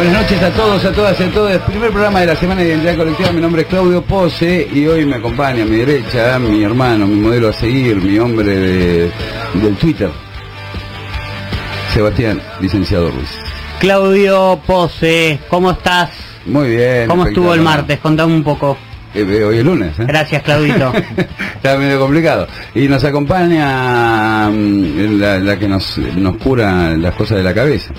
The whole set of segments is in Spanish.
Buenas noches a todos, a todas y a todos. Primer programa de la Semana de Identidad Colectiva. Mi nombre es Claudio Pose y hoy me acompaña a mi derecha mi hermano, mi modelo a seguir, mi hombre de- del Twitter. Sebastián, licenciado Ruiz. Claudio Pose, ¿cómo estás? Muy bien. ¿Cómo estuvo el martes? Contame un poco. Eh, eh, hoy es lunes, ¿eh? Gracias, Claudito. Está medio complicado. Y nos acompaña mm, la, la que nos, nos cura las cosas de la cabeza.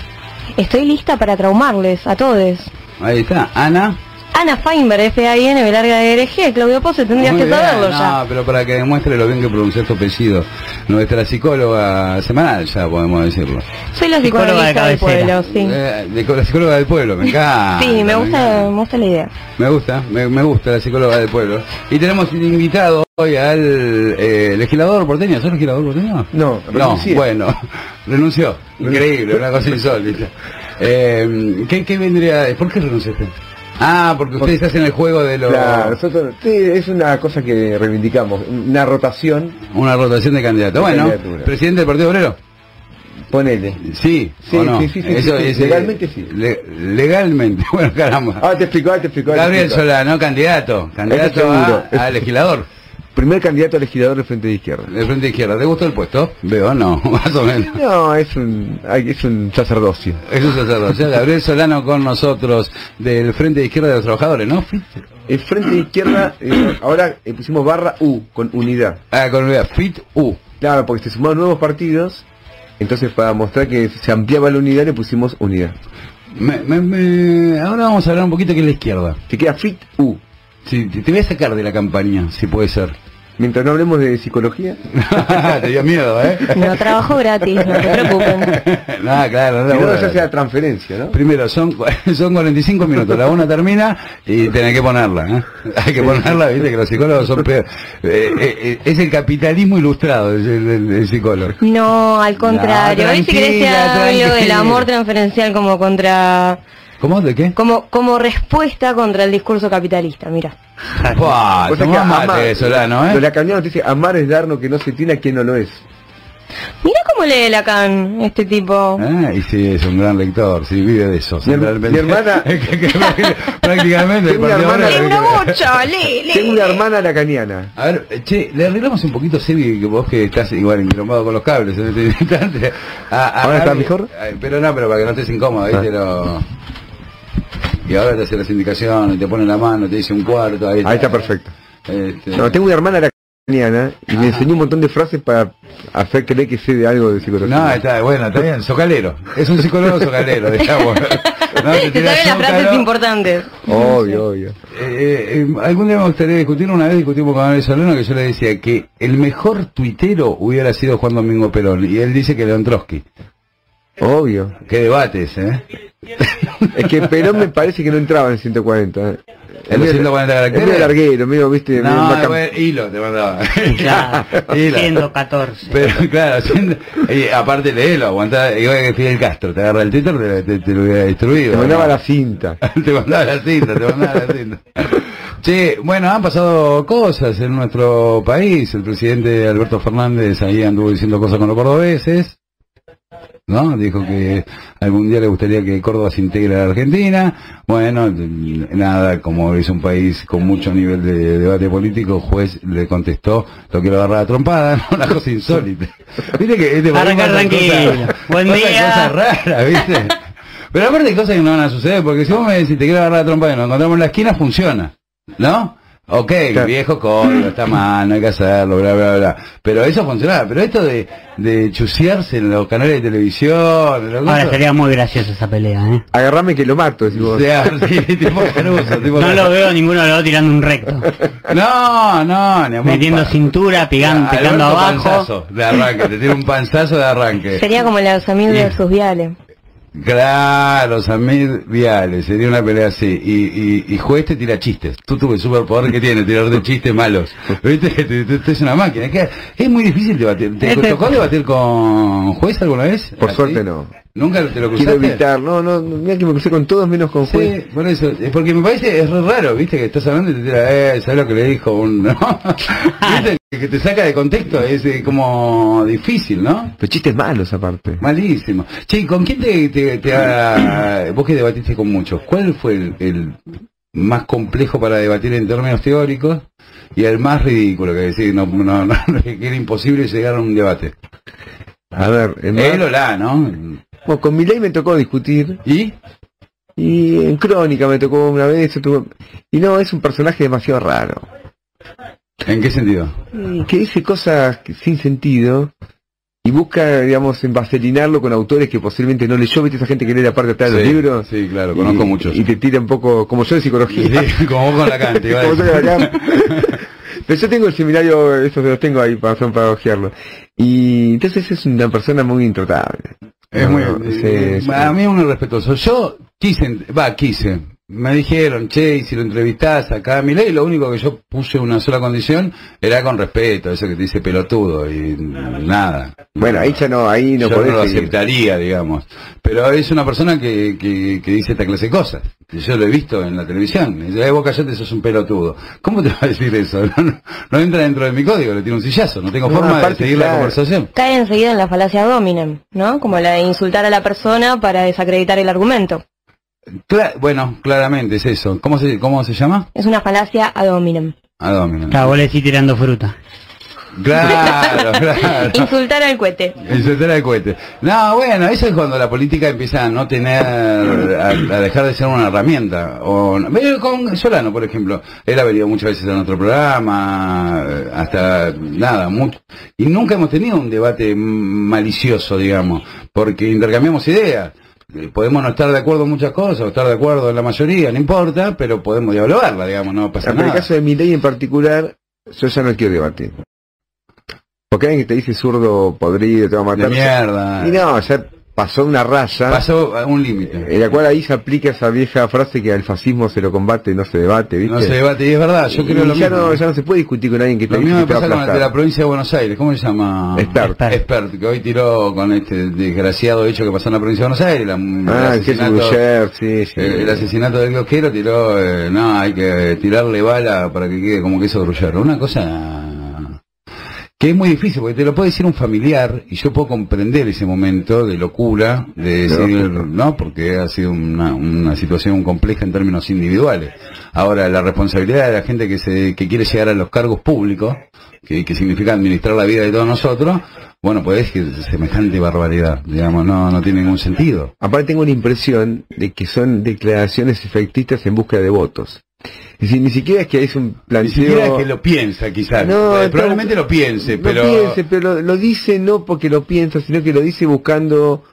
Estoy lista para traumarles a todos. Ahí está, Ana. Ana Feinberg, F-A-I-N, larga de R-G, Claudio Pose, tendrías Muy que bien, saberlo no, ya. pero para que demuestre lo bien que pronuncias tu apellido. Nuestra psicóloga semanal, ya podemos decirlo. Soy la Psicóloga de psicoanalista del pueblo, sí. Eh, de- la psicóloga del pueblo, me encanta. Sí, me gusta, encanta. me gusta la idea. Me gusta, me, me gusta la psicóloga del pueblo. Y tenemos un invitado hoy al eh, legislador porteño. ¿Sos legislador porteño? No, No, bueno, renunció. Increíble, una cosa insólita. Eh, ¿qué, ¿Qué vendría? ¿Por qué renunciaste? Ah, porque ustedes hacen el juego de los... Claro, nosotros, sí, es una cosa que reivindicamos, una rotación, Una rotación de candidatos. Bueno, presidente del Partido Obrero. ponele. Sí, Sí, sí, sí, sí, Eso sí, sí, es, legalmente sí. le- legalmente, bueno, caramba. Ah, te explico, ah, te explico. te Gabriel. Solano, candidato, candidato a legislador Primer candidato a legislador del Frente de Izquierda. del Frente Izquierda. ¿Te gustó el puesto? Veo, no, más o menos. No, es un, es un sacerdocio. Es un sacerdote. Gabriel Solano con nosotros del Frente de Izquierda de los Trabajadores, ¿no? El Frente de Izquierda, eh, ahora eh, pusimos barra U, con unidad. Ah, con unidad, FIT U. Claro, porque se sumaron nuevos partidos, entonces para mostrar que se ampliaba la unidad le pusimos unidad. Me- me- me- Ahora vamos a hablar un poquito de qué es la izquierda. Te queda FIT U. Sí, te, te voy a sacar de la campaña, si puede ser. Mientras no hablemos de psicología, te dio miedo, ¿eh? No trabajo gratis, no se preocupen. no, claro, no, no, se hace la transferencia, ¿no? Primero, son, son 45 minutos, la una termina y tenés que ponerla, ¿eh? Hay que ponerla, viste que los psicólogos son peor. Eh, eh, eh, es el capitalismo ilustrado, es el, el- el psicólogo. No, al contrario. No, si querés te tranquila. amor transferencial como contra... ¿Cómo? ¿De qué? Como, como respuesta contra el discurso capitalista, mira. Buah, que mate, Solano, Pero ¿eh? la cañona te dice, amar es dar lo que no se tiene a quien no lo es. Mira cómo lee Lacan, este tipo. Ah, y sí, es un gran lector, sí, vive de eso. Mi mi hermana- prácticamente... Tengo una hermana- Lee una mucho, lee, lee. Tengo una hermana lacaniana. A ver, eh, che, le arreglamos un poquito, Sebi, que vos que estás igual entrombado con los cables en este instante. A- a ¿Ahora está mejor? eh, Pero no, pero para que no estés incómodo, ¿viste? Ah. Lo- Y ahora te hace las indicaciones, te pone la mano, te dice un cuarto, ahí está. Ahí está perfecto. Este, No, tengo una hermana lacaniana y me enseñó un montón de frases para hacer creer que sé de algo de psicología. No, está bueno, está bien, socalero. Es un psicólogo socalero, digamos. No, te Te las frases importantes. Obvio, obvio. Eh, eh, algún día me gustaría discutir, una vez discutimos con Gabriel Solano que yo le decía que el mejor tuitero hubiera sido Juan Domingo Perón, y él dice que León Trotsky. Obvio. Qué debates, ¿eh? Es que Perón me parece que no entraba en 140. ¿eh? ¿En los 140 caracteres? Es medio larguero, medio, viste, No, bueno, hilo te mandaba. Claro, Hilo. 114. Pero claro, siendo- y aparte léelo, aguantaba, igual que Fidel Castro, te agarra el Twitter, te, te- te lo hubiera destruido. Te mandaba ¿no? la cinta. te mandaba la cinta, te mandaba la cinta. Che, bueno, han pasado cosas en nuestro país. El presidente Alberto Fernández ahí anduvo diciendo cosas con los cordobeses. ¿No? Dijo que algún día le gustaría que Córdoba se integre a la Argentina. Bueno, nada, como es un país con mucho nivel de debate político, el juez le contestó, lo quiero agarrar a trompada, ¿no? una cosa insólita. Viste que este país Arranca pasa tranquilo. Buen día. cosas raras, ¿viste? Pero aparte hay cosas que no van a suceder, porque si vos me decís te quiero agarrar la trompa y nos encontramos en la esquina, funciona. ¿No? Ok, Claro. viejo código, está mal, no hay que hacerlo, bla, bla, bla. Pero eso funcionaba. Pero esto de, de chusearse en los canales de televisión, los Ahora cosas- sería muy graciosa esa pelea, ¿eh? Agarrame que lo mato, o vos. sea, sí, tipo No lo veo ninguno de los dos tirando un recto. No, no, ni a Metiendo pa- cintura, Alberto pegando abajo. panzazo de arranque, te tira un panzazo de arranque. Sería como la Samir Sí. versus Viale. Claro, Samir Viales, sería una pelea así. Y, y, y juez te tira chistes. Tú tuve el superpoder que tiene, tirar de chistes malos. ¿Viste? Te- te- te- Es una máquina. Es, que es muy difícil debatir. ¿Te Este- tocó debatir con juez alguna vez? Por ¿Así? suerte no. ¿Nunca te lo quiero cruzaste? evitar. No, no, mira que me crucé con todos menos con juez. Sí, por eso, eh, porque me parece, es re raro, viste, que estás hablando y te tira, eh, ¿sabes lo que le dijo un, no? ¿Viste? Que te saca de contexto, es eh, como difícil, ¿no? Pero chistes malos aparte. Malísimo. Che, ¿y ¿con quién te, te, te ha- vos que debatiste con muchos, cuál fue el, el más complejo para debatir en términos teóricos y el más ridículo, que decir, no, no, no, que era imposible llegar a un debate? A ver, en Él o la, ¿no? Bueno, con mi ley me tocó discutir ¿Y? y en Crónica me tocó una vez. Y no, es un personaje demasiado raro. ¿En qué sentido? Que dice cosas sin sentido y busca, digamos, envaselinarlo con autores que posiblemente no leyó. ¿Viste esa gente que lee la parte de atrás de los Sí, libros? Sí, claro, conozco y, muchos. Y te tira un poco, como yo de psicología. Sí, como vos con la cante, Como. Pero yo tengo el seminario, estos los tengo ahí para, para hojearlo. Y entonces es una persona muy intratable. Es muy, No, sí, eh, sí. a mí es muy respetuoso. Yo quise, va, quise. Me dijeron, che, y si lo entrevistás acá a mi ley, lo único que yo puse una sola condición era con respeto, eso que te dice pelotudo y nada. Bueno, ahí ya no, ahí no yo podés no lo seguir. aceptaría, digamos. Pero es una persona que, que, que dice esta clase de cosas. que Yo lo he visto en la televisión. Me dice, "Eh, vos callate, sos un pelotudo. ¿Cómo te va a decir eso? No, no- no entra dentro de mi código, le tiro un sillazo. No tengo No, forma de seguir la conversación. Cae enseguida en la falacia dominem, ¿no? Como la de insultar a la persona para desacreditar el argumento. Cla- bueno, claramente es eso. ¿Cómo se, cómo se llama? Es una falacia ad hominem. Ah, domino. Claro, vos le decís tirando fruta. Claro, claro. Insultar al cohete. Insultar al cohete. No, bueno, eso es cuando la política empieza a no tener, a, a dejar de ser una herramienta. O, Pero con Solano, por ejemplo, él ha venido muchas veces a nuestro programa, eh, hasta nada, mucho, y nunca hemos tenido un debate malicioso, digamos, porque intercambiamos ideas. Podemos no estar de acuerdo en muchas cosas, o estar de acuerdo en la mayoría, no importa, pero podemos dialogarla, digamos, no pasa Pero en el nada. caso de mi ley en particular, yo ya no quiero debatir. Porque alguien que te dice zurdo podrido, te va a De matar. mierda. Y no, ya pasó una raya. Pasó a un límite. En la cual ahí se aplica esa vieja frase que al fascismo se lo combate, no se debate, ¿viste? No se debate, y es verdad, yo creo Y lo ya mismo. No, ya no se puede discutir con alguien que te Lo mismo me que pasa con el de la provincia de Buenos Aires, ¿cómo se llama? Expert. Expert, que hoy tiró con este desgraciado hecho que pasó en la provincia de Buenos Aires, la- Ah, el, asesinato, Buller, sí, sí. el asesinato del kiosquero tiró, eh, no, hay que tirarle bala para que quede como queso gruyero. Una cosa que es muy difícil, porque te lo puede decir un familiar, y yo puedo comprender ese momento de locura, de decir, no, porque ha sido una, una situación compleja en términos individuales. Ahora, la responsabilidad de la gente que se que quiere llegar a los cargos públicos, que, que significa administrar la vida de todos nosotros, bueno, pues es que semejante barbaridad, digamos, no, no tiene ningún sentido. Aparte tengo la impresión de que son declaraciones efectistas en búsqueda de votos. Es decir, ni siquiera es que es un Ni planteo... siquiera es que lo piensa, quizás. No, Eh, probablemente lo piense, no pero... piense, pero lo, lo dice no porque lo piensa, sino que lo dice buscando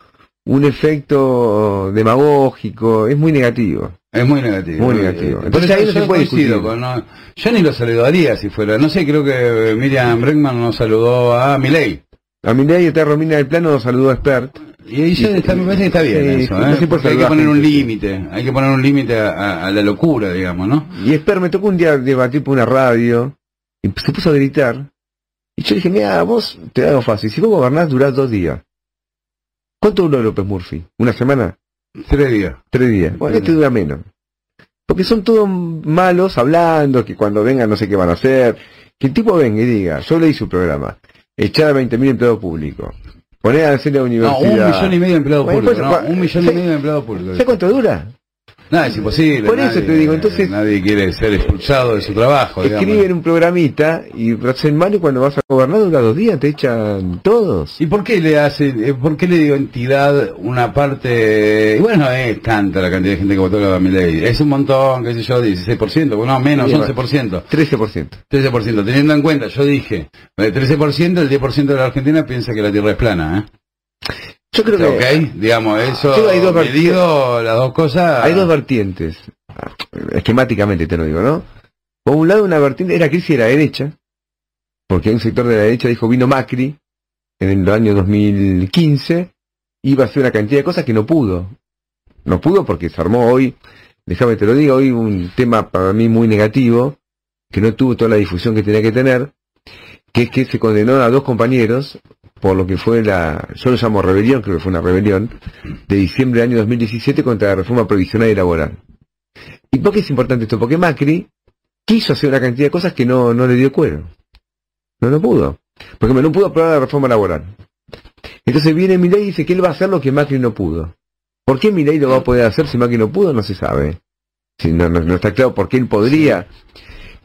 un efecto demagógico. Es muy negativo. Es muy negativo. Muy negativo. Eh, Entonces por ahí eso no se yo puede coincido discutir. con- no, yo ni lo saludaría si fuera. No sé, creo que Miriam Bregman nos saludó a Milei. A mi ley está Romina del Plano nos saludó a Expert. Y ahí ya está, me parece que está bien Sí, eso, ¿eh? no hay que poner un límite, hay que poner un límite a, la locura, digamos, ¿no? Y Expert me tocó un día debatir por una radio y se puso a gritar. Y yo dije, mira, vos te hago fácil. Si vos gobernás, durás dos días. ¿Cuánto duró López Murphy? ¿Una semana? Tres días. Tres días. Bueno, este dura menos. Porque son todos malos hablando, que cuando vengan no sé qué van a hacer. Que el tipo venga y diga, yo leí su programa, echar a 20.000 empleados públicos, poner a hacer la No, universidad. un millón y medio de empleados Bueno, públicos, pues, ¿no? Un millón y ¿sabes- medio de empleados públicos. ¿Sabes cuánto dura? Nada, es imposible. Por eso nadie- te digo, entonces- Nadie quiere ser expulsado de su trabajo. Escriben un programita y y cuando vas a gobernar dura dos días, te echan todos. ¿Y por qué le hace, eh, por qué le dio entidad una parte, y bueno, no es tanta la cantidad de gente que votó a mi ley, es un montón, qué sé yo, 16%, bueno, menos, Sí, 11%, 13%. 13%, teniendo en cuenta, yo dije, el 13%, el 10% de la Argentina piensa que la Tierra es plana, Yo creo que ¿Ok? Digamos, eso, Sí, hay dos medido las dos cosas, hay dos vertientes. Esquemáticamente te lo digo, ¿no? Por un lado, una vertiente era crisis de la derecha, porque un sector de la derecha dijo vino Macri en el año 2015, iba a hacer una cantidad de cosas que no pudo. No pudo porque se armó hoy, déjame te lo digo, hoy un tema para mí muy negativo, que no tuvo toda la difusión que tenía que tener, que es que se condenó a dos compañeros por lo que fue la, yo lo llamo rebelión, creo que fue una rebelión, de diciembre del año 2017 contra la reforma provisional y laboral. ¿Y por qué es importante esto? Porque Macri quiso hacer una cantidad de cosas que no, no le dio cuero. No lo pudo. Porque no pudo aprobar la reforma laboral. Entonces viene Milei y dice que él va a hacer lo que Macri no pudo. ¿Por qué Milei lo va a poder hacer si Macri no pudo? No se sabe. Si no, no, no está claro por qué él podría.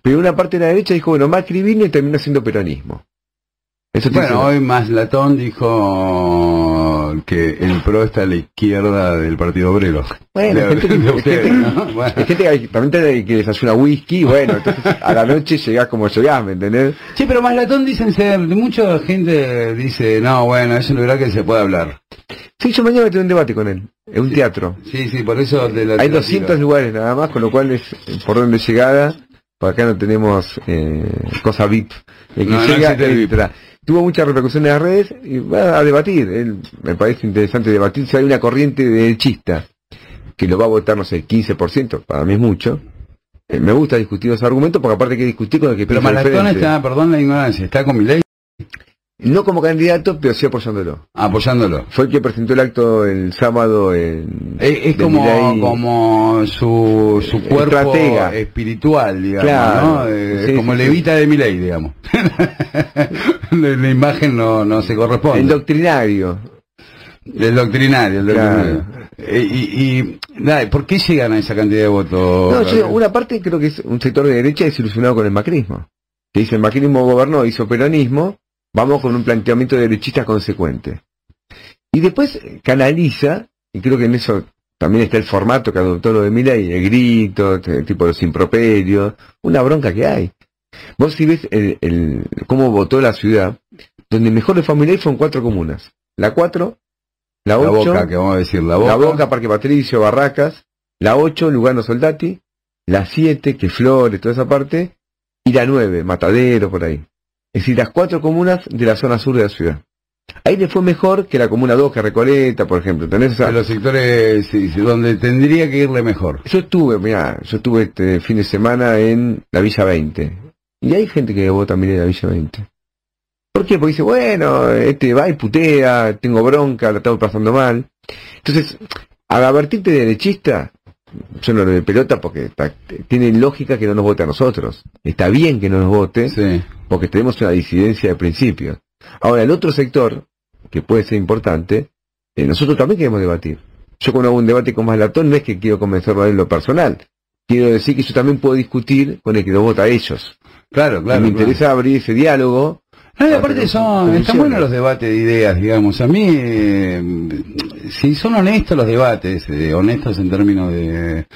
Pero una parte de la derecha dijo, bueno, Macri vino y terminó siendo peronismo. Eso Bueno, hoy más Latón dijo que el PRO está a la izquierda del Partido Obrero. Bueno, de, gente que- de ustedes, gente- ¿no? Bueno. Hay gente que también que desayuna whisky, bueno, entonces a la noche llegás como llegás, ¿me entendés? Sí, pero más Latón dicen ser, mucha gente dice, no, bueno, es un lugar que se puede hablar. Sí, yo mañana voy a tener un debate con él, en un teatro. Sí, sí, por eso de la Hay te la 200 tiro. lugares nada más, con lo cual es por donde llegada. Por acá no tenemos eh, cosa VIP. El que No, no llega, existe el VIP. Tuvo mucha repercusión en las redes y va a debatir. Él, me parece interesante debatir si hay una corriente de derechistas que lo va a votar, no sé, 15%, para mí es mucho. Eh, me gusta discutir los argumentos porque aparte hay que discutir con el que Pero Malatón diferente. está, perdón la ignorancia, está con Milei No como candidato, pero sí apoyándolo. apoyándolo. Fue el que presentó el acto el sábado en... Es, es de como, como su, su cuerpo Estratega. espiritual, digamos, Claro. ¿no? Eh, Sí, como sí, el sí. Evita de Milei, digamos. la, la imagen no, no se corresponde. El doctrinario. El doctrinario, el Claro. doctrinario. Eh, y, y, nada, ¿por qué llegan a esa cantidad de votos? No, yo digo, una parte creo que es un sector de derecha desilusionado con el macrismo. Que dice, el macrismo gobernó, hizo peronismo, vamos con un planteamiento derechista consecuente. Y después canaliza, y creo que en eso también está el formato que adoptó lo de Milei, el grito, el tipo de los improperios, una bronca que hay. Vos si ves el, el- cómo votó la ciudad, donde mejor le fue a Milei fueron cuatro comunas. La cuatro, la La ocho, boca, que vamos a decir, la boca. la Boca, Parque Patricio, Barracas, la 8, Lugano Soldati, la 7, que Flores, toda esa parte, y la 9, Matadero, por ahí. Es decir, las cuatro comunas de la zona sur de la ciudad. Ahí le fue mejor que la comuna 2, que Recoleta, por ejemplo. ¿Tenés esa? de los sectores sí, donde tendría que irle mejor. Yo estuve, mirá, yo estuve este fin de semana en la Villa 20. Y hay gente que vota también en la Villa 20. ¿Por qué? Porque dice, bueno, este va y putea, tengo bronca, la estamos pasando mal. Entonces, a vertirte derechista, yo no le doy pelota porque está- tiene lógica que no nos vote a nosotros. Está bien que no nos vote Sí. porque tenemos una disidencia de principios. Ahora, el otro sector, que puede ser importante, eh, nosotros también queremos debatir. Yo cuando hago un debate con Maslatón no es que quiero convencerlo en lo personal. Quiero decir que yo también puedo discutir con el que lo vota a ellos. Claro, Y claro. me claro. interesa abrir ese diálogo. No, y Para aparte son, están buenos los debates de ideas, digamos. A mí, eh, si son honestos los debates, eh, honestos en términos de,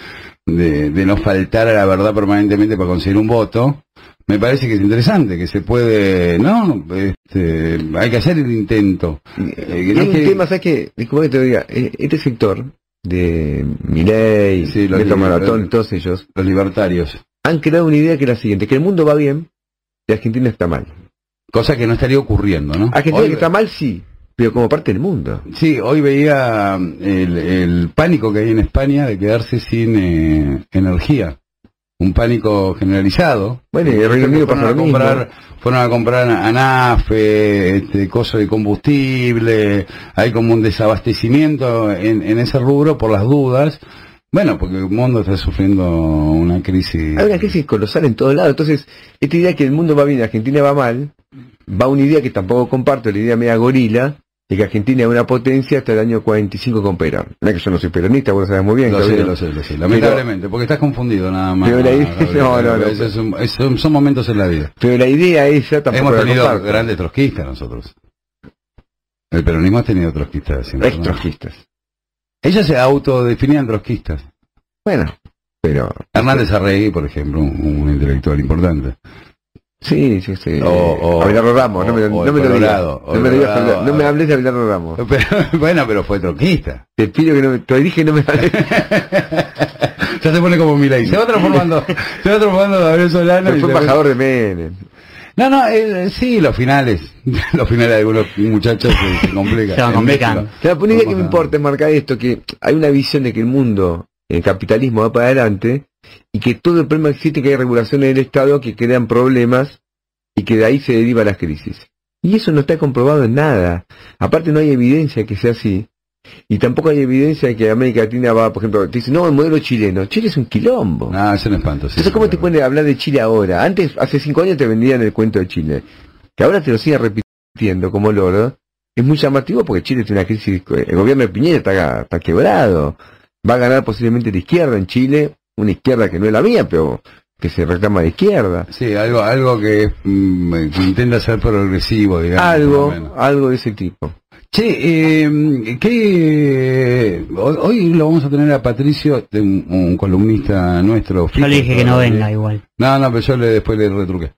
de, de no faltar a la verdad permanentemente para conseguir un voto, me parece que es interesante, que se puede, ¿no? Este, hay que hacer el intento. Eh, no hay un que- tema, ¿sabes qué? Disculpa que te diga, eh, este sector de Sí, Beto li- Maratón, todos ellos, Los libertarios. han creado una idea que es la siguiente, que el mundo va bien y Argentina está mal. Cosa que no estaría ocurriendo, ¿no? Argentina Hoy- que está mal, sí, pero como parte del mundo. Sí, hoy veía el, el pánico que hay en España de quedarse sin eh, energía. Un pánico generalizado. Bueno, y el Reino Unido fueron pasa a lo mismo. comprar, fueron a comprar anafe, este, coso de combustible, hay como un desabastecimiento en, en ese rubro por las dudas. Bueno, porque el mundo está sufriendo una crisis. Hay una crisis colosal en todos lados. Entonces, esta idea que el mundo va bien y Argentina va mal, va una idea que tampoco comparto, la idea media gorila, de que Argentina es una potencia hasta el año 45 con Perón. No es que yo no soy peronista, vos lo sabés muy bien. Lo sé, lo sé, lo sé. Lamentablemente, porque estás confundido nada más. Pero la idea- no, no, no. Esos son, momentos en la vida. Pero la idea esa tampoco Hemos tenido grandes trotskistas nosotros. El peronismo ha tenido trotskistas siempre. ¿no? trotskistas. Ellos se autodefinían trotskistas. Bueno, pero... Hernández Arregui, por ejemplo, un, un intelectual importante. Sí, sí, sí. O- o- Abelardo Ramos, no me, o- no o me el lo digas. O No me, digas, no hables de Abelardo Ramos. Pero, bueno, pero fue trotskista. Te pido que no me... Te dije que no me hables. ya se pone como Milei. Se va transformando, se va transformando Gabriel Solano. y fue embajador de Menem. No, no, eh, sí, los finales. los finales de algunos muchachos se, se complican. Se. La única idea que me importa marcar esto, que hay una visión de que el mundo, el capitalismo va para adelante, y que todo el problema existe que hay regulaciones del Estado que crean problemas y que de ahí se deriva las crisis. Y eso no está comprobado en nada. Aparte no hay evidencia que sea así. Y tampoco hay evidencia de que América Latina va, por ejemplo, te dice, no, el modelo chileno. Chile es un quilombo. No, eso no espanto. sí, Entonces, ¿cómo sí, te sí. pueden hablar de Chile ahora? Antes, hace cinco años te vendían el cuento de Chile. Que ahora te lo siguen repitiendo como loro. Es muy llamativo porque Chile tiene una crisis, el gobierno de Piñera está, está quebrado. Va a ganar posiblemente la izquierda en Chile, una izquierda que no es la mía, pero que se reclama de izquierda. Sí, algo, algo que, mm, que intenta ser progresivo, digamos. Algo, algo de ese tipo. Che, eh, ¿qué, hoy, hoy lo vamos a tener a Patricio, de un, un columnista nuestro. Yo le dije que no venga igual. No, no, pero yo le, después le retruqué.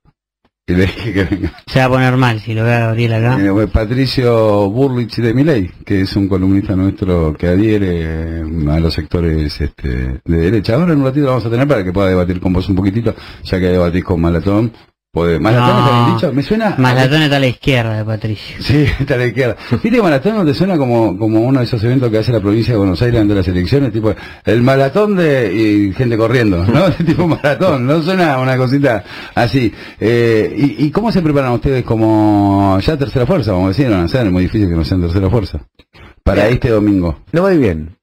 Y le dije que venga. Se va a poner mal si lo ve a Gabriel acá. Eh, bueno, Patricio Burlich de Miley, que es un columnista nuestro que adhiere a los sectores este, de derecha. Ahora en un ratito lo vamos a tener para que pueda debatir con vos un poquitito, ya que debatís con Malatón. Podés- ¿Malatón No. está bien dicho? Me suena... Malatón está a la izquierda de Patricio. Sí, está a la izquierda. ¿Viste que Maratón no te suena como, como uno de esos eventos que hace la provincia de Buenos Aires ante las elecciones? Tipo, el maratón de y gente corriendo, ¿no? tipo maratón, ¿no? Suena una cosita así. Eh, ¿y, ¿Y cómo se preparan ustedes como ya tercera fuerza, como decían, van a ser? Es muy difícil que no sean tercera fuerza. Para Bien. este domingo. No va a ir bien.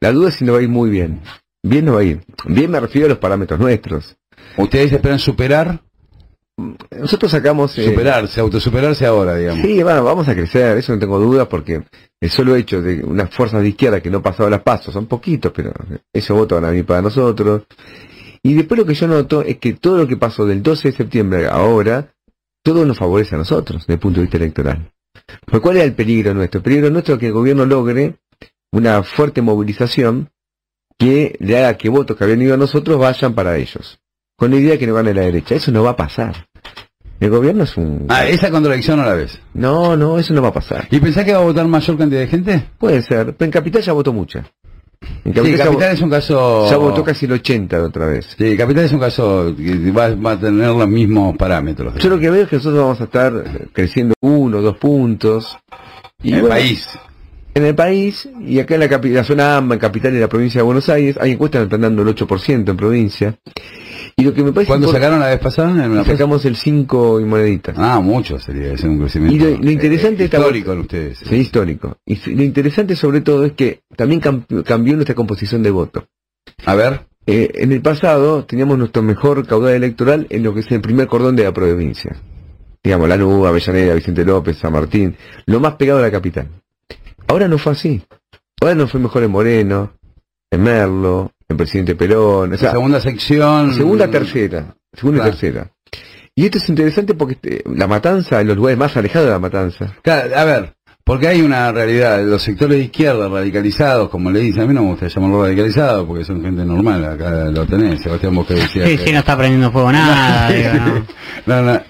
La duda es si no va a ir muy bien. Bien no va a ir. Bien me refiero a los parámetros nuestros. ¿Ustedes esperan superar? Nosotros sacamos... eh, Superarse, autosuperarse ahora, digamos. Sí, bueno, vamos a crecer, eso no tengo dudas, porque el solo hecho de unas fuerzas de izquierda que no pasaban las pasos, son poquitos, pero esos votos van a venir para nosotros. Y después lo que yo noto es que todo lo que pasó del 12 de septiembre a ahora, todo nos favorece a nosotros, desde el punto de vista electoral. Pues ¿cuál es el peligro nuestro? El peligro nuestro es que el gobierno logre una fuerte movilización que le haga que votos que habían ido a nosotros vayan para ellos. Con la idea de que no gane la derecha. Eso no va a pasar. El gobierno es un... Ah, esa contradicción no la ves. No, no, eso no va a pasar. ¿Y pensás que va a votar mayor cantidad de gente? Puede ser, pero en Capital ya votó mucha. En Sí, ya, Capital es un caso... ya votó casi el 80 de otra vez. Sí, Capital es un caso que va, va a tener los mismos parámetros. Yo lo que veo es que nosotros vamos a estar creciendo uno, dos puntos. en el bueno, país. En el país, y acá en la, la zona AMBA, en Capital y la provincia de Buenos Aires, hay encuestas que están dando el 8% en provincia. Y lo que me parece... ¿Cuándo sacaron la vez pasada? En Sacamos el 5 y moneditas. Ah, mucho sería ese un crecimiento. Y lo- lo interesante esta histórico en ustedes. Sí, histórico. Y lo interesante sobre todo es que también cam- cambió nuestra composición de voto. A ver, Eh, en el pasado teníamos nuestro mejor caudal electoral en lo que es el primer cordón de la provincia. Digamos, Lanús, Avellaneda, Vicente López, San Martín, lo más pegado a la capital. Ahora no fue así. Ahora no fue mejor en Moreno, en Merlo, en Presidente Perón, o sea, segunda sección. segunda, tercera, segunda Claro. y tercera. Y esto es interesante porque este, la matanza, en los lugares más alejados de la matanza, Claro, a ver, porque hay una realidad, los sectores de izquierda radicalizados, como le dicen, a mí no me gusta llamarlo radicalizados porque son gente normal, acá lo tenés, Sebastián Bosque decía. Sí, que- sí, no está prendiendo fuego nada. digo, no. no, no,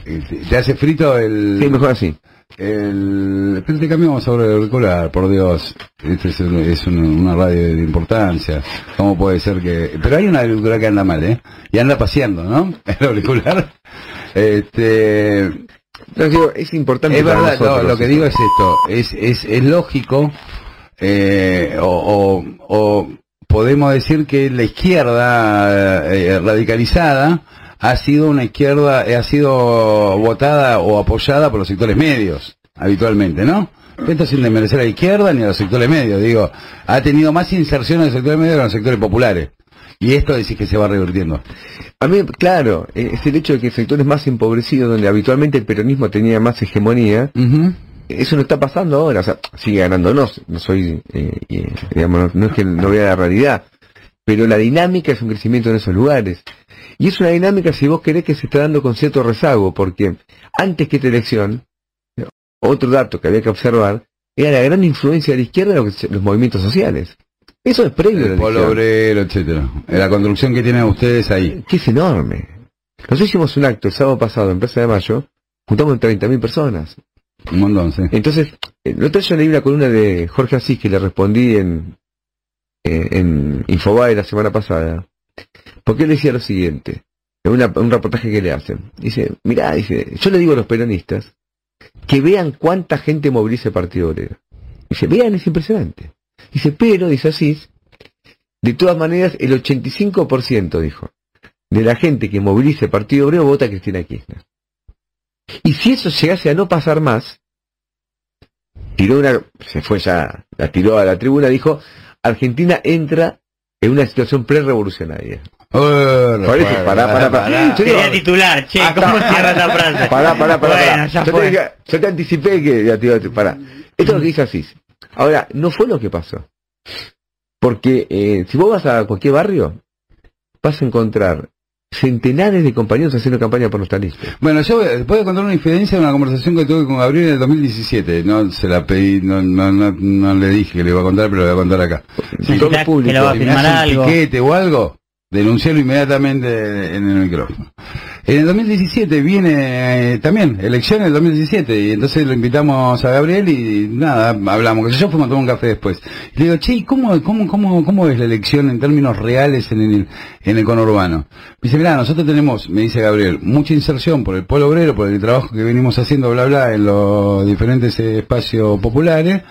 te hace frito el... sí, mejor así. El, pero te cambiamos sobre el auricular, por Dios. Este es, un- es un- una radio de importancia. ¿Cómo puede ser que.? Pero hay una auricular que anda mal, ¿eh? Y anda paseando, ¿no? El auricular. Este. Entonces es importante Es para verdad, no, nosotros lo que digo es esto. Es, es, es lógico, eh, o, o, o podemos decir que la izquierda eh, radicalizada ha sido una izquierda, eh, ha sido votada o apoyada por los sectores medios, habitualmente, ¿no? Esto sin desmerecer a la izquierda ni a los sectores medios, digo, ha tenido más inserción en los sectores medios que en los sectores populares. Y esto decís que se va revirtiendo. A mí, claro, es el hecho de que sectores más empobrecidos, donde habitualmente el peronismo tenía más hegemonía, eso no está pasando ahora. O sea, sigue ganando, no, no soy, eh, eh, digamos, no, no es que no vea la realidad, pero la dinámica es un crecimiento en esos lugares. Y es una dinámica, si vos querés, que se está dando con cierto rezago, porque antes que esta elección, otro dato que había que observar, era la gran influencia de la izquierda en los movimientos sociales. Eso es previo a la El polo obrero, etcétera. La construcción que tienen ustedes ahí. que es enorme. Nosotros hicimos un acto el sábado pasado en Plaza de Mayo, juntamos 30.000 personas. Un montón, sí. Entonces, eh, el otro día yo leí una columna de Jorge Asís que le respondí en, eh, en Infobae la semana pasada, porque él decía lo siguiente, en un reportaje que le hacen. Dice, mirá, dice, yo le digo a los peronistas que vean cuánta gente moviliza el Partido Obrero. Dice, vean, es impresionante. Dice, pero, dice Asís, de todas maneras, el 85%, dijo, de la gente que moviliza el Partido Obrero vota Cristina Kirchner. Y si eso llegase a no pasar más, tiró una, se fue ya, la tiró a la tribuna, dijo, Argentina entra en una situación pre-revolucionaria. Bueno, Por eso, pará, pará, pará. Yo digo, Quería titular, che, hasta- ¿cómo cierra esa frase? Pará, pará, pará. Bueno, pará. ya yo, te fue. dije- yo te anticipé que ya te iba a pará. Esto es lo que dice Asís. Ahora, no fue lo que pasó. Porque eh, si vos vas a cualquier barrio, vas a encontrar centenares de compañeros haciendo campaña por los talistas. Bueno, yo voy- voy a contar una infidencia de una conversación que tuve con Gabriel en el 2017. No se la pedí, no, no, no, no le dije que le iba a contar, pero lo voy a contar acá. Sí, Todo que público. lo va a Si me firmar algo. piquete o algo, denunciarlo inmediatamente en el micrófono. En el 2017 viene eh, también, elecciones del 2017, y entonces lo invitamos a Gabriel y nada, hablamos, que yo fuimos a tomar un café después. Y le digo, che, ¿y ¿cómo, cómo, cómo, cómo es la elección en términos reales en el, en el conurbano? Me dice, mirá, nosotros tenemos, me dice Gabriel, mucha inserción por el pueblo obrero, por el trabajo que venimos haciendo, bla, bla, en los diferentes eh, espacios populares,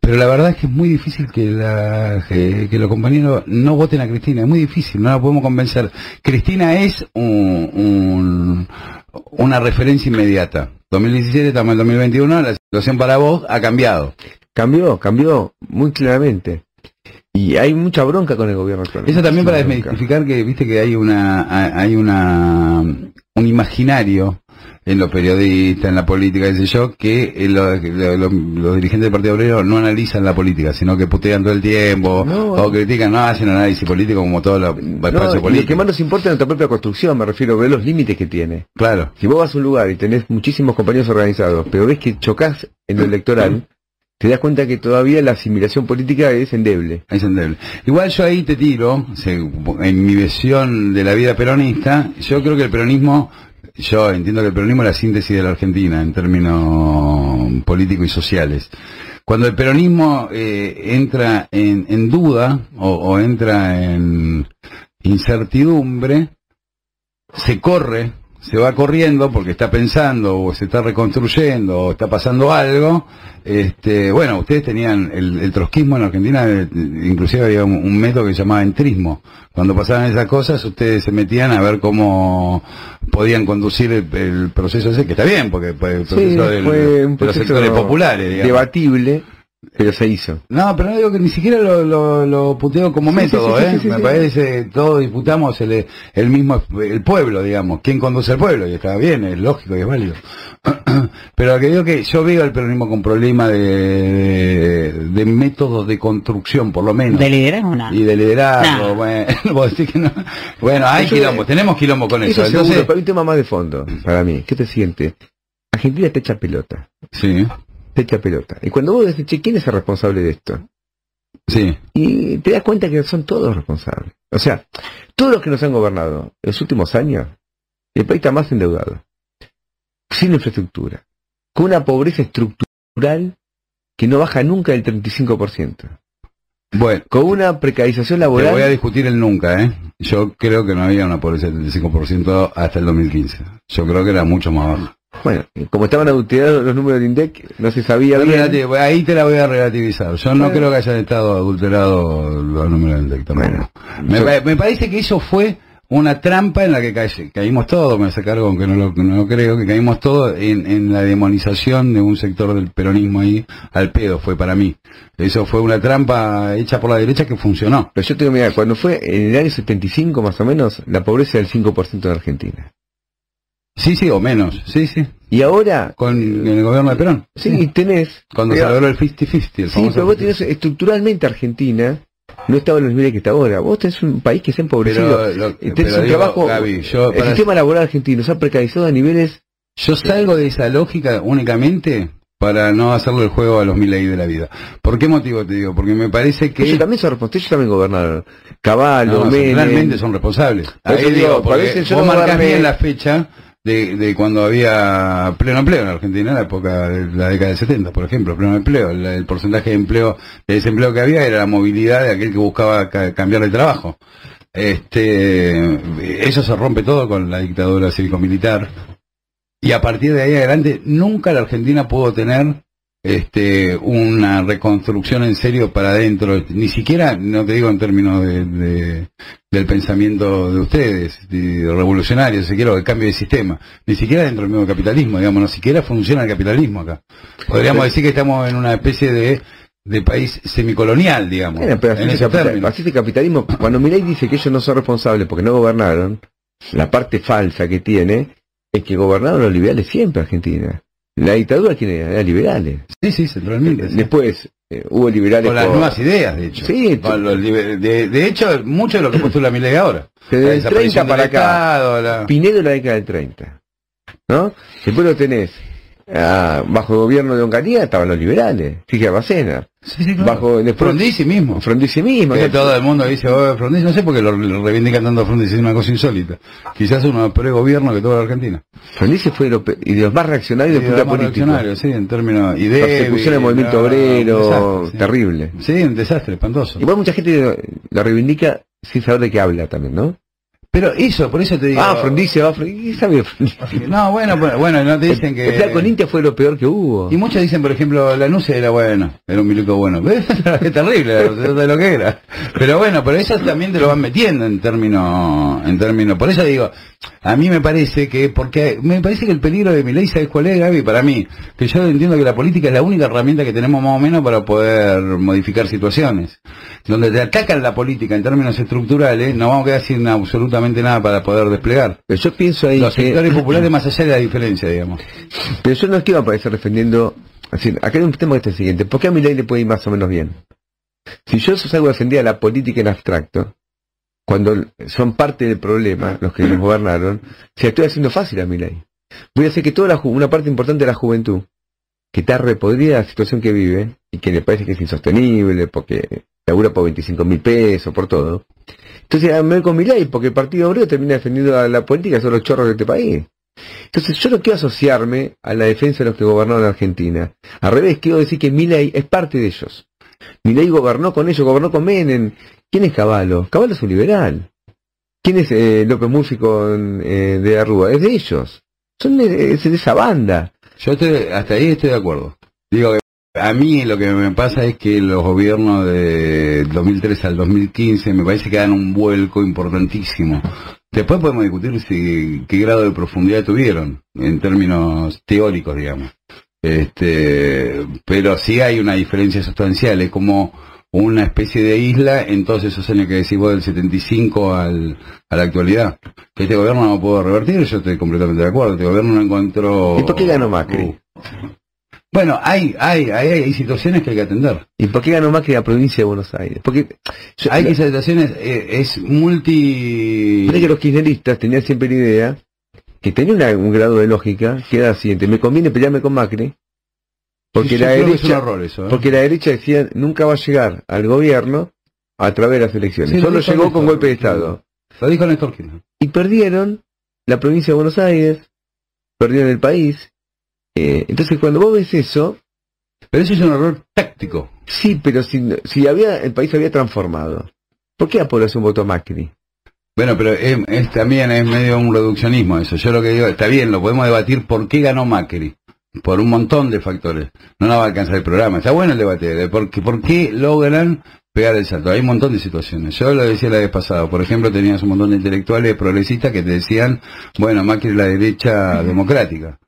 pero la verdad es que es muy difícil que, la, que, que los compañeros no voten a Cristina, es muy difícil, no la podemos convencer. Cristina es un, un- una referencia inmediata. 2017, estamos en 2021, la situación para vos ha cambiado. Cambió, cambió muy claramente. Y hay mucha bronca con el gobierno actual. Eso también para desmitificar que, viste que hay una, hay una, un imaginario en los periodistas, en la política, qué sé yo, que eh, lo- lo- lo- los dirigentes del Partido Obrero no analizan la política, sino que putean todo el tiempo, No, o critican, no hacen análisis político como todo lo, No, y lo político. que más nos importa es nuestra propia construcción, me refiero, ver los límites que tiene. Claro. Si vos vas a un lugar y tenés muchísimos compañeros organizados, pero ves que chocas en lo electoral, te das cuenta que todavía la asimilación política es endeble. Es endeble. Igual yo ahí te tiro, en mi visión de la vida peronista, yo creo que el peronismo, yo entiendo que el peronismo es la síntesis de la Argentina en términos políticos y sociales. Cuando el peronismo eh, entra en, duda o entra en incertidumbre, se corre, se va corriendo porque está pensando o se está reconstruyendo o está pasando algo. Este, bueno, ustedes tenían el, el trotskismo en Argentina, eh, inclusive había un, un método que se llamaba entrismo. Cuando pasaban esas cosas, ustedes se metían a ver cómo podían conducir el, el proceso ese, que está bien, porque fue el proceso del- fue un de los proceso sectores populares, digamos. debatible, pero se hizo. No, pero no digo que ni siquiera lo, lo, lo puteo como Sí, método, sí, sí, ¿eh? sí, sí, Me sí. parece, todos disputamos el, el mismo, el pueblo, digamos. ¿Quién conduce el pueblo? Y está bien, es lógico y es válido. Pero lo que digo que yo veo al peronismo con problema de, de, de métodos de construcción, por lo menos. ¿De liderazgo? Nada. y de liderazgo, Nah. bueno, vos decís que no. Bueno, hay Eso- quilombo, tenemos quilombo con eso. Eso seguro, Entonces, pero hay un tema más de fondo, para mí. ¿Qué te sientes? Argentina te echa pelota, sí, te echa pelota. Y cuando vos decís, che, ¿quién es el responsable de esto? sí, Y te das cuenta que son todos responsables. O sea, todos los que nos han gobernado en los últimos años, el país está más endeudado, sin infraestructura, con una pobreza estructural que no baja nunca del 35%, bueno. con una precarización Te voy a laboral. discutir el nunca, ¿eh? Yo creo que no había una pobreza del 35% hasta el 2015. Yo creo que era mucho más baja. Bueno, como estaban adulterados los números de INDEC, no se sabía bien. relativo, ahí te la voy a relativizar. Yo no Bueno. creo que hayan estado adulterados los números del detector. Bueno, me, yo- pa- me parece que eso fue una trampa en la que ca- caímos todos, me hace cargo, aunque no lo, no lo creo, que caímos todos en, en la demonización de un sector del peronismo ahí, al pedo fue para mí. Eso fue una trampa hecha por la derecha que funcionó. Pero yo te digo, mira, cuando fue en el año 75 más o menos, la pobreza era del 5% en Argentina. Sí, sí, o menos, sí, sí. Y ahora, Con el gobierno de Perón. sí, tenés... Cuando se Mira, logró el 50-50. el Sí, pero vos 50-50. tenés estructuralmente Argentina no estaba en los niveles que está ahora. Vos tenés un país que se ha empobrecido. Pero, lo- Y tenés pero un digo, trabajo. Gaby, yo, el sistema laboral argentino se ha precarizado a niveles. yo salgo de esa lógica únicamente para no hacerle el juego a los Milei de la vida. ¿Por qué motivo te digo? Porque me parece que Ellos también son responsables, ellos también gobernaron. Caballo, no, realmente son responsables. Ahí digo, digo, porque vos no darme- bien la fecha de, de cuando había pleno empleo en Argentina, en la época de la década del 70, por ejemplo, pleno empleo. El, porcentaje de empleo, de desempleo que había era la movilidad de aquel que buscaba ca- cambiar de trabajo. Este, eso se rompe todo con la dictadura cívico-militar. Y a partir de ahí adelante, nunca la Argentina pudo tener este, una reconstrucción en serio para adentro, ni siquiera, no te digo en términos de, de, del pensamiento de ustedes, de revolucionarios, si quiero, el cambio de sistema. Ni siquiera dentro del mismo capitalismo, digamos, no siquiera funciona el capitalismo acá. Podríamos decir que estamos en una especie de, de país semicolonial, digamos, Bueno, pero así, en es ese capital- así el capitalismo. Cuando Milei dice que ellos no son responsables porque no gobernaron, la parte falsa que tiene es que gobernaron los liberales siempre Argentina. La dictadura, ¿quién era? Liberales. Sí, sí, centralmente. Después eh, hubo liberales Con las por- nuevas ideas, de hecho. Sí, Con los liber- de, de hecho, mucho de lo que postula mi ley ahora. Desde el 30 desaparición para acá. La- Pinedo en la década del 30. ¿No? Después lo tenés. Ah, bajo el gobierno de Onganía estaban los liberales. Fíjate Bacena. Sí, sí, claro. Bajo Frondizi mismo. Frondizi mismo. Que todo el mundo dice, oh, Frondizi, no sé por qué lo, lo reivindican tanto a Frondizi, es una cosa insólita. Quizás uno de los peores gobiernos que toda la Argentina. Frondizi fue de pe- y de los más reaccionarios además político. reaccionario, sí, en términos... Y débil, Persecución del movimiento obrero, un desastre, sí. terrible. Sí, un desastre, espantoso. Igual mucha gente la reivindica sin saber de qué habla también, ¿no? Pero eso, por eso te digo... Ah, Frondizi, va Frondizi. ¿Qué sabe Frondizi? No, bueno, bueno, bueno, no te dicen que... El con Intia fue lo peor que hubo. Y muchos dicen, por ejemplo, la Nuce era bueno, era un milico bueno. Es terrible, de lo que era. Pero bueno, pero eso también te lo van metiendo en términos, en términos. Por eso digo, a mí me parece que, porque me parece que el peligro de mi ley, ¿sabes cuál es, Gaby? Para mí, que yo entiendo que la política es la única herramienta que tenemos más o menos para poder modificar situaciones. Donde te atacan la política en términos estructurales, no vamos a quedar sin absolutamente nada para poder desplegar. Pero yo pienso ahí Los que... sectores populares más allá de la diferencia, digamos. Pero yo no es que iba a aparecer defendiendo... Es decir, acá hay un tema que es el siguiente. ¿Por qué a mi ley le puede ir más o menos bien? Si yo salgo a defender a la política en abstracto, cuando son parte del problema, los que nos gobernaron, se estoy haciendo fácil a mi ley. Voy a hacer que toda la, una parte importante de la juventud, que está repodrida la situación que vive, y que le parece que es insostenible, porque labura por 25 mil pesos, por todo. Entonces, a me voy con mi ley, porque el Partido Obrero termina defendiendo a la política, son los chorros de este país. Entonces, yo no quiero asociarme a la defensa de los que gobernaron Argentina. Al revés, quiero decir que mi ley es parte de ellos. Mi ley gobernó con ellos, gobernó con Menem. ¿Quién es Caballo? Caballo es un liberal. ¿Quién es eh, López con, eh, de Arrúa? Es de ellos. Son de, es de esa banda. Yo estoy, hasta ahí estoy de acuerdo. Digo a mí lo que me pasa es que los gobiernos de 2003 al 2015 me parece que dan un vuelco importantísimo. Después podemos discutir si qué grado de profundidad tuvieron en términos teóricos, digamos. Este, pero sí hay una diferencia sustancial, es como una especie de isla en todos esos años que decís vos del 75 al, a la actualidad. Este gobierno no pudo revertir, yo estoy completamente de acuerdo. Este gobierno no encontró... ¿Y por qué ganó Macri? Uh. Bueno, hay, hay, hay, hay situaciones que hay que atender. ¿Y por qué ganó Macri la provincia de Buenos Aires? Porque yo- Hay que situaciones, eh, es multi... Parece que los kirchneristas tenían siempre la idea que tenía una- un grado de lógica que era la siguiente, me conviene pelearme con Macri, porque la es derecha, error eso, ¿eh? porque la derecha decía nunca va a llegar al gobierno a través de las elecciones, Sí, lo solo llegó con golpe de Estado. Lo dijo Néstor Kirchner. Y perdieron la provincia de Buenos Aires, perdieron el país. Eh, entonces cuando vos ves eso, Pero eso es un error táctico. sí, pero si, si había el país había transformado, ¿por qué la población votó a Macri? Bueno, pero es, es también es medio un reduccionismo eso. Yo lo que digo, está bien, lo podemos debatir por qué ganó Macri. Por un montón de factores. No nos va a alcanzar el programa. Está bueno el debate de por qué, por qué logran pegar el salto. Hay un montón de situaciones. Yo lo decía la vez pasada. Por ejemplo, tenías un montón de intelectuales progresistas que te decían, bueno, Macri es la derecha democrática.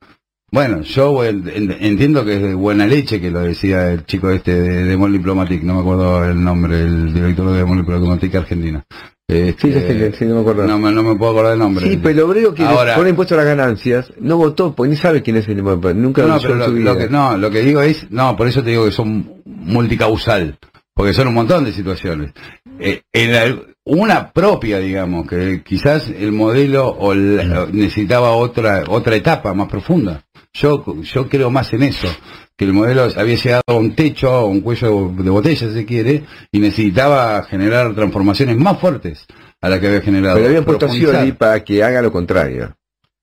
Bueno, yo en- en- entiendo que es de buena leche que lo decía el chico este de, de Mall Diplomatic, no me acuerdo el nombre, el director de Mall Diplomatic Argentina. Este, Sí, sé que- sí, no me acuerdo. no, me- no me puedo acordar el nombre. Sí, pero el obrero que Ahora- pone impuesto a las ganancias no votó, porque ni sabe quién es el nunca No, lo pero lo, su lo vida. que, no, lo que digo es, no, por eso te digo que son multicausal, porque son un montón de situaciones. Eh, en la- una propia, digamos, que quizás el modelo o la- necesitaba otra otra etapa más profunda. Yo yo creo más en eso, que el modelo había llegado a un techo, a un cuello de botella, si se quiere, y necesitaba generar transformaciones más fuertes a la que había generado. Pero habían puesto a para que haga lo contrario.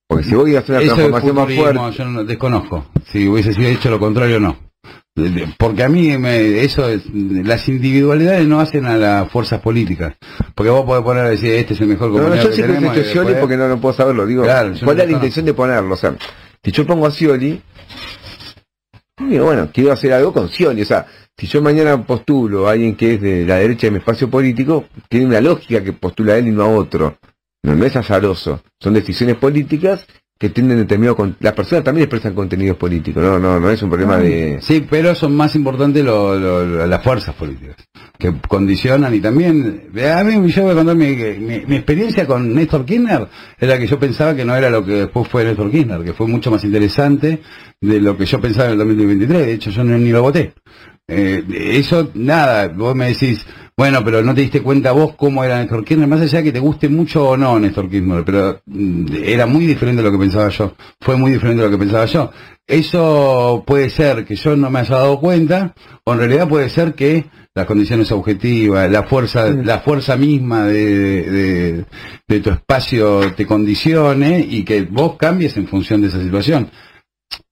Porque si vos ibas a hacer una Eso es transformación más fuerte, yo no desconozco. Si hubiese sido hecho lo contrario, no. Porque a mí me, eso es, las individualidades no hacen a las fuerzas políticas. Porque vos podés poner a decir, este es el mejor No, no, compañero yo que que tenemos. hecho Scioli porque no, no puedo saberlo. Digo, Claro, ¿cuál no es la intención de ponerlo? O sea, si yo pongo a Scioli, digo, bueno, quiero hacer algo con Scioli. O sea, si yo mañana postulo a alguien que es de la derecha de mi espacio político, tiene una lógica que postula él y no a otro. No, no es azaroso. Son decisiones políticas que tienen determinado... con- Las personas también expresan contenidos políticos. No, no, no es un problema de... Sí, pero son más importantes lo- lo- lo- las fuerzas políticas, que condicionan y también... A mí yo voy a contar mi, mi- mi experiencia con Néstor Kirchner, era que yo pensaba que no era lo que después fue Néstor Kirchner, que fue mucho más interesante de lo que yo pensaba en el 2023, de hecho yo no- ni lo voté. Eh, eso, nada, vos me decís, bueno, pero no te diste cuenta vos cómo era Néstor Kirchner, más allá de que te guste mucho o no Néstor Kirchner, pero mm, era muy diferente de lo que pensaba yo, fue muy diferente de lo que pensaba yo. Eso puede ser que yo no me haya dado cuenta, o en realidad puede ser que las condiciones objetivas, la fuerza, la fuerza misma de, de- de tu espacio te condicione y que vos cambies en función de esa situación.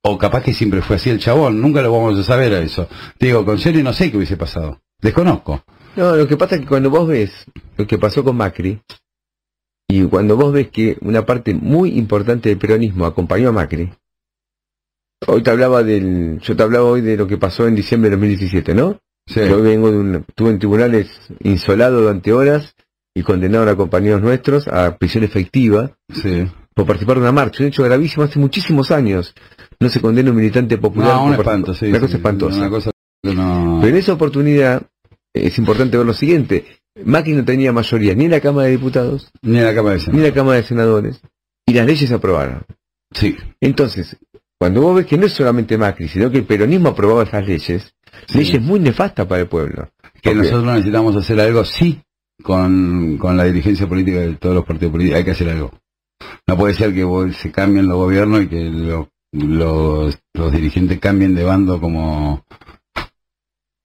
O capaz que siempre fue así el chabón, nunca lo vamos a saber a eso. Te digo, con serio no sé qué hubiese pasado. Desconozco. No, lo que pasa es que cuando vos ves lo que pasó con Macri, y cuando vos ves que una parte muy importante del peronismo acompañó a Macri, hoy te hablaba del, yo te hablaba hoy de lo que pasó en diciembre de 2017, ¿no? Sí. Yo vengo de un, estuve en tribunales insolado durante horas y condenaron a compañeros nuestros a prisión efectiva Sí. Por participar de una marcha, un hecho gravísimo hace muchísimos años. No se condena un militante popular. No, un por espanto, participar- sí. Una sí, cosa espantosa. Una cosa que no... Pero en esa oportunidad es importante ver lo siguiente. Macri no tenía mayoría ni en la Cámara de Diputados, Ni en la cama de ni en la Cámara de Senadores, y las leyes se aprobaron. Sí. Entonces, cuando vos ves que no es solamente Macri, sino que el peronismo aprobaba esas leyes, Sí. leyes muy nefastas para el pueblo. Que nosotros necesitamos hacer algo, sí, con, con la dirigencia política de todos los partidos políticos. Hay que hacer algo. No puede ser que se cambien los gobiernos y que lo- los, los dirigentes cambien de bando como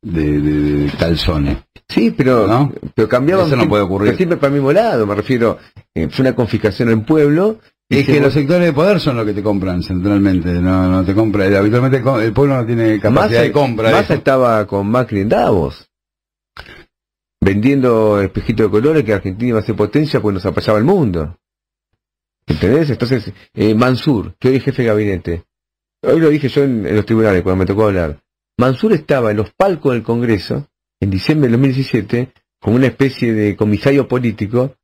de, de- de calzones. Sí, pero, ¿No? pero cambiaban Eso no siempre- puede ocurrir. pero siempre para el mismo lado, me refiero. eh, fue una confiscación en pueblo. y Es que los sectores de poder son los que te compran centralmente, no, no te compra, habitualmente co- el pueblo no tiene capacidad Massa- de compra. Massa estaba con Macri en Davos, vendiendo espejitos de colores que Argentina iba a ser potencia pues nos apoyaba el mundo. ¿Entendés? Entonces, eh, Mansur, que hoy es jefe de gabinete, hoy lo dije yo en, los tribunales cuando me tocó hablar, Mansur estaba en los palcos del Congreso en diciembre del 2017 como una especie de comisario político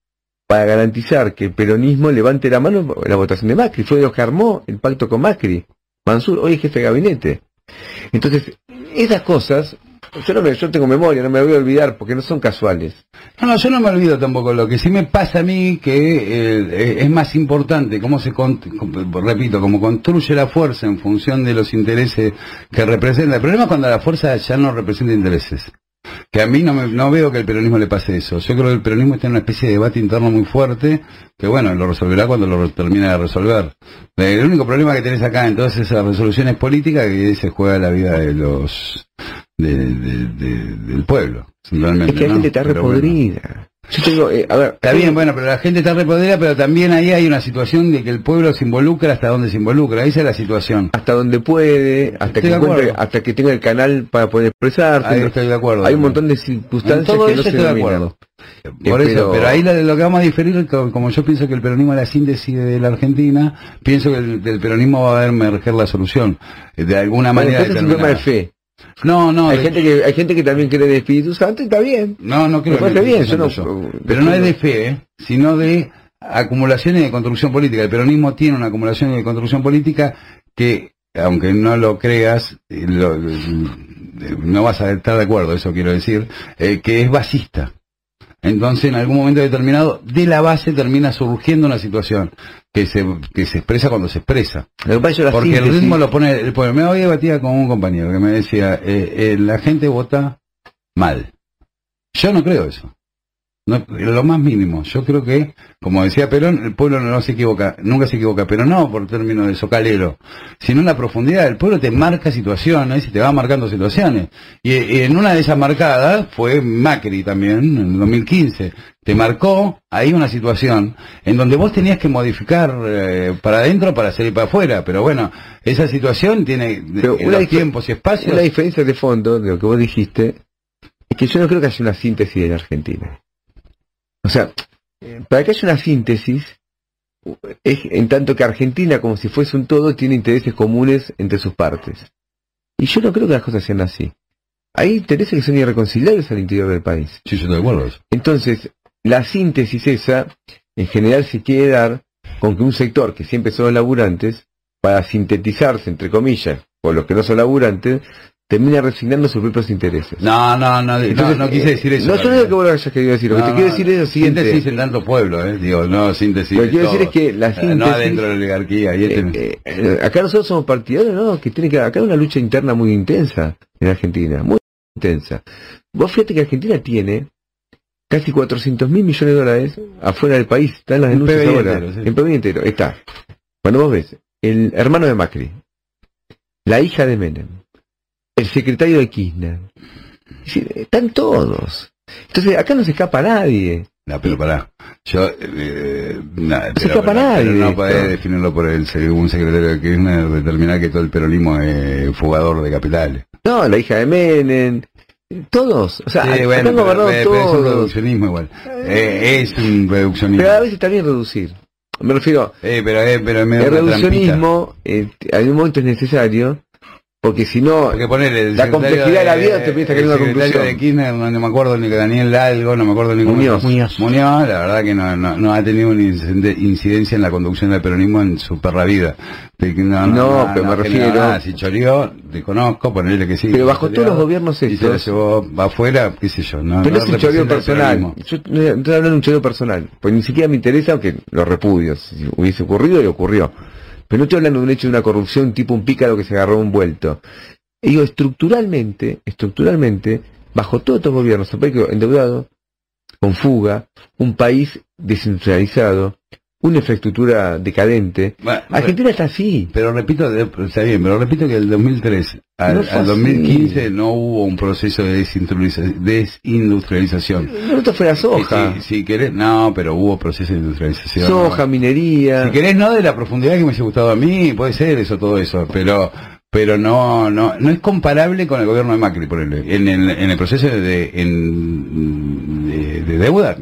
para garantizar que el peronismo levante la mano en la votación de Macri. Fue de los que armó el pacto con Macri. Mansur, hoy es jefe de gabinete. Entonces, esas cosas, yo no me, yo tengo memoria, no me voy a olvidar porque no son casuales. No, no, yo no me olvido tampoco. Lo que sí me pasa a mí que eh, es más importante cómo se, con- repito, cómo construye la fuerza en función de los intereses que representa. El problema es cuando la fuerza ya no representa intereses. Que a mí no, me, no veo que el peronismo le pase eso. Yo creo que el peronismo está en una especie de debate interno muy fuerte, que bueno, lo resolverá cuando lo termine de resolver. El único problema que tenés acá en todas esas resoluciones políticas es que se juega la vida de los de- de- de- del pueblo. Es que la gente está bueno. Eh, a ver, Está bien, bueno, pero la gente está repodrida, pero también ahí hay una situación de que el pueblo se involucra hasta donde se involucra. Esa es la situación. hasta donde puede, hasta Estoy que de encuentre, acuerdo. hasta que tenga el canal para poder expresarse. Ahí estoy de acuerdo. Hay un montón de circunstancias que no se estoy de acuerdo. Por eso, pero- pero ahí lo, lo que vamos a diferir, co- como yo pienso que el peronismo es la síntesis de la Argentina, pienso que el- del peronismo va a emerger la solución. eh, De alguna manera es un tema de fe. No, no, hay, de- gente que, hay gente que también cree en el Espíritu Santo y está bien. no, no creo Me bien, yo no- yo. Pero no es de fe, ¿eh? sino de acumulación y de construcción política. El peronismo tiene una acumulación de construcción política que, aunque no lo creas, eh, lo- no vas a estar de acuerdo, eso quiero decir, eh, que es basista. Entonces, en algún momento determinado, de la base termina surgiendo una situación que se, que se expresa cuando se expresa. Porque el ritmo lo pone, el pueblo. Me hoy debatía con un compañero que me decía, eh, eh, la gente vota mal. Yo no creo eso. No, lo más mínimo. Yo creo que, como decía Perón, el pueblo no se equivoca, nunca se equivoca, pero no por términos de socalero, sino en la profundidad. El pueblo te marca situaciones y te va marcando situaciones. Y, y en una de esas marcadas fue Macri también, en el 2015. Te marcó ahí una situación en donde vos tenías que modificar eh, para adentro para salir para afuera. Pero bueno, esa situación tiene Pero una tiempos y espacios. Una diferencia de fondo de lo que vos dijiste es que yo no creo que haya una síntesis en Argentina. O sea, para que haya una síntesis, es en tanto que Argentina, como si fuese un todo, tiene intereses comunes entre sus partes. Y yo no creo que las cosas sean así. hay intereses que son irreconciliables al interior del país. Sí. Entonces, la síntesis esa, en general se quiere dar con que un sector que siempre son los laburantes, para sintetizarse, entre comillas, por los que no son laburantes, termina resignando sus propios intereses. No, no, no, Entonces, no, no quise eh, decir eso. No, yo no digo que vos lo hayas querido decir, lo que No, te quiero decir es lo siguiente. Síntesis en tanto pueblo, eh, digo, no síntesis. Lo que quiero decir es que la Eh, síntesis... No adentro de la oligarquía. Y este, Eh, eh, acá nosotros somos partidarios, ¿no? Que tiene que acá hay una lucha interna muy intensa en Argentina, muy intensa. Vos fíjate que Argentina tiene casi 400 mil millones de dólares afuera del país, están las Un denuncias PBI ahora, entero, sí. en PBI entero, está. Cuando vos ves el hermano de Macri, la hija de Menem, el secretario de Kirchner, es decir, están todos. Entonces acá no se escapa nadie. No, pero pará. Yo, eh, no, se pero, escapa pero nadie no podés definirlo por el un secretario de Kirchner, determinar que todo el peronismo es fugador de capitales. No, la hija de Menem, todos. O sea, Sí, bueno, pero, pero es un todos. reduccionismo igual. Eh, es un reduccionismo. Pero a veces bien reducir. Me refiero, Eh, pero, eh, pero el reduccionismo eh, en un momento es necesario, porque si no, Porque ponele, el La complejidad de la vida te empieza a el caer una conclusión. de Kirchner, no, no me acuerdo ni que Daniel Algo, no me acuerdo ni cómo Muñoz. Muñoz. Muñoz, la verdad que no, no, no ha tenido una incide- incidencia en la conducción del peronismo en su perra vida. De que No, No, pero me que refiero- nada, si choreó, desconozco, ponerle que sí. pero bajo todos los gobiernos Y se lo estos, llevó va afuera, qué sé yo. No, pero no es un choreo personal. Yo no estoy hablando de un choreo personal, pues ni siquiera me interesa, aunque lo repudio. Si hubiese ocurrido, y ocurrió. Pero no estoy hablando de un hecho de una corrupción tipo un pícaro que se agarró un vuelto. Y digo, estructuralmente, estructuralmente, bajo todos estos gobiernos, un país endeudado, con fuga, un país desindustrializado, una infraestructura decadente. Bueno, Argentina está así. Pero repito, está bien, pero repito que del 2003 al, No al así. 2015 no hubo un proceso de desindustrializa- desindustrialización. No, esto fue la soja. Si, si querés, no, pero hubo proceso de industrialización. Soja, minería. Si querés, no de la profundidad que me hubiese gustado a mí, puede ser eso, todo eso, pero pero no no no es comparable con el gobierno de Macri, por en el, en el proceso de, en- de, de deuda,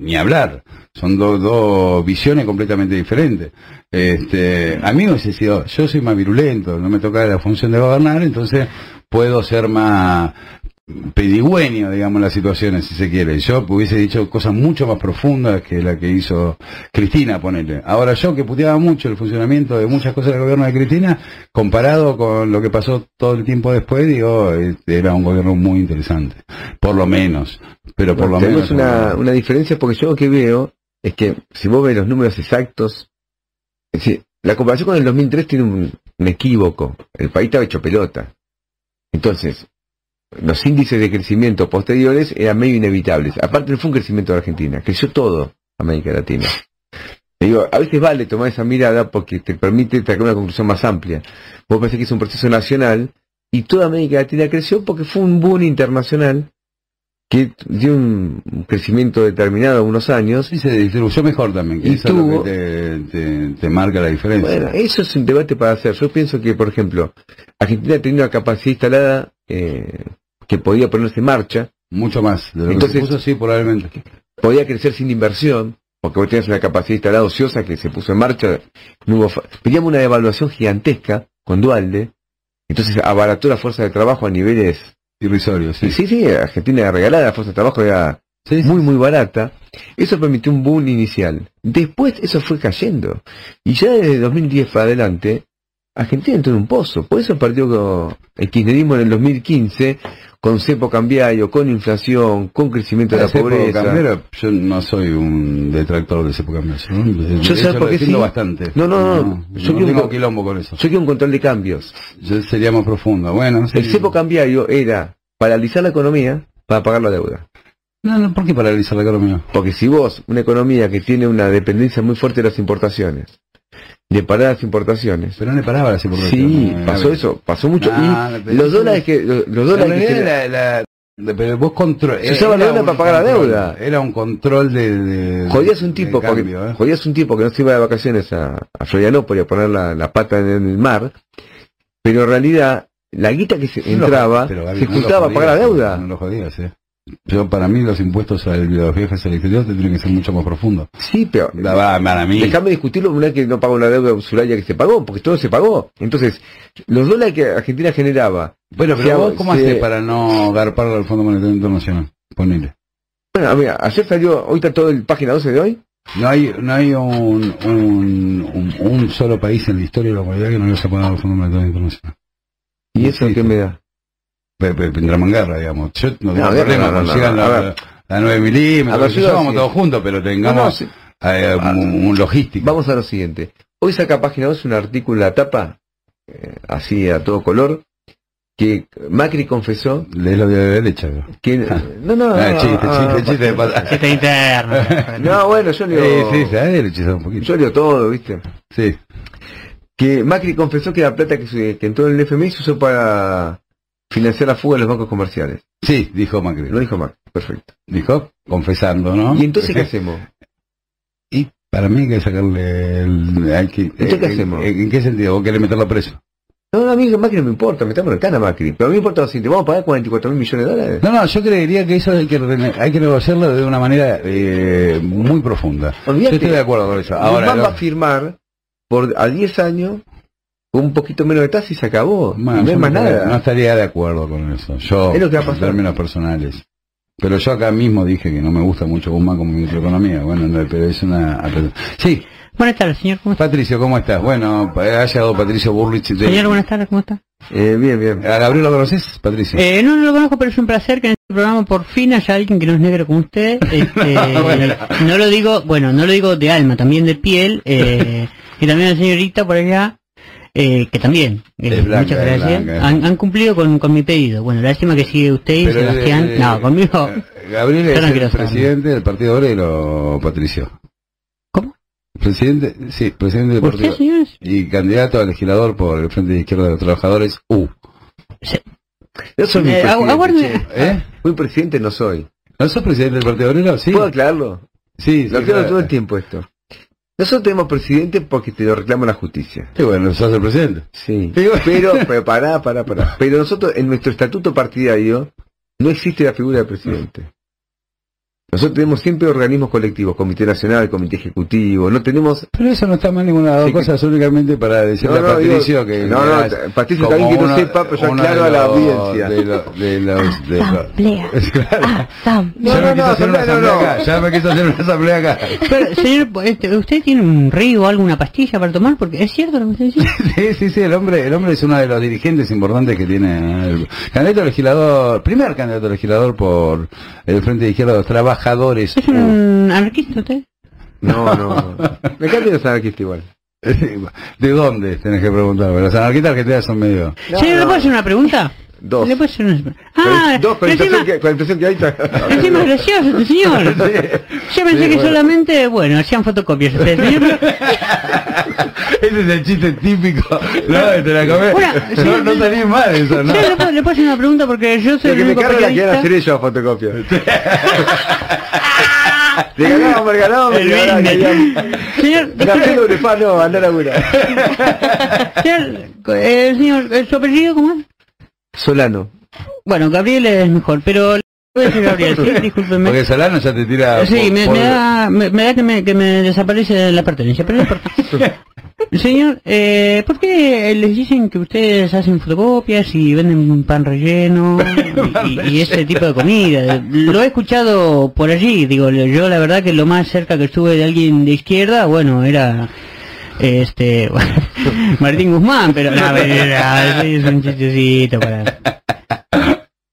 ni hablar. Son dos dos visiones completamente diferentes. Este, a mí me hubiese sido, yo soy más virulento, no me toca la función de gobernar, entonces puedo ser más pedigüeño, digamos, las situaciones, si se quiere. Yo hubiese dicho cosas mucho más profundas que la que hizo Cristina, ponele. Ahora yo que puteaba mucho el funcionamiento de muchas cosas del gobierno de Cristina, comparado con lo que pasó todo el tiempo después, digo, este, era un gobierno muy interesante. Por lo menos. Pero por lo Tenemos menos. una, una diferencia porque yo lo que veo es que si vos ves los números exactos, la comparación con el 2003 tiene un, equívoco. El país estaba hecho pelota. Entonces, los índices de crecimiento posteriores eran medio inevitables. Aparte no fue un crecimiento de Argentina, creció todo América Latina. A veces vale tomar esa mirada porque te permite sacar una conclusión más amplia. Vos pensás que es un proceso nacional y toda América Latina creció porque fue un boom internacional que dio un crecimiento determinado unos años. Sí, se distribuyó mejor también, que Y eso es tuvo- lo que te, te- te marca la diferencia. Bueno, eso es un debate para hacer. Yo pienso que, por ejemplo, Argentina tenía una capacidad instalada eh, que podía ponerse en marcha, Mucho más de lo que Entonces- se puso, sí, probablemente. podía crecer sin inversión, porque vos tenías una capacidad instalada ociosa que se puso en marcha. No hubo Teníamos una devaluación gigantesca con Dualde, entonces abarató la fuerza de trabajo a niveles... Irrisorio, sí. Sí, sí, Argentina regalada, la fuerza de trabajo era Sí, sí. muy muy barata, eso permitió un boom inicial. Después eso fue cayendo. Y ya desde 2010 para adelante, Argentina entró en un pozo. Por eso partió con el kirchnerismo en el 2015, con cepo cambiario, con inflación, con crecimiento de la pobreza. cambiario, yo no soy un detractor de época cambiario. ¿no? Yo hecho, sabes lo por qué defiendo sí. bastante. No, no, no. Yo no quiero tengo un- quilombo con eso. Yo quiero un control de cambios. Yo sería más profundo. Bueno, sí. El cepo cambiario era paralizar la economía para pagar la deuda. No, no, ¿por qué paralizar la economía? Porque si vos, una economía que tiene una dependencia muy fuerte de las importaciones, de parar las importaciones, Pero no le paraba las importaciones. Sí, No, pasó eso, pasó mucho. Ah, y los dólares que, los, dólares que la- la- de- pero vos control, Se usaba la deuda para pagar la deuda. Era un control de, de- jodías un de tipo, porque, cambio, ¿eh? jodías un tipo que no se iba de vacaciones a, a Florianópolis a poner la, la pata en el mar, pero en realidad la guita que se No entraba pero, Gaby, se juntaba para pagar la deuda. No lo jodías, eh. Yo, para mí, los impuestos a los viajes al exterior tienen que ser mucho más profundos. Sí, pero La Para mí. Déjame discutirlo una vez que no pago una deuda usuraria que se pagó, porque todo se pagó. Entonces, los dólares que Argentina generaba. Bueno, pero se- vos, ¿cómo se- haces para no garparlo al Fondo Monetario Internacional? Ponele. Bueno, a ver, ayer salió, hoy está todo el página 12 de hoy. No hay, no hay un, un, un, un solo país en la historia de la humanidad que no le haya pagado al Fondo Monetario Internacional. ¿Y eso qué me da? Pe- pe- Entramos en guerra, digamos. Yo no tengo problema no, no, con no, sigan no, a la, la 9 milímetros, vamos sí. todos juntos, pero No, no, tengamos sí. eh, un, un logístico. Vamos a lo siguiente. Hoy saca página 12 un artículo en la tapa, eh, así a todo color, que Macri confesó Lees lo de la derecha. ¿no? que... No, no, Ah, no, chiste, ah, chiste, chiste pata. Chiste interno. No, bueno, yo Sí, leo... sí, derechizado un poquito. Yo leo todo, ¿viste? Sí. Que Macri confesó que la plata que, se- que entró en el FMI se usó para financiar la fuga de los bancos comerciales. Sí, dijo Macri. Lo dijo Macri, perfecto. Dijo, confesando, ¿no? ¿Y entonces qué hacemos? Y para mí hay que sacarle el... Hay que, ¿Entonces qué en- hacemos? ¿En, en qué sentido? ¿Vos querés meterlo preso? No, no, a mí Macri no me importa, metamos en cana a Macri. Pero a mí me importa lo siguiente, ¿vamos a pagar 44 mil millones de dólares? No, no, yo creería que eso hay que, hay que negociarlo de una manera eh, muy profunda. Yo estoy de acuerdo con eso. Ahora, lo- va a firmar por a 10 años un poquito menos de tasa y se acabó. Bueno, no hay yo más no, nada. no estaría de acuerdo con eso. Yo, Es lo que va a pasar. en términos personales. Pero yo acá mismo dije que no me gusta mucho Guzmán como ministro de Economía. Bueno, no, pero es una... Sí, Buenas tardes, señor. ¿Cómo está? Patricio, ¿cómo estás? Bueno, ha llegado Patricio Burlich. de- Señor, buenas tardes. ¿Cómo está? Eh, bien, bien. ¿A Gabriel lo conoces, Patricio? Eh, no, no lo conozco, pero es un placer que en este programa por fin haya alguien que no es negro como usted. Este, Bueno. No lo digo, bueno, no lo digo de alma, también de piel. Eh, y también la señorita por allá, eh, que también. eh, blanca, muchas gracias. Han, han cumplido con, con mi pedido. Bueno, lástima que sigue usted y Pero, Sebastián. eh, no, conmigo. eh, Gabriel es el presidente del Partido Obrero, Patricio. ¿Cómo? Presidente, sí, presidente del ¿Usted, Partido señores? y candidato a legislador por el Frente de Izquierda de los Trabajadores, U. Yo soy muy Eh, presidente. ¿Eh? Muy presidente no soy. ¿No sos presidente del Partido Obrero? Sí. ¿Puedo aclararlo? Sí, sí, Lo aclaro claro. todo el tiempo esto. Nosotros tenemos presidente porque te lo reclama la justicia. Sí, bueno, sos el presidente. Sí. Sí, bueno. Pero, pero pará, pará, pará. Pero nosotros, en nuestro estatuto partidario, no existe la figura del presidente. Nosotros tenemos siempre organismos colectivos, Comité Nacional, Comité Ejecutivo, no tenemos... Pero eso no está mal ninguna de las dos Sí, que- cosas, únicamente para decirle No, no, a Patricio digo- que... no, no, es Patricio, como alguien que no uno- sepa, pero yo aclaro de a la los- audiencia. De, lo- de los... De los- Asamblea. Claro. Asamblea. No, ya no, me quiso no, hacer una asamblea no, no. acá. Ya me quiso hacer una asamblea acá. Pero, señor, este, ¿usted tiene un río o alguna pastilla para tomar? Porque es cierto lo que usted dice. Sí, sí, sí, el hombre, el hombre es uno de los dirigentes importantes que tiene el candidato legislador, primer candidato a legislador por el Frente de Izquierda de los Trabajadores. ¿Es un anarquista usted? No, no. Me cambio de anarquista igual. ¿De dónde? Tenés que preguntar. Los anarquistas argentinos son medio... No, señor, ¿le no. puedo hacer una pregunta? Dos. ¿Le puedo hacer una Con Ah, dos, con encima, que, con la impresión que hay... encima es gracioso este señor. Yo pensé Sí, que bueno. solamente, bueno, hacían fotocopias señor. pero- Ese es el chiste típico. No, te la comés. Una- sí, no, no sí. salís mal eso, ¿no? Sí, le le puedo hacer una pregunta porque yo soy Lo que el me único carga la que hacer ellos a fotocopia. Le ganamos, me ganamos, El me ganamos. Señor, Una cédula, pa, no, andar a una. señor, eh, señor, ¿su apellido cómo es? Solano. Bueno, Gabriel es mejor, pero... Voy a decir Gabriel, sí, discúlpeme. Porque Solano ya te tira... Sí, por- me, por- me da, me, me da que, me, que me desaparece la pertenencia, pero no importa. Señor, eh, ¿por qué les dicen que ustedes hacen fotocopias y venden pan relleno y, y ese tipo de comida? Lo he escuchado por allí, digo, yo la verdad que lo más cerca que estuve de alguien de izquierda, bueno, era este Martín Guzmán, pero no, es un chistecito para...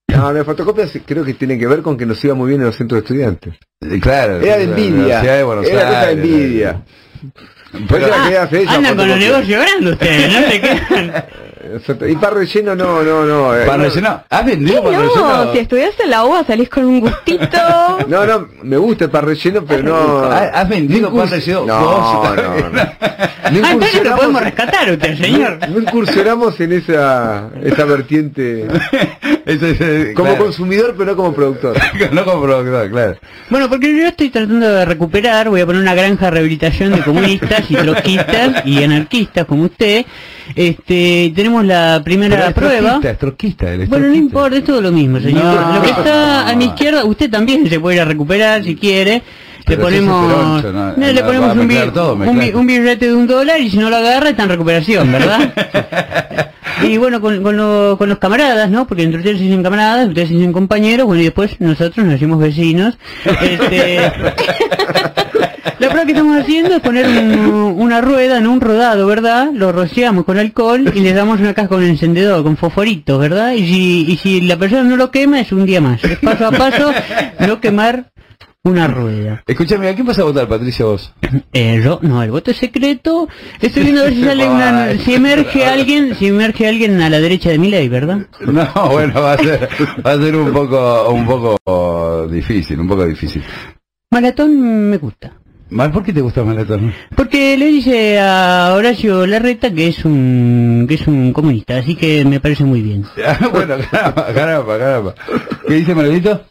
No, las fotocopias creo que tienen que ver con que nos iba muy bien en los centros de estudiantes. Claro. Era de envidia. De Buenos Era cosa de Aires. envidia. Por eso Ah, que hace ella andan con los negocios grandes ustedes, no se quedan. Y para relleno no, no, no. eh, Pan no. relleno. ¿Has vendido pan No, relleno? si estudias en la UBA salís con un gustito. No, no, me gusta el pan relleno, pero no. ¿Has has vendido No pan relleno? No, no, no. No Ah, entonces lo podemos rescatar usted, señor. No incursionamos en esa, esa vertiente. Ese es, eh, Como claro. consumidor, pero no como productor. no como productor, claro. Bueno, porque yo estoy tratando de recuperar, voy a poner una granja de rehabilitación de comunistas y troquistas y anarquistas como usted. Este, tenemos la primera Pero es prueba. troquista, es troquista, él es Bueno, no importa, es todo lo mismo, señor. No. Lo que está a mi izquierda, usted también se puede ir a recuperar si quiere. Le Pero ponemos, peroncho, no, no, le ponemos un, mezclar bi- todo, un, mezclar. bi- un billete de un dólar y si no lo agarra está en recuperación, ¿verdad? y bueno, con, con, lo- con los camaradas, ¿no? Porque entre ustedes se dicen camaradas, ustedes se dicen compañeros, bueno, y después nosotros nos decimos vecinos. Este, la prueba que estamos haciendo es poner un- una rueda en un rodado, ¿verdad? Lo rociamos con alcohol y le damos una caja con encendedor, con fosforitos, ¿verdad? Y si, y si la persona no lo quema es un día más. Es paso a paso no quemar una rueda. Escúchame, ¿a quién vas a votar, Patricia, vos? Eh, yo- no, el voto es secreto. Estoy viendo a ver si sale una, si emerge alguien, si emerge alguien a la derecha de mi ley, ¿verdad? No, bueno, va a ser, va a ser un poco, un poco difícil, un poco difícil. Maratón me gusta. ¿Por qué te gusta Malatón? Porque le dice a Horacio Larreta que es un que es un comunista, así que me parece muy bien. Ah, bueno, caramba, caramba, caramba. ¿Qué dice Manuelito?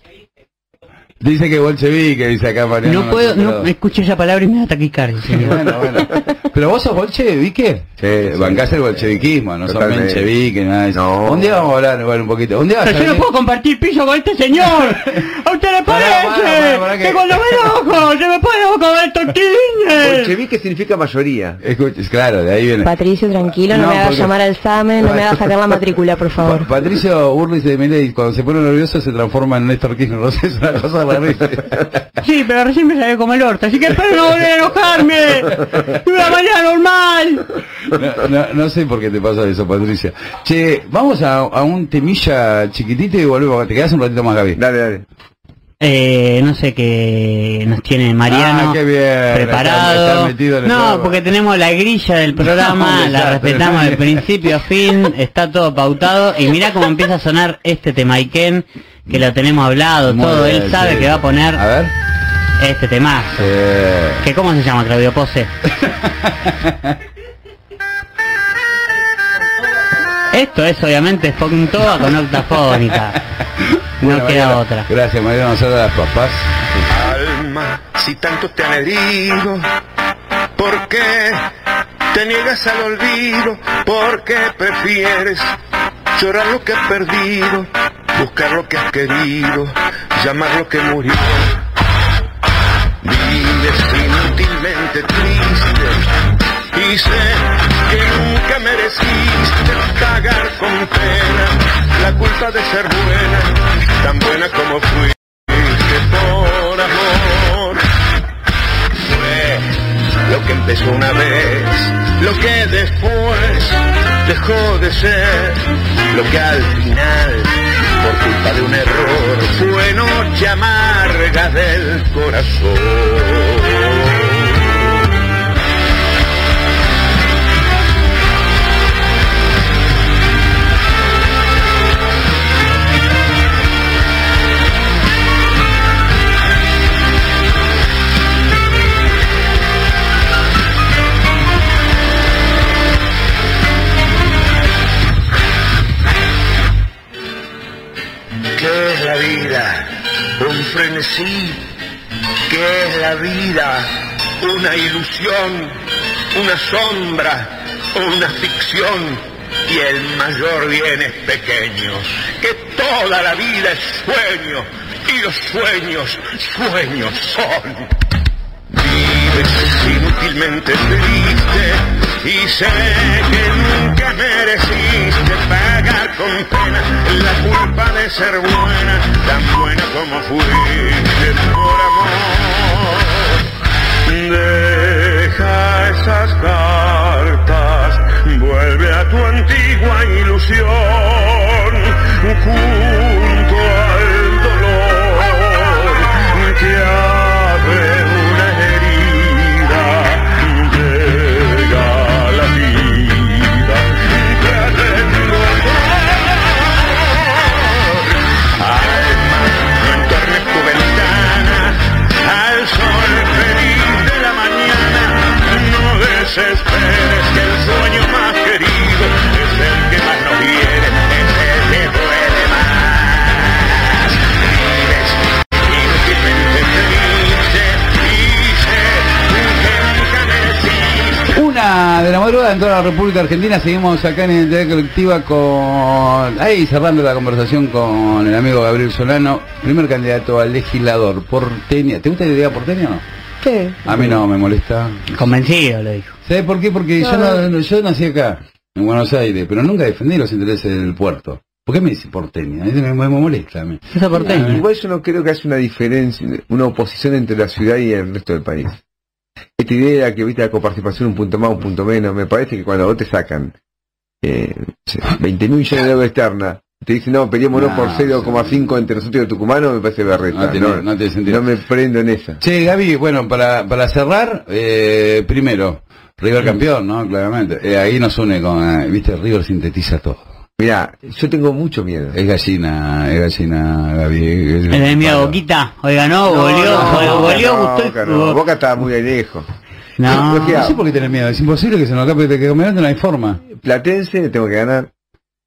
Dice que bolchevique, dice acá Mariano. No puedo, no escucho esa palabra y me da taquicardia, señor. Bueno, bueno. ¿Pero vos sos bolchevique? Sí, sí. Bancás el bolcheviquismo, no sos menchevique, nada de eso. No. Un día vamos a hablar igual un poquito. Un día Pero yo no puedo compartir piso con este señor. ¿A usted le parece? que- que... cuando me enojo se me pone con estos tines. Bolchevique significa mayoría. Escuches, claro, de ahí viene. Patricio, tranquilo, no, No, me hagas porque- llamar al examen, no me hagas sacar la matrícula, por favor. Pa- Patricio Burris de Milei, cuando se pone nervioso se transforma en Néstor Kirchner, no sé, es una cosa Sí, pero recién me salió como el orto, así que espero no volver a enojarme. Una mañana normal. No, no, no sé por qué te pasa eso, Patricia. Che, vamos a, a un temilla chiquitito y volvemos. Te quedas un ratito más, Gaby. Dale, dale. Eh, no sé qué nos tiene Mariano Ah, qué bien. preparado. Está- está no, programa. porque tenemos la grilla del programa, No, la respetamos de principio a fin, está todo pautado y mira cómo empieza a sonar este temaiken que lo tenemos hablado, Muy todo bien, él sabe sí. que va a poner A ver. este temazo. Eh, ¿Que cómo se llama Claudio Pose? Esto es obviamente Fontoa con octafónica. No bueno, queda Mariano, otra. Gracias, Mariano. Nosotros las papás. Alma, si tanto te han herido, ¿por qué te niegas al olvido? ¿Por qué prefieres llorar lo que has perdido, buscar lo que has querido, llamar lo que murió? Vives inútilmente triste y sé que nunca mereciste pagar con pena la culpa de ser buena, tan buena como fui por amor. Fue lo que empezó una vez, lo que después dejó de ser, lo que al final, por culpa de un error, fue noche amarga del corazón. Frenesí. ¿Qué es la vida? Una ilusión, una sombra, una ficción. Y el mayor bien es pequeño. Que toda la vida es sueño. Y los sueños, sueños son. Vives inútilmente triste y sé que nunca mereciste pagar con pena la culpa de ser buena, tan buena como fuiste por amor. Deja esas cartas, vuelve a tu antigua ilusión, desesperes que el sueño más querido es el que más nos viene, es el que duele más. Vives Una de la madrugada en toda la República Argentina, seguimos acá en Identidad Colectiva con... Ahí cerrando la conversación con el amigo Gabriel Solano, primer candidato a legislador, porteña. ¿Te gusta la idea porteña o no? Sí. A mí no me molesta. Convencido, lo dijo. ¿Sabes por qué? Porque yo, no, yo nací acá, en Buenos Aires, pero nunca defendí los intereses del puerto. ¿Por qué me dice porteño? A mí me, me molesta a mí. Eso porteño. Igual yo no creo que haya una diferencia, una oposición entre la ciudad y el resto del país. Esta idea que viste la coparticipación un punto más, un punto menos, me parece que cuando vos te sacan eh, 20 mil millones de deuda externa, te dicen no, peleémonos No, por 0,5 entre nosotros y los tucumanos, me parece berreta. No tiene- no, no tiene sentido. no me prendo en esa. Che, Gaby, bueno, para, para cerrar, eh, primero, River campeón, ¿no? Claramente. Eh, ahí nos une con, eh, viste, River sintetiza todo. Mira, yo tengo mucho miedo. Es gallina, es gallina, Gaby. es- El enemigo Boquita, goleó, no, goleó, no, gustó. Boca, no, Boca estaba muy de lejos. No, ¿Qué No sé por qué tenés miedo, es imposible que se nos acabe de que campeonato no hay forma. Platense, tengo que ganar.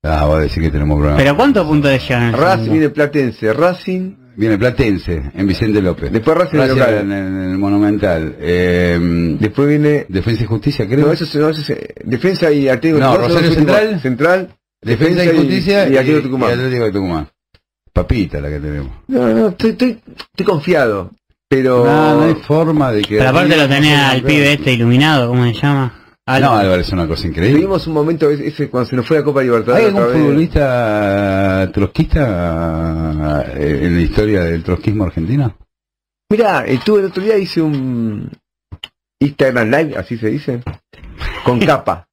Ah, vos decís que tenemos problema. pero ¿cuántos puntos llegan? Racing viene Platense, Racing, Viene Platense, en Vicente López. Después Racing Racing local. en, el- en el Monumental. Eh, después viene Defensa y Justicia, creo. No, eso, es- no, eso es, defensa y Atlético No, Tucumán Rosario. Central. Central, Defensa y Justicia y, Atlético Tucumán. y Atlético de Tucumán. Papita la que tenemos. No, no, estoy, estoy, estoy confiado. Pero. No, no hay forma de que... Pero aparte lo tenía al pibe este iluminado, ¿cómo se llama? Ah, no, Álvarez es una cosa increíble. Vivimos un momento ese, cuando se nos fue la Copa Libertadores. ¿Hay algún futbolista trotskista eh, en la historia del trotskismo argentino? Mirá, estuve el otro día, hice un Instagram Live, así se dice, con capa.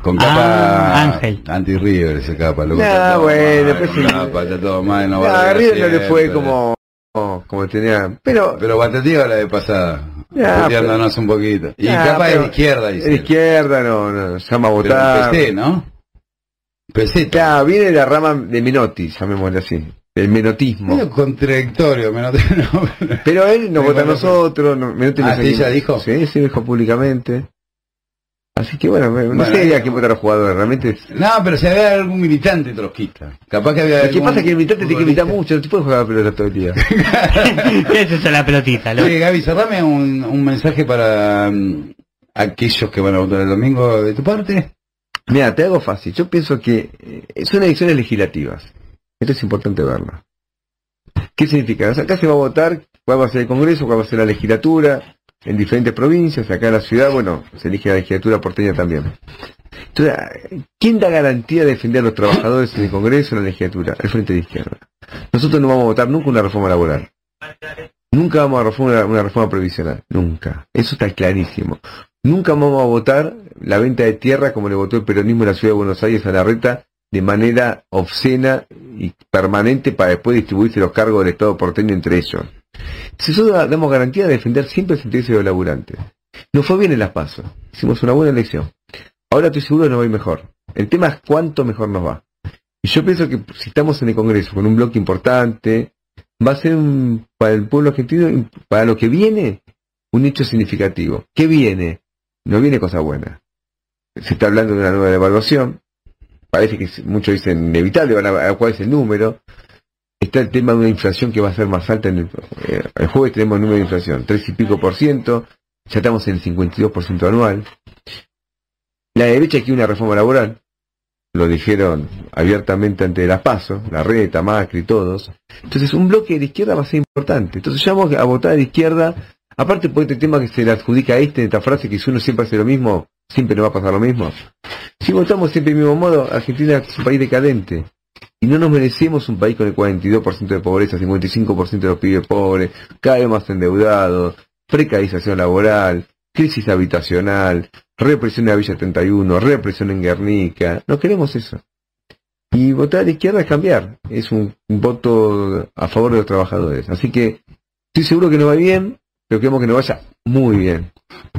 Con Ah, capa Ángel. anti-River ese capa. loco, Ah, bueno, mal, pues sí. capa, está todo mal, no va a River no le fue como, como tenía. Pero, Pero Guatativa la de pasada, Ya, puteándonos un poquito. Y Ya, capa es pero- de izquierda, de dice. izquierda no, no, se llama a Pero votar. PC, ¿no? PC, Claro, viene de la rama de Menotti, llamémosle así, del menotismo. medio contradictorio, me noté, no, Pero él nos vota a nosotros, no, Menotti Ah, nos ¿sí, ya dijo? Sí, sí, dijo públicamente. Así que bueno, no Bueno, sé a quién votar a los jugadores, realmente es... No, pero si había algún militante trotskista. Capaz que había Lo que algún pasa es que el militante tiene que imitar futbolista. mucho, no te puedes jugar a la pelota todo el día. Esa es la pelotita, loco. Oye, Gaby, cerrame un, un mensaje para mm, aquellos que van a votar el domingo de tu parte. Mira, te hago fácil. Yo pienso que eh, son elecciones legislativas. Esto es importante verlo. ¿Qué significa? O sea, acá se va a votar cuál va a ser el Congreso, cuál va a ser la legislatura, en diferentes provincias, acá en la ciudad, bueno, se elige la legislatura porteña también. Entonces, ¿quién da garantía de defender a los trabajadores en el Congreso, en la legislatura? El Frente de Izquierda. Nosotros no vamos a votar nunca una reforma laboral. Nunca vamos a reformar una, reforma previsional. Nunca. Eso está clarísimo. Nunca vamos a votar la venta de tierra como le votó el peronismo en la ciudad de Buenos Aires a la reta de manera obscena y permanente para después distribuirse los cargos del Estado porteño entre ellos. Si nosotros damos garantía de defender siempre el interés de los laburantes. Nos fue bien en las pasos. Hicimos una buena elección. Ahora estoy seguro que nos va a ir mejor. El tema es cuánto mejor nos va. Y yo pienso que si estamos en el Congreso con un bloque importante, va a ser un- para el pueblo argentino, para lo que viene, un hecho significativo. ¿Qué viene? No viene cosa buena. Se está hablando de una nueva devaluación. Parece que muchos dicen inevitable, van a cuál es el número. Está el tema de una inflación que va a ser más alta. En el, eh, jueves tenemos el número de inflación, tres y pico por ciento. Ya estamos en el 52 por ciento anual. La derecha quiere una reforma laboral. Lo dijeron abiertamente ante las pasos, la reta, Macri, todos. Entonces un bloque de la izquierda va a ser importante. Entonces ya vamos a votar a la izquierda, aparte por este tema que se le adjudica a este, esta frase que si uno siempre hace lo mismo, siempre nos va a pasar lo mismo. Si votamos siempre del mismo modo, Argentina es un país decadente. Y no nos merecemos un país con el 42% de pobreza, 55% de los pibes pobres, cada vez más endeudados, precarización laboral, crisis habitacional, represión en la Villa 31, represión en Guernica. No queremos eso. Y votar a la izquierda es cambiar. Es un voto a favor de los trabajadores. Así que estoy seguro que no va bien, pero queremos que nos vaya muy bien.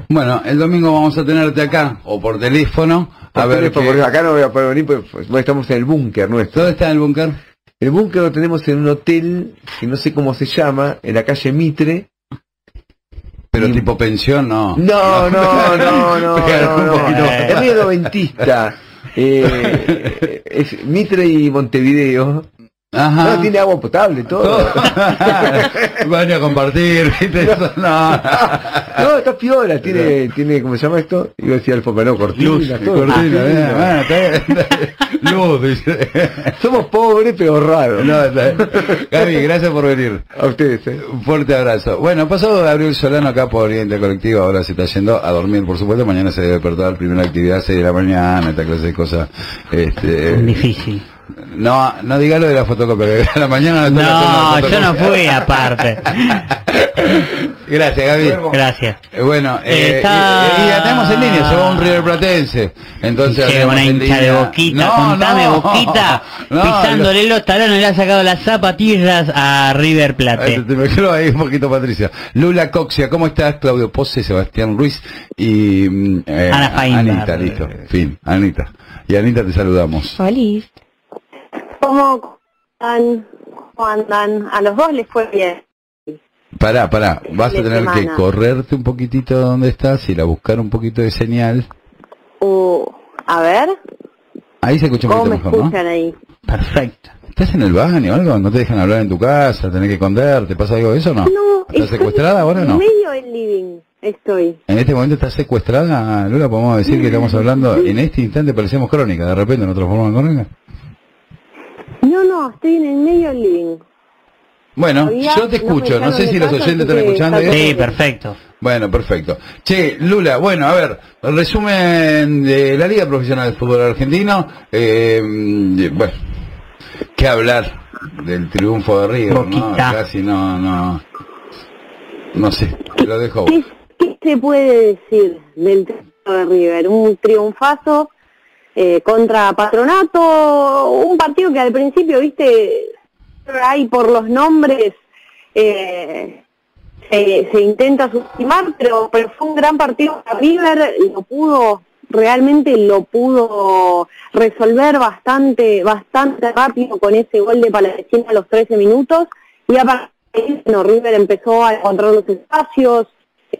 Bueno, el domingo vamos a tenerte acá, o por teléfono, a ver Porque acá no voy a poder venir, porque pues, bueno, estamos en el búnker nuestro. ¿Dónde está el búnker? El búnker lo tenemos en un hotel que no sé cómo se llama, en la calle Mitre. Pero tipo pensión, no. No, no, no, no, no. Es medio noventista. Eh, Mitre y Montevideo. Ajá. No, tiene agua potable, todo. Todo. Baño a compartir, ¿viste? Eso, no. No, está piola, tiene, tiene, ¿cómo se llama esto? Iba a decir alfa, pero no, cortina, todo. Cortina, Ah, está. Luz, dice. Somos pobres, pero raros. No. Gaby, gracias por venir. A ustedes, ¿eh? Un fuerte abrazo. Bueno, pasó Gabriel Solano acá por Oriente Colectivo, ahora se está yendo a dormir, por supuesto, mañana se debe despertar, primera actividad, 6 de la mañana, esta clase de cosas. Este, Difícil. No, no diga lo de la fotocopia, que a la mañana No, hacer yo no fui aparte. Gracias, Gaby. Gracias. Eh, Bueno, eh, Está- y, y ya tenemos en línea, se va un River Platense. Entonces, Che, una hincha de boquita, No, contame no, boquita, no, pisándole los talones, le ha sacado las zapatillas a River lo- Plate. Eh, Te me quedo ahí un poquito, Patricia. Lula Coxia, ¿cómo estás? Claudio Pose, Sebastián Ruiz y mm, eh, Ana Fainda. Anita, listo. Fin, Anita. Y Anita te saludamos. Feliz. ¿Cómo andan? A los dos les fue bien. Pará, pará, vas a tener que correrte un poquitito de donde estás, ir a buscar un poquito de señal. Uh, a ver, Ahí se escucha un ¿cómo me poquito mejor, ¿no? ahí? Perfecto. ¿Estás en el baño o algo? ¿No te dejan hablar en tu casa? ¿Tenés que esconder? ¿Te pasa algo de eso o no? No, ¿Estás estoy secuestrada ahora o en no? medio del living, estoy. En este momento estás secuestrada, Lula, podemos decir que estamos hablando, en este instante parecemos crónica, de repente nos transformamos en crónica. No, no, estoy en el medio del living. Bueno, Todavía yo te escucho, no sé si los oyentes están escuchando está. Sí, perfecto. Bueno, perfecto. Che, Lula, bueno, a ver, resumen de la Liga Profesional de Fútbol Argentino. Eh, bueno, qué hablar del triunfo de River, ¿no? Casi no, no, no sé, te lo dejo. ¿Qué, qué se puede decir del triunfo de River? Un triunfazo eh, contra Patronato, un partido que al principio, viste, ahí por los nombres eh, se, intenta subestimar, pero, pero fue un gran partido para River, lo pudo, realmente lo pudo resolver bastante, bastante rápido con ese gol de Palestina a los 13 minutos, y a partir de bueno, River empezó a encontrar los espacios,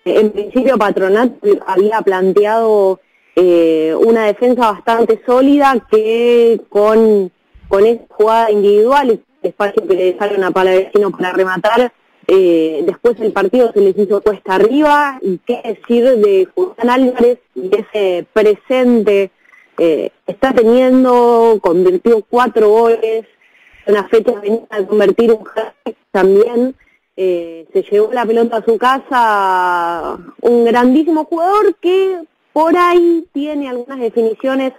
en principio Patronato había planteado eh, una defensa bastante sólida que con, con esa jugada individual, el espacio que le dejaron a Palavecino para rematar, eh, después el partido se les hizo cuesta arriba, y qué decir de Julián Álvarez y ese presente eh, está teniendo, convirtió cuatro goles, una fecha venía a convertir un también, eh, se llevó la pelota a su casa un grandísimo jugador que por ahí tiene algunas definiciones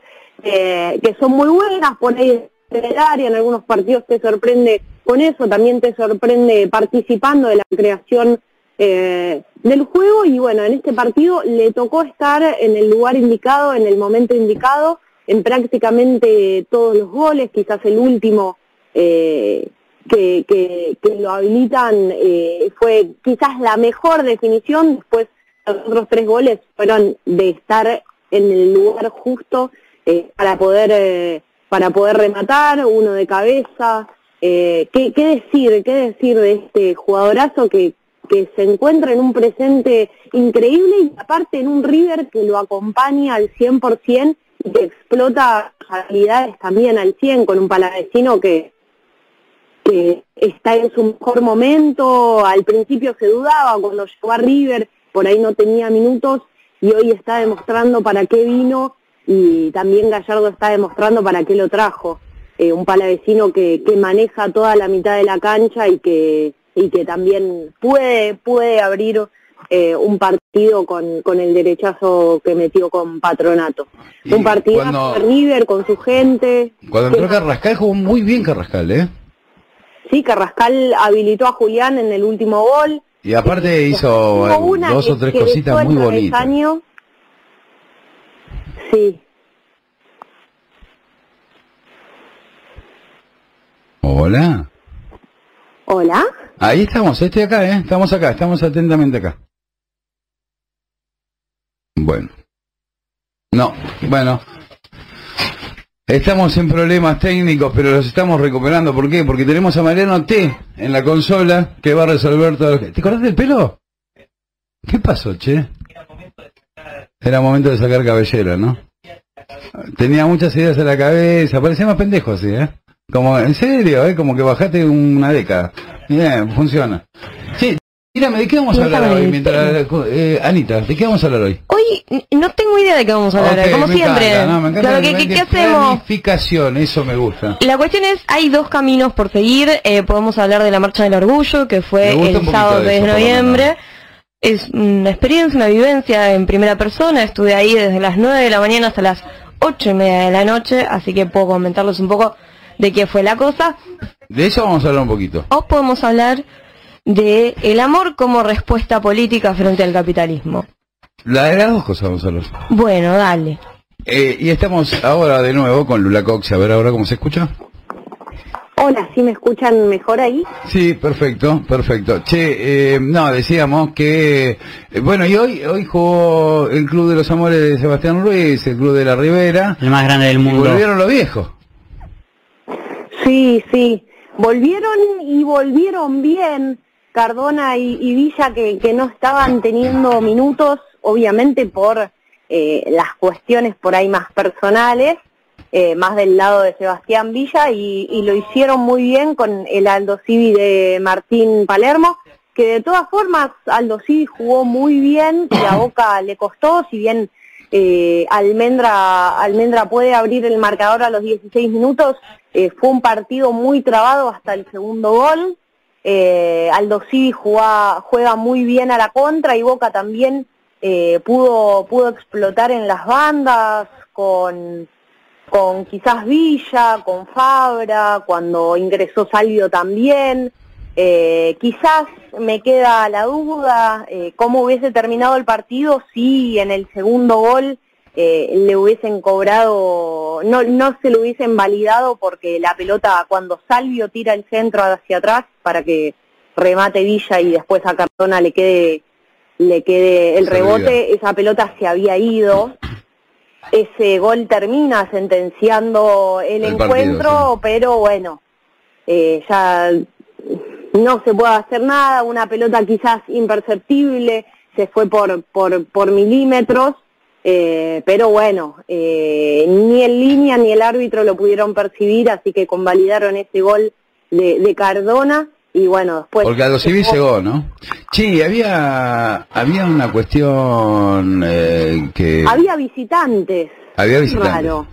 eh, que son muy buenas, por ahí en el área, en algunos partidos te sorprende con eso, también te sorprende participando de la creación eh, del juego y bueno, en este partido le tocó estar en el lugar indicado, en el momento indicado, en prácticamente todos los goles, quizás el último eh, que, lo habilitan fue quizás la mejor definición, después los otros tres goles fueron de estar en el lugar justo eh, para poder eh, para poder rematar, uno de cabeza. Eh, ¿qué, ¿Qué decir? ¿Qué decir de este jugadorazo que, que se encuentra en un presente increíble y aparte en un River que lo acompaña al 100% y que explota habilidades también al 100 con un palavecino que, que está en su mejor momento, al principio se dudaba cuando llegó a River, por ahí no tenía minutos y hoy está demostrando para qué vino y también Gallardo está demostrando para qué lo trajo. Eh, un palavecino que, que maneja toda la mitad de la cancha y que, y que también puede, puede abrir eh, un partido con, con el derechazo que metió con Patronato. Y un partido de River con su gente. Cuando entró Carrascal jugó muy bien Carrascal, ¿eh? Sí, Carrascal habilitó a Julián en el último gol. Y aparte hizo eh, una dos o tres que cositas muy bonitas. Sí, Hola. hola. Ahí estamos, estoy acá, ¿eh? Estamos acá, estamos atentamente acá. Bueno. No, bueno. Estamos en problemas técnicos, pero los estamos recuperando. ¿Por qué? Porque tenemos a Mariano T en la consola que va a resolver todo lo que... ¿Te acordás del pelo? ¿Qué pasó, che? Era momento de sacar cabellera, ¿no? Tenía muchas ideas en la cabeza, parecía más pendejo así, ¿eh? Como, en serio, ¿eh? Como que bajaste una década. Bien, funciona. Mírame, ¿de qué vamos a hablar hoy? Mientras, eh, Anita, ¿de qué vamos a hablar hoy? Hoy no tengo idea de qué vamos a hablar, como me siempre. encanta, no, me encanta Claro, ¿qué, hacemos? Planificación, eso me gusta. La cuestión es, hay dos caminos por seguir. Eh, podemos hablar de la Marcha del Orgullo, que fue el sábado de 3 de eso, por lo noviembre. Es una experiencia, una vivencia en primera persona. Estuve ahí desde las 9 de la mañana hasta las 8 y media de la noche, así que puedo comentarles un poco de qué fue la cosa. De eso vamos a hablar un poquito. O podemos hablar de el amor como respuesta política frente al capitalismo. La de las dos cosas. Bueno, dale. Eh, y estamos ahora de nuevo con Lula Cox. A ver ahora cómo se escucha. Hola, ¿sí me escuchan mejor ahí? Sí, perfecto, perfecto. Che, eh, no, decíamos que, eh, bueno, y hoy hoy jugó el Club de los Amores de Sebastián Ruiz, el Club de la Ribera, El más grande del y mundo. volvieron los viejos. Sí, sí. Volvieron y volvieron bien Cardona y, Villa que, que no estaban teniendo minutos, obviamente por eh, las cuestiones por ahí más personales, eh, más del lado de Sebastián Villa y, y lo hicieron muy bien con el Aldo Civi de Martín Palermo, que de todas formas Aldo Civi jugó muy bien, que a Boca le costó, si bien eh, Almendra, Almendra puede abrir el marcador a los 16 minutos, eh, fue un partido muy trabado hasta el segundo gol. Eh, Aldo Civi juega, muy bien a la contra y Boca también eh, pudo, pudo explotar en las bandas con, con quizás Villa, con Fabra, cuando ingresó Salvio también. Eh, quizás me queda la duda eh, cómo hubiese terminado el partido si en el segundo gol eh, le hubiesen cobrado, no, no se lo hubiesen validado porque la pelota cuando Salvio tira el centro hacia atrás para que remate Villa y después a Cardona le quede le quede el rebote, esa pelota se había ido. Ese gol termina sentenciando el, El encuentro, partido, pero bueno, eh, ya no se puede hacer nada, una pelota quizás imperceptible, se fue por, por, por milímetros, eh, pero bueno, eh, ni en línea ni el árbitro lo pudieron percibir, así que convalidaron ese gol de, de Cardona y bueno, después... Porque Aldo Civi llegó, ¿no? Sí, había, había una cuestión eh, que... Había visitantes. Había visitantes. Raro.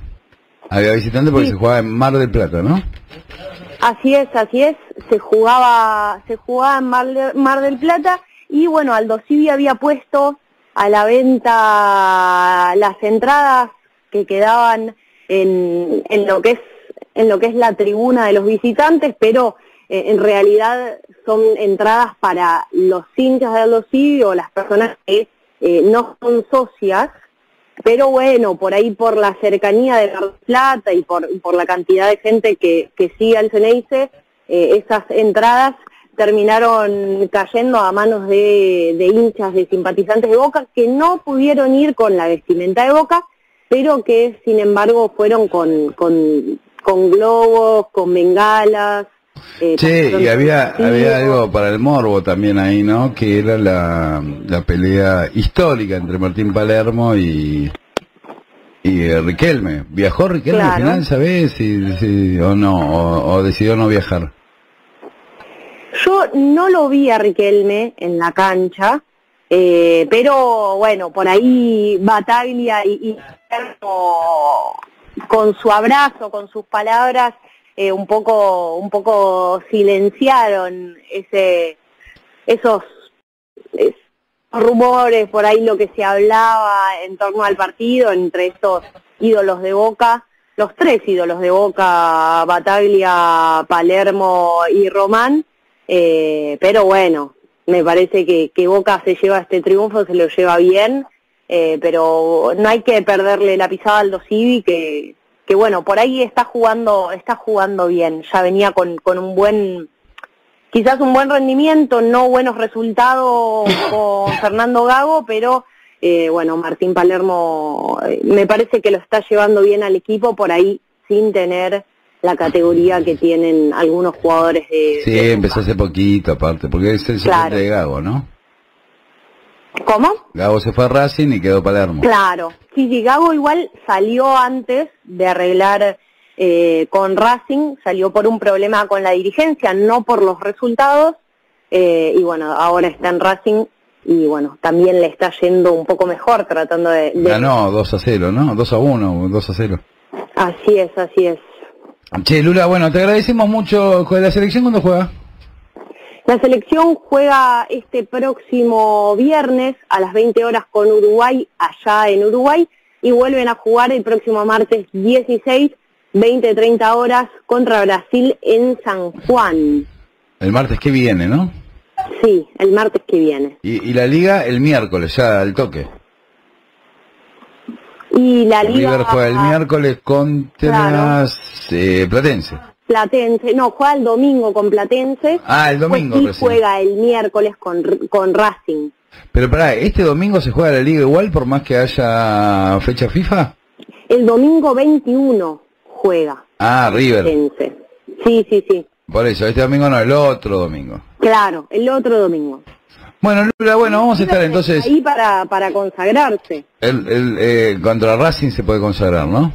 Había visitantes porque Sí. se jugaba en Mar del Plata, ¿no? Así es, así es. Se jugaba, se jugaba en Mar, de- Mar del Plata y bueno, Aldo Civi había puesto a la venta las entradas que quedaban en, en lo que es en lo que es la tribuna de los visitantes, pero eh, en realidad son entradas para los hinchas de Aldo o las personas que eh, no son socias pero bueno, por ahí por la cercanía de Mar Plata y por, la cantidad de gente que, que sigue al Ceneice, eh, esas entradas terminaron cayendo a manos de, de hinchas, de simpatizantes de Boca, que no pudieron ir con la vestimenta de Boca, pero que sin embargo fueron con, con, con globos, con bengalas. eh, Sí, y había, había algo para el morbo también ahí, ¿no? Que era la, la pelea histórica entre Martín Palermo y, y eh, Riquelme. ¿Viajó Riquelme al final, sabes? Si, si- o no, o, o decidió no viajar. Yo no lo vi a Riquelme en la cancha, eh, pero bueno, por ahí Bataglia y, y con su abrazo, con sus palabras, eh, un poco, un poco silenciaron ese, esos, esos rumores, por ahí lo que se hablaba en torno al partido entre estos ídolos de Boca, los tres ídolos de Boca, Bataglia, Palermo y Román, eh, pero bueno, me parece que, que Boca se lleva este triunfo, se lo lleva bien, eh, pero no hay que perderle la pisada al Civi que, que bueno, por ahí está jugando, está jugando bien, ya venía con, con un buen, quizás un buen rendimiento, no buenos resultados con Fernando Gago, pero eh, bueno, Martín Palermo eh, me parece que lo está llevando bien al equipo por ahí sin tener la categoría que tienen algunos jugadores de... Sí, de empezó hace poquito aparte, porque es el Claro. de Gago, ¿no? ¿Cómo? Gago se fue a Racing y quedó Palermo. Claro, sí, sí, Gago igual salió antes de arreglar eh, con Racing, salió por un problema con la dirigencia, no por los resultados, eh, y bueno, ahora está en Racing y bueno, también le está yendo un poco mejor tratando de... de- Ganó 2 a 0, ¿no? 2 a 1, 2 a 0. Así es, así es. Che, Lula, bueno, te agradecemos mucho. ¿La selección cuándo juega? La selección juega este próximo viernes a las 20 horas con Uruguay, allá en Uruguay, y vuelven a jugar el próximo martes 16, 20-30 horas contra Brasil en San Juan. El martes que viene, ¿no? Sí, el martes que viene. Y, y la liga el miércoles, ya al toque. Y la Liga River juega el miércoles contra eh, Platense. Platense, no, juega el domingo con Platense. Ah, el domingo y recién. juega el miércoles con, con Racing. Pero pará, ¿este domingo se juega la liga igual por más que haya fecha FIFA? El domingo 21 juega Ah, River. Platense. Sí, sí, sí. Por eso, este domingo no, el otro domingo. Claro, el otro domingo. Bueno, Lula, bueno, vamos a estar entonces... Ahí para, para consagrarse. El, el, eh, contra Racing se puede consagrar, ¿no?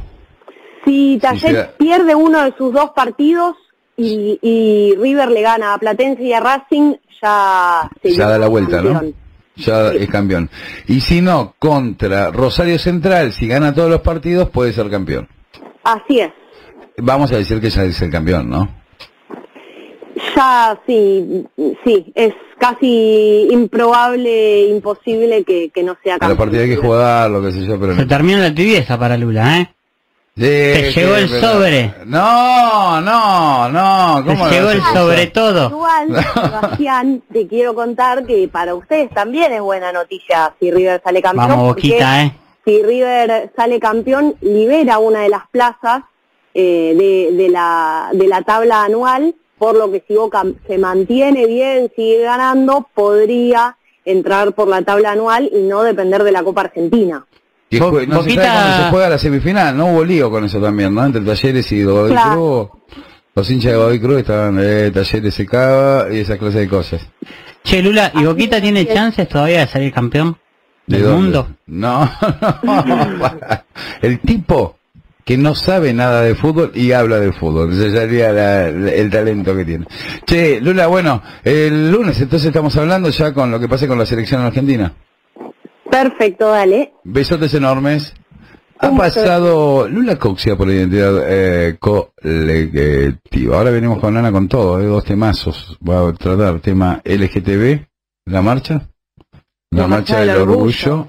Si Talleres pierde uno de sus dos partidos y, y River le gana a Platense y a Racing, ya se Ya da la vuelta, ¿no? Ya es campeón. Y si no, contra Rosario Central, si gana todos los partidos, puede ser campeón. Así es. Vamos a decir que ya es el campeón, ¿no? Ya sí, sí, es casi improbable, imposible que, que no sea A la campeón. partida hay que jugar, lo que sé yo, pero Se no. terminó la tibieza para Lula, ¿eh? Sí, Te llegó sí, el pero- sobre. No, no, no. Te ¿Cómo no? llegó el sobre todo. Igual, Sebastián, te quiero contar que para ustedes también es buena noticia si River sale campeón. Vamos, porque Boquita, ¿eh? Si River sale campeón, libera una de las plazas eh, de, de, la, de la tabla anual, por lo que si Boca se mantiene bien, sigue ganando, podría entrar por la tabla anual y no depender de la Copa Argentina. Jue- no se sabe cuándo se juega la semifinal, no hubo lío con eso también, ¿no? Entre Talleres y Godoy Claro. Cruz. Los hinchas de Godoy Cruz estaban, eh, Talleres se caga y esa clase de cosas. Che, Lula, ¿y Boquita tiene chances todavía de salir campeón ¿De del dónde? mundo? No, no. El tipo que no sabe nada de fútbol y habla de fútbol. Ese sería la- la- el talento que tiene. Che, Lula, bueno, el lunes entonces estamos hablando ya con lo que pase con la selección argentina. Perfecto, dale. Besotes enormes. Ha pasado Lula Coxia por la identidad eh, colectiva. Ahora venimos con Ana con todo, eh, dos temazos. Voy a tratar tema LGTB, la marcha, la, marcha, del orgullo,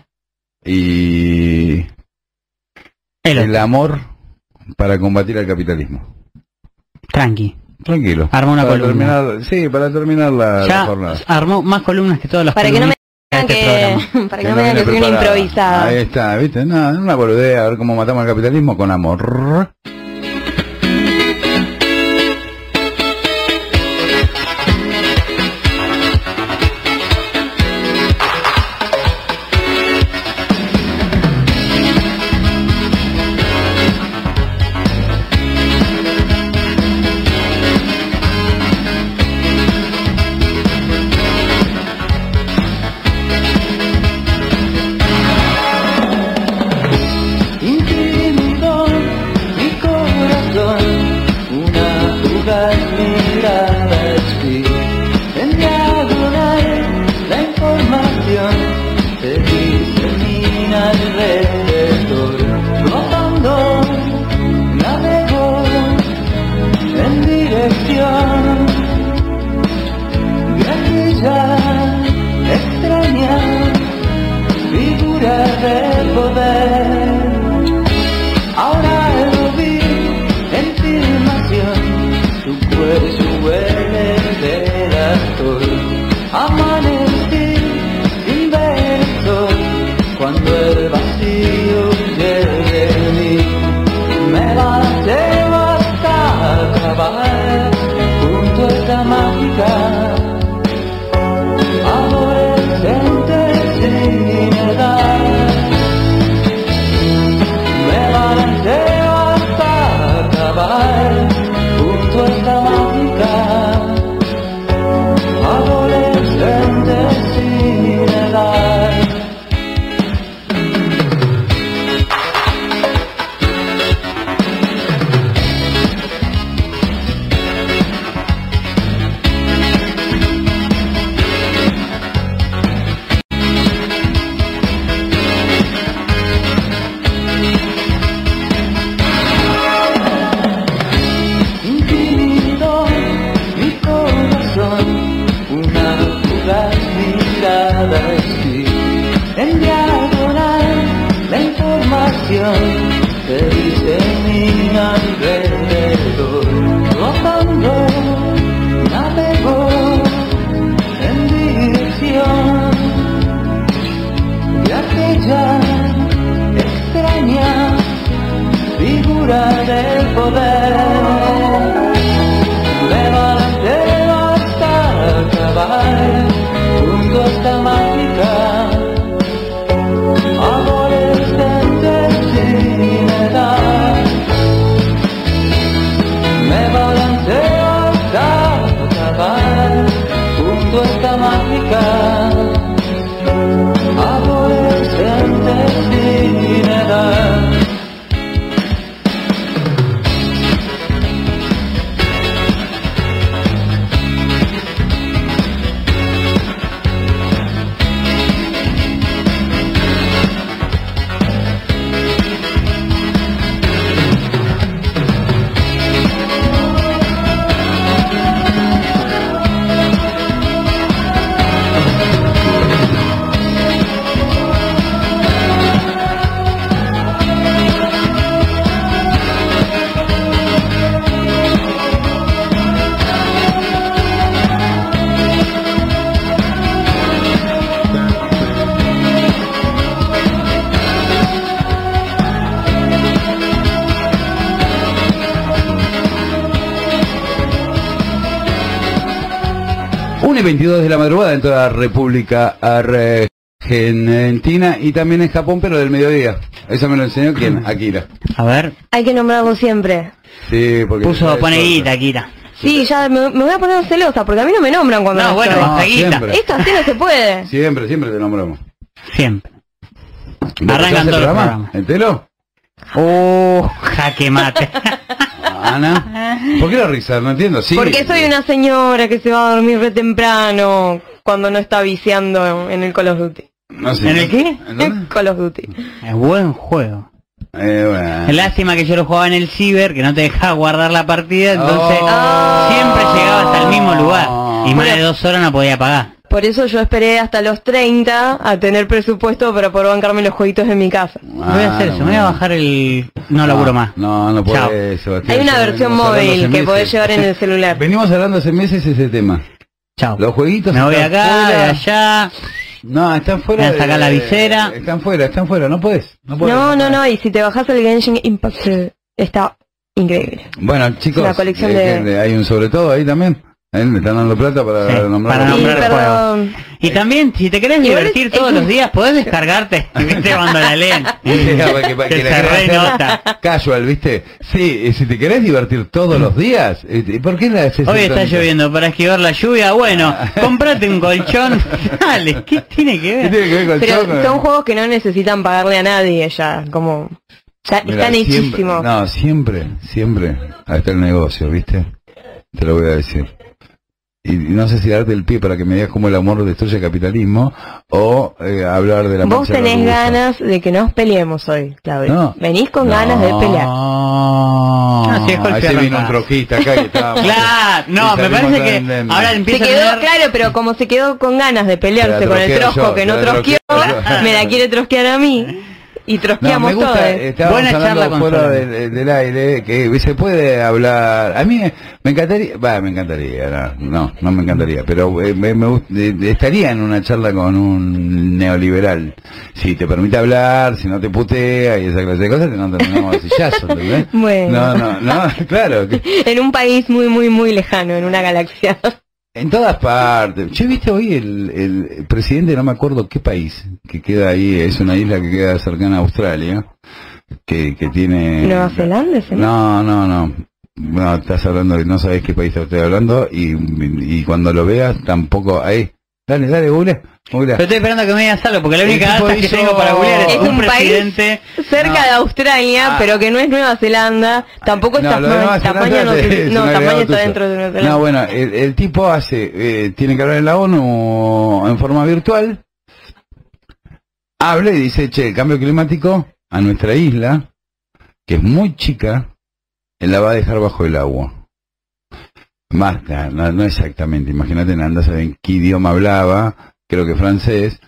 y El el amor para combatir al capitalismo. Tranqui. Tranquilo. Arma una para columna. terminar, sí, para terminar la, la Ya jornada. armó más columnas que todas las Para que no me digan este que, para que no me digan que soy una improvisada. Ahí está, ¿viste? Nada, una boludea, a ver cómo matamos al capitalismo con amor. En toda la República Argentina y también en Japón, pero del mediodía. Eso me lo enseñó quién? Akira. A ver, Hay que nombrarlo siempre. Sí, porque... puso, pone guita, Kira. Sí, ya me, me voy a poner celosa porque a mí no me nombran cuando No, no bueno, siempre. Esto así no se puede. Siempre, siempre te nombramos. Siempre. ¿Vos Arrancan el programa? ¿Entero? Oh, jaque mate. Ana. ¿Por qué la risa? No entiendo. Sí. Porque soy una señora que se va a dormir re temprano cuando no está viciando en el Call of Duty. No sé. ¿En el qué? ¿En? En Call of Duty. es buen juego. Eh, bueno. Lástima que yo lo jugaba en el ciber, que no te dejaba guardar la partida, entonces Oh. siempre llegaba hasta el mismo lugar. Y más de dos horas no podía pagar. Por eso yo esperé hasta los 30 a tener presupuesto para poder bancarme los jueguitos en mi casa. voy a hacer Ah, eso, me voy a bajar el... No laburo más. No, no Sebastián. Hay una versión móvil que podés llevar en el celular. Venimos hablando hace meses ese tema. Chao. Los jueguitos Me voy están acá, de fuera. allá. No, están fuera. Me voy a sacar de- la visera. Están fuera, están fuera, no puedes. No, podés. No, no, no, y si te bajas el Genshin Impact eh, está increíble. Bueno, chicos, colección eh, de- hay un sobre todo ahí también. ¿Eh? ¿Me están dando plata para Sí, nombrar? para Sí, nombrar. Y también, si te querés divertir es- todos es- los días, podés descargarte. ¿Viste cuando la leen? que, que, Que la casual, ¿viste? Sí, y si te querés divertir todos los días, eh, ¿por qué la haces Hoy está lloviendo para esquivar la lluvia. Bueno, comprate un colchón. Dale, ¿qué tiene que ¿Qué ver? tiene que ver con Pero choco? son juegos que no necesitan pagarle a nadie ya, como... Ya Mira, están hechísimos. No, siempre, siempre. Ahí está el negocio, ¿viste? Te lo voy a decir. Y no sé si darte el pie para que me digas cómo el amor destruye el capitalismo o eh, hablar de la Vos tenés ganas de que nos peleemos hoy, Claudio. No. Venís con No. ganas de pelear. No, si es ahí se vino un trojista acá que estaba... Claro, no, me parece que ahora Se empieza a quedó, tener... claro, pero como se quedó con ganas de pelearse con el trosco yo, que no trosqueó, me la quiere trosquear a mí. Y No, trosqueamos me gusta, todo. eh, estábamos Buena hablando charla con fuera del, del aire, que se puede hablar, a mí me encantaría, va, me encantaría, no, no, no me encantaría, pero eh, me, me eh, estaría en una charla con un neoliberal, si te permite hablar, si no te putea y esa clase de cosas, no terminamos sillazo. Bueno. No, no, no, claro, que En un país muy, muy, muy lejano, en una galaxia. En todas partes. Yo viste hoy el, el presidente, no me acuerdo qué país, que queda ahí, es una isla que queda cercana a Australia, que, que tiene... ¿Nueva Zelanda? no? No, no, no. Estás hablando, de- no sabes qué país estoy hablando y, y cuando lo veas tampoco... Ahí, dale, dale, google. googlea. Pero estoy esperando que me digas algo, porque la única data que hizo- tengo para googlear es, Es un, un país presidente... Cerca No. de Australia, Ah. pero que no es Nueva Zelanda. Tampoco es No, Nueva Tasmania. Tasmania Zelanda no, es- es no, Tasmania está dentro de Nueva Zelanda. No, bueno, el, el tipo hace, eh, tiene que hablar en la ONU en forma virtual, habla y dice, che, el cambio climático a nuestra isla, que es muy chica, él la va a dejar bajo el agua. Más, no, no exactamente, imagínate, anda a saber en qué idioma hablaba, creo que francés.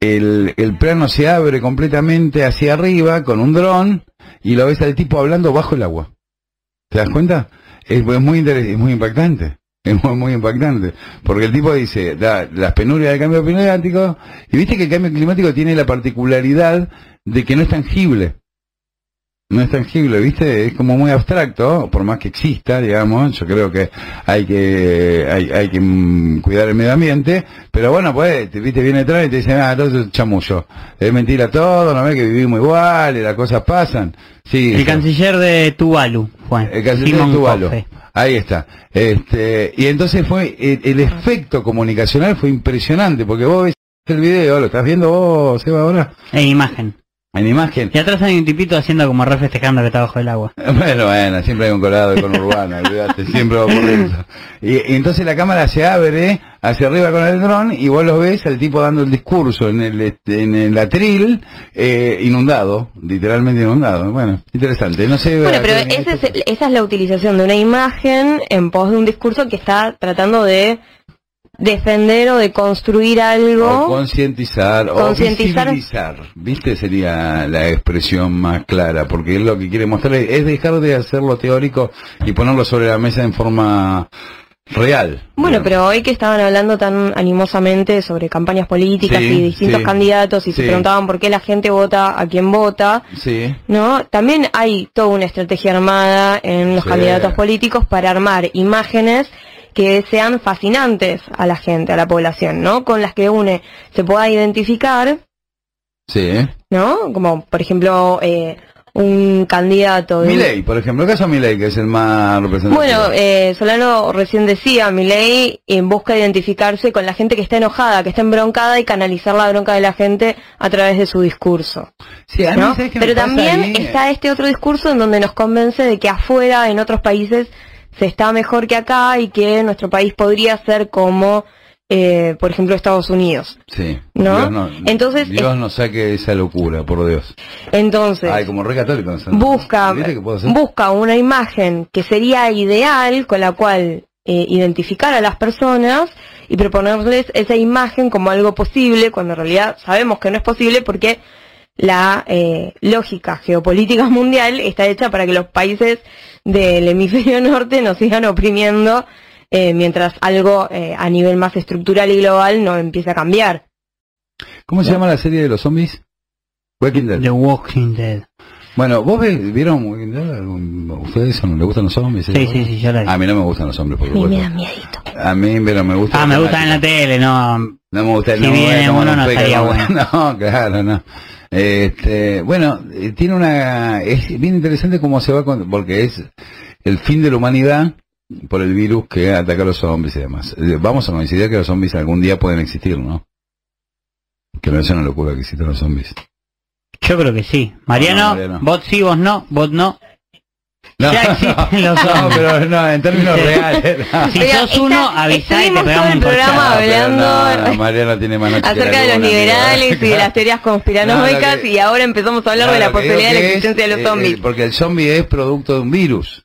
el, el plano se abre completamente hacia arriba con un dron y lo ves al tipo hablando bajo el agua. ¿Te das cuenta? Es, muy interes- es muy impactante. Es muy, muy impactante. Porque el tipo dice, las penurias del cambio climático, y viste que el cambio climático tiene la particularidad de que no es tangible. No es tangible, ¿viste? Es como muy abstracto, por más que exista, digamos. Yo creo que hay que hay, hay que mm, cuidar el medio ambiente, pero bueno, pues, te, ¿viste? Viene atrás y te dice, ah, todo eso es chamullo. Es mentira todo, no ves que vivimos igual y las cosas pasan. Sí, El eso. canciller de Tuvalu, fue. El canciller Simón de Tuvalu. Cofe. Ahí está. Este, y entonces fue, el, el efecto comunicacional fue impresionante, porque vos ves el video, lo estás viendo vos, Seba, ahora, En imagen. En imagen. Y atrás hay un tipito haciendo como re festejando que está bajo el agua. Bueno, bueno, siempre hay un colado de conurbano, olvídate, siempre va por eso. Y, y entonces la cámara se abre hacia arriba con el dron y vos lo ves al tipo dando el discurso en el este, en el atril eh, inundado, literalmente inundado. Bueno, interesante. No sé. Bueno, pero a qué- ese es el- esa es la utilización de una imagen en pos de un discurso que está tratando de defender o de construir O algo. concientizar, o Concientizar. visibilizar, ¿viste? Sería la expresión más clara, porque él lo que quiere mostrar es, dejar de hacerlo teórico y ponerlo sobre la mesa en forma real. Bueno, digamos. pero hoy que estaban hablando tan animosamente sobre campañas políticas Sí, y distintos sí, candidatos y se preguntaban por qué la gente vota a quien vota, Sí, ¿no? También hay toda una estrategia armada en los candidatos políticos para armar imágenes que sean fascinantes a la gente, a la población, ¿no? Con las que une se pueda identificar, sí. ¿no? Como, por ejemplo, eh, un candidato de... Milei, por ejemplo, caso de Milei, que es el más representativo. Bueno, eh, Solano recién decía, Milei eh, busca identificarse con la gente que está enojada, que está embroncada y canalizar la bronca de la gente a través de su discurso. sí, ¿no? ¿sabes qué Pero también ahí? está este otro discurso en donde nos convence de que afuera, en otros países, se está mejor que acá y que nuestro país podría ser como, eh, por ejemplo, Estados Unidos. Sí. ¿no? Dios Entonces, Dios nos saque esa locura, por Dios. Entonces, Ay, como re católico. ¿no? busca, busca una imagen que sería ideal con la cual eh, identificar a las personas y proponerles esa imagen como algo posible, cuando en realidad sabemos que no es posible porque la eh, lógica geopolítica mundial está hecha para que los países del hemisferio norte nos sigan oprimiendo eh, mientras algo eh, a nivel más estructural y global no empieza a cambiar. ¿Cómo se llama la serie de los zombies? Walking Dead. The Walking Dead. Bueno, ¿vos ves- vieron Walking Dead? ¿Algún- ¿Ustedes no les gustan los zombies? Sí, sí, sí, yo la vi. A mí no me gustan los zombies, por A mí me supuesto. da miedito. A mí, pero me gusta. Ah, me gusta en la tele, no. No me gusta Si no, viene no estaría como- bueno. No, claro, no. Este, bueno, eh, tiene una, es bien interesante cómo se va con, porque es el fin de la humanidad por el virus que ataca a los zombies y demás. Eh, Vamos a coincidir que los zombies algún día pueden existir, ¿no? Que no es una locura que existan los zombies. Yo creo que sí. Mariano, No, Mariano. vos sí, vos no, vos no. No, Ya existen los no, zombies. pero no, en términos reales. no. Si Pero sos uno, avisá y te pegamos un programa hablando no, tiene más acerca de los liberales y de las teorías conspiranoicas No, lo que- y ahora empezamos a hablar No, de la posibilidad de la existencia de los eh, zombies. eh, porque el zombie es producto de un virus.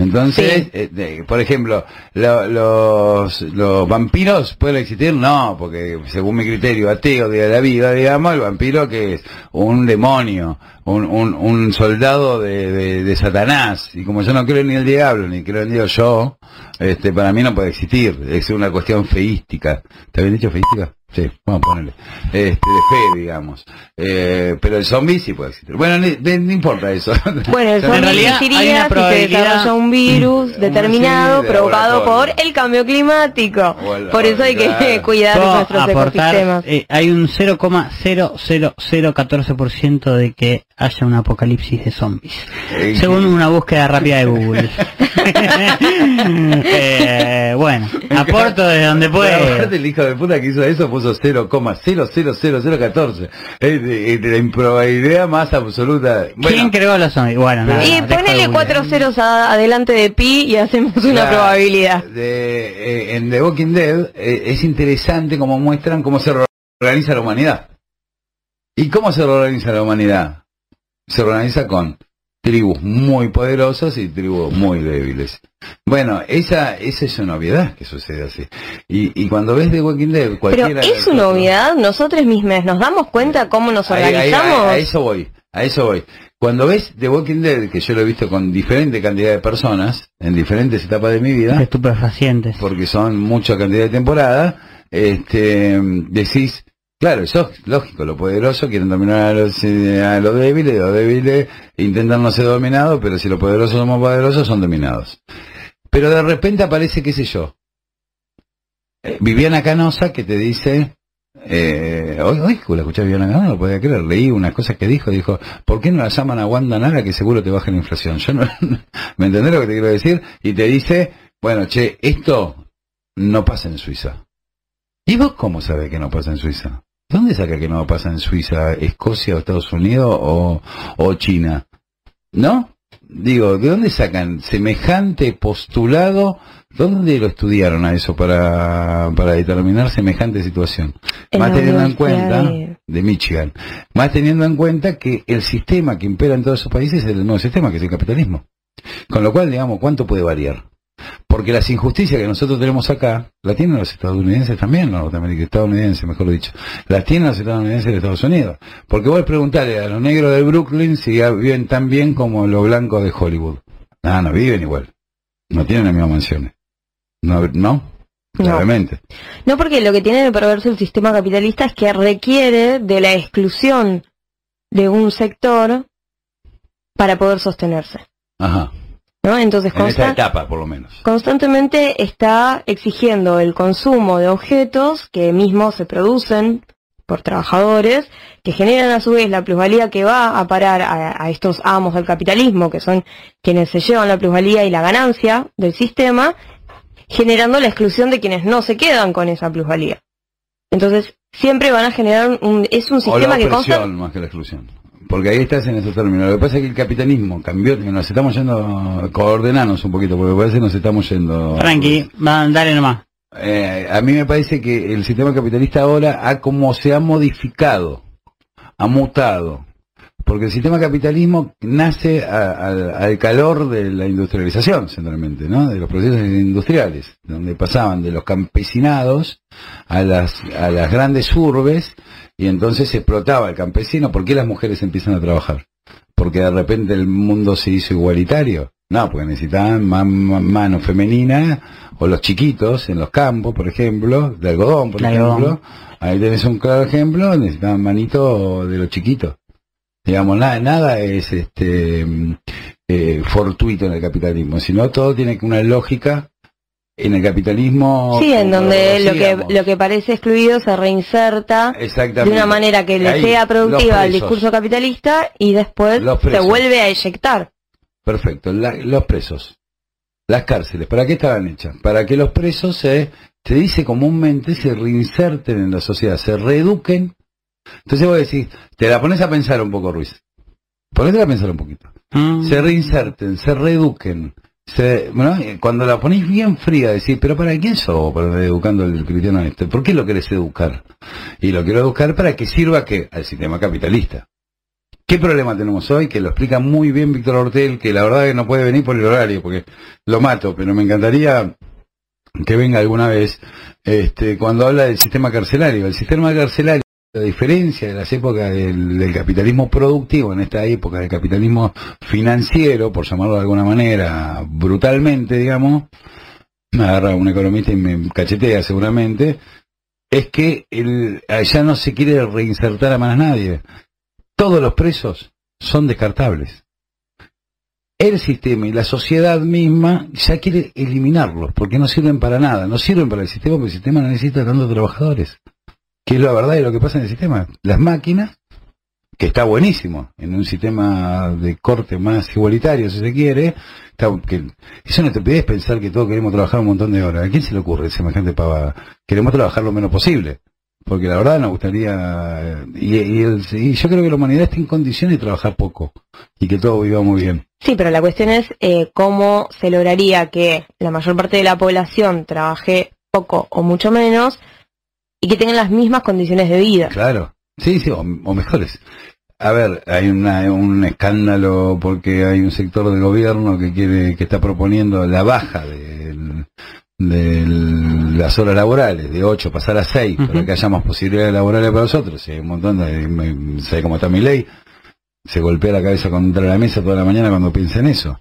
Entonces, Sí. eh, por ejemplo, lo- los, los vampiros pueden existir, no, porque según mi criterio ateo de la vida, digamos, el vampiro que es un demonio, un, un, un soldado de, de, de Satanás, y como yo no creo ni el diablo, ni creo en Dios yo, este, para mí no puede existir, es una cuestión feística. ¿Te habían dicho feística? Sí, vamos a ponerle. Este, de fe, digamos. Eh, pero el zombie sí puede existir. Bueno, ni- de- no importa eso. Bueno, el En zombie realidad hay existiría una si se desarrolla un virus Mm, determinado sí, de provocado por el cambio climático. Por eso hay que cuidar Puedo nuestros aportar, ecosistemas. eh, hay un 0,00014% de que haya un apocalipsis de zombies. Eh, Según una búsqueda rápida de Google. Eh, bueno, aporto desde donde puedo. el hijo de puta que hizo eso puso 0,00014. Es de, de la improbabilidad más absoluta. Bueno, ¿Quién creó los zombies? Bueno, nada, y ponele cuatro ceros a- adelante de pi y hacemos una la- probabilidad. de- eh, en The Walking Dead eh, es interesante como muestran cómo se organiza la humanidad. ¿Y cómo se organiza la humanidad? Se organiza con tribus muy poderosas y tribus muy débiles. Bueno, esa, esa es una novedad que sucede así. Y, y cuando ves The Walking Dead, Pero cualquiera... es una novedad, nosotros mismos nos damos cuenta cómo nos organizamos. a, a eso voy, a eso voy. Cuando ves The Walking Dead, que yo lo he visto con diferente cantidad de personas, en diferentes etapas de mi vida, Estupefacientes. porque son mucha cantidad de temporadas, este, decís, claro, eso es lógico, lo poderoso quieren dominar a los, eh, a los débiles, los débiles intentan no ser dominados, pero si los poderosos son más poderosos, son dominados. Pero de repente aparece, qué sé yo, eh, Viviana Canosa que te dice, eh, hoy, hoy la escuché a Viviana Canosa, no lo podía creer, leí unas cosas que dijo, dijo, ¿por qué no la llaman a Wanda Nara que seguro te baja la inflación? Yo no, ¿me entendés lo que te quiero decir? Y te dice, bueno, che, esto no pasa en Suiza. ¿Y vos cómo sabés que no pasa en Suiza? ¿Dónde saca que no pasa en Suiza, Escocia o Estados Unidos o, o China? ¿No? Digo, ¿de dónde sacan semejante postulado? ¿Dónde lo estudiaron a eso para, para determinar semejante situación? En Más teniendo en cuenta, de- de Michigan, más teniendo en cuenta que el sistema que impera en todos esos países es el nuevo sistema, que es el capitalismo. Con lo cual, digamos, ¿cuánto puede variar? Porque las injusticias que nosotros tenemos acá, la tienen los estadounidenses también, los norteamericanos, estadounidenses, mejor dicho, las tienen los estadounidenses de Estados Unidos. Porque vos preguntarle a los negros de Brooklyn si viven tan bien como los blancos de Hollywood. Ah, no viven igual. No tienen las mismas mansiones. No, no, claramente. No, porque lo que tiene de perverso el sistema capitalista es que requiere de la exclusión de un sector para poder sostenerse. Ajá. ¿No? Entonces, En consta- etapa, por lo menos. constantemente está exigiendo el consumo de objetos que mismos se producen por trabajadores, que generan a su vez la plusvalía que va a parar a, a estos amos del capitalismo, que son quienes se llevan la plusvalía y la ganancia del sistema, generando la exclusión de quienes no se quedan con esa plusvalía. Entonces, siempre van a generar un, es un O la sistema que consta, opresión más que la exclusión. Porque ahí estás en esos términos. Lo que pasa es que el capitalismo cambió, nos estamos yendo, coordenanos un poquito, porque parece que nos estamos yendo. Tranqui, va, dale nomás. Eh, a mí me parece que el sistema capitalista ahora ha como se ha modificado, ha mutado. Porque el sistema capitalismo nace a- al- al calor de la industrialización, centralmente, ¿no? De los procesos industriales, donde pasaban de los campesinados a las, a las grandes urbes y entonces se explotaba el campesino. ¿Por qué las mujeres empiezan a trabajar? Porque de repente el mundo se hizo igualitario. No, porque necesitaban mano femenina o los chiquitos en los campos, por ejemplo, de algodón, por ejemplo. Ahí tenés un claro ejemplo, necesitaban manito de los chiquitos. Digamos, nada, nada es este mm, eh, fortuito en el capitalismo, sino todo tiene una lógica en el capitalismo. sí, en donde lo que, lo que parece excluido se reinserta de una manera que le Ahí, sea productiva al discurso capitalista y después se vuelve a eyectar. Perfecto, la- los presos, las cárceles, ¿para qué estaban hechas? Para que los presos se, se dice comúnmente, se reinserten en la sociedad, se reeduquen. Entonces vos decís, te la pones a pensar un poco, Ruiz. Ponete a pensar un poquito. Mm. Se reinserten, se reeduquen. Se, bueno, eh, cuando la ponéis bien fría, decís, pero ¿para quién sos para educando el cristiano este? ¿Por qué lo querés educar? Y lo quiero educar para que sirva que al sistema capitalista. ¿Qué problema tenemos hoy? Que lo explica muy bien Víctor Hortel, que la verdad que no puede venir por el horario, porque lo mato, pero me encantaría que venga alguna vez, este, cuando habla del sistema carcelario. El sistema carcelario, a diferencia de las épocas del, del capitalismo productivo, en esta época del capitalismo financiero, por llamarlo de alguna manera, brutalmente, digamos, me agarra un economista y me cachetea seguramente, es que el, ya no se quiere reinsertar a más nadie. Todos los presos son descartables. El sistema y la sociedad misma ya quiere eliminarlos porque no sirven para nada, no sirven para el sistema porque el sistema no necesita tantos trabajadores. Que es la verdad de lo que pasa en el sistema. Las máquinas, que está buenísimo, en un sistema de corte más igualitario, si se quiere, está, que, es una estupidez pensar que todos queremos trabajar un montón de horas. ¿A quién se le ocurre semejante pavada? Queremos trabajar lo menos posible. Porque la verdad nos gustaría, y, y el- y yo creo que la humanidad está en condiciones de trabajar poco y que todos vivamos bien. Sí, pero la cuestión es eh, cómo se lograría que la mayor parte de la población trabaje poco o mucho menos y que tengan las mismas condiciones de vida. Claro, sí, sí, o, o mejores. a ver, hay una, un escándalo porque hay un sector del gobierno que quiere, que está proponiendo la baja del- de las horas laborales, de 8 pasar a 6, para que haya más posibilidades laborales para nosotros. Y hay un montón de, sé cómo está mi ley, se golpea la cabeza contra la mesa toda la mañana cuando piensa en eso.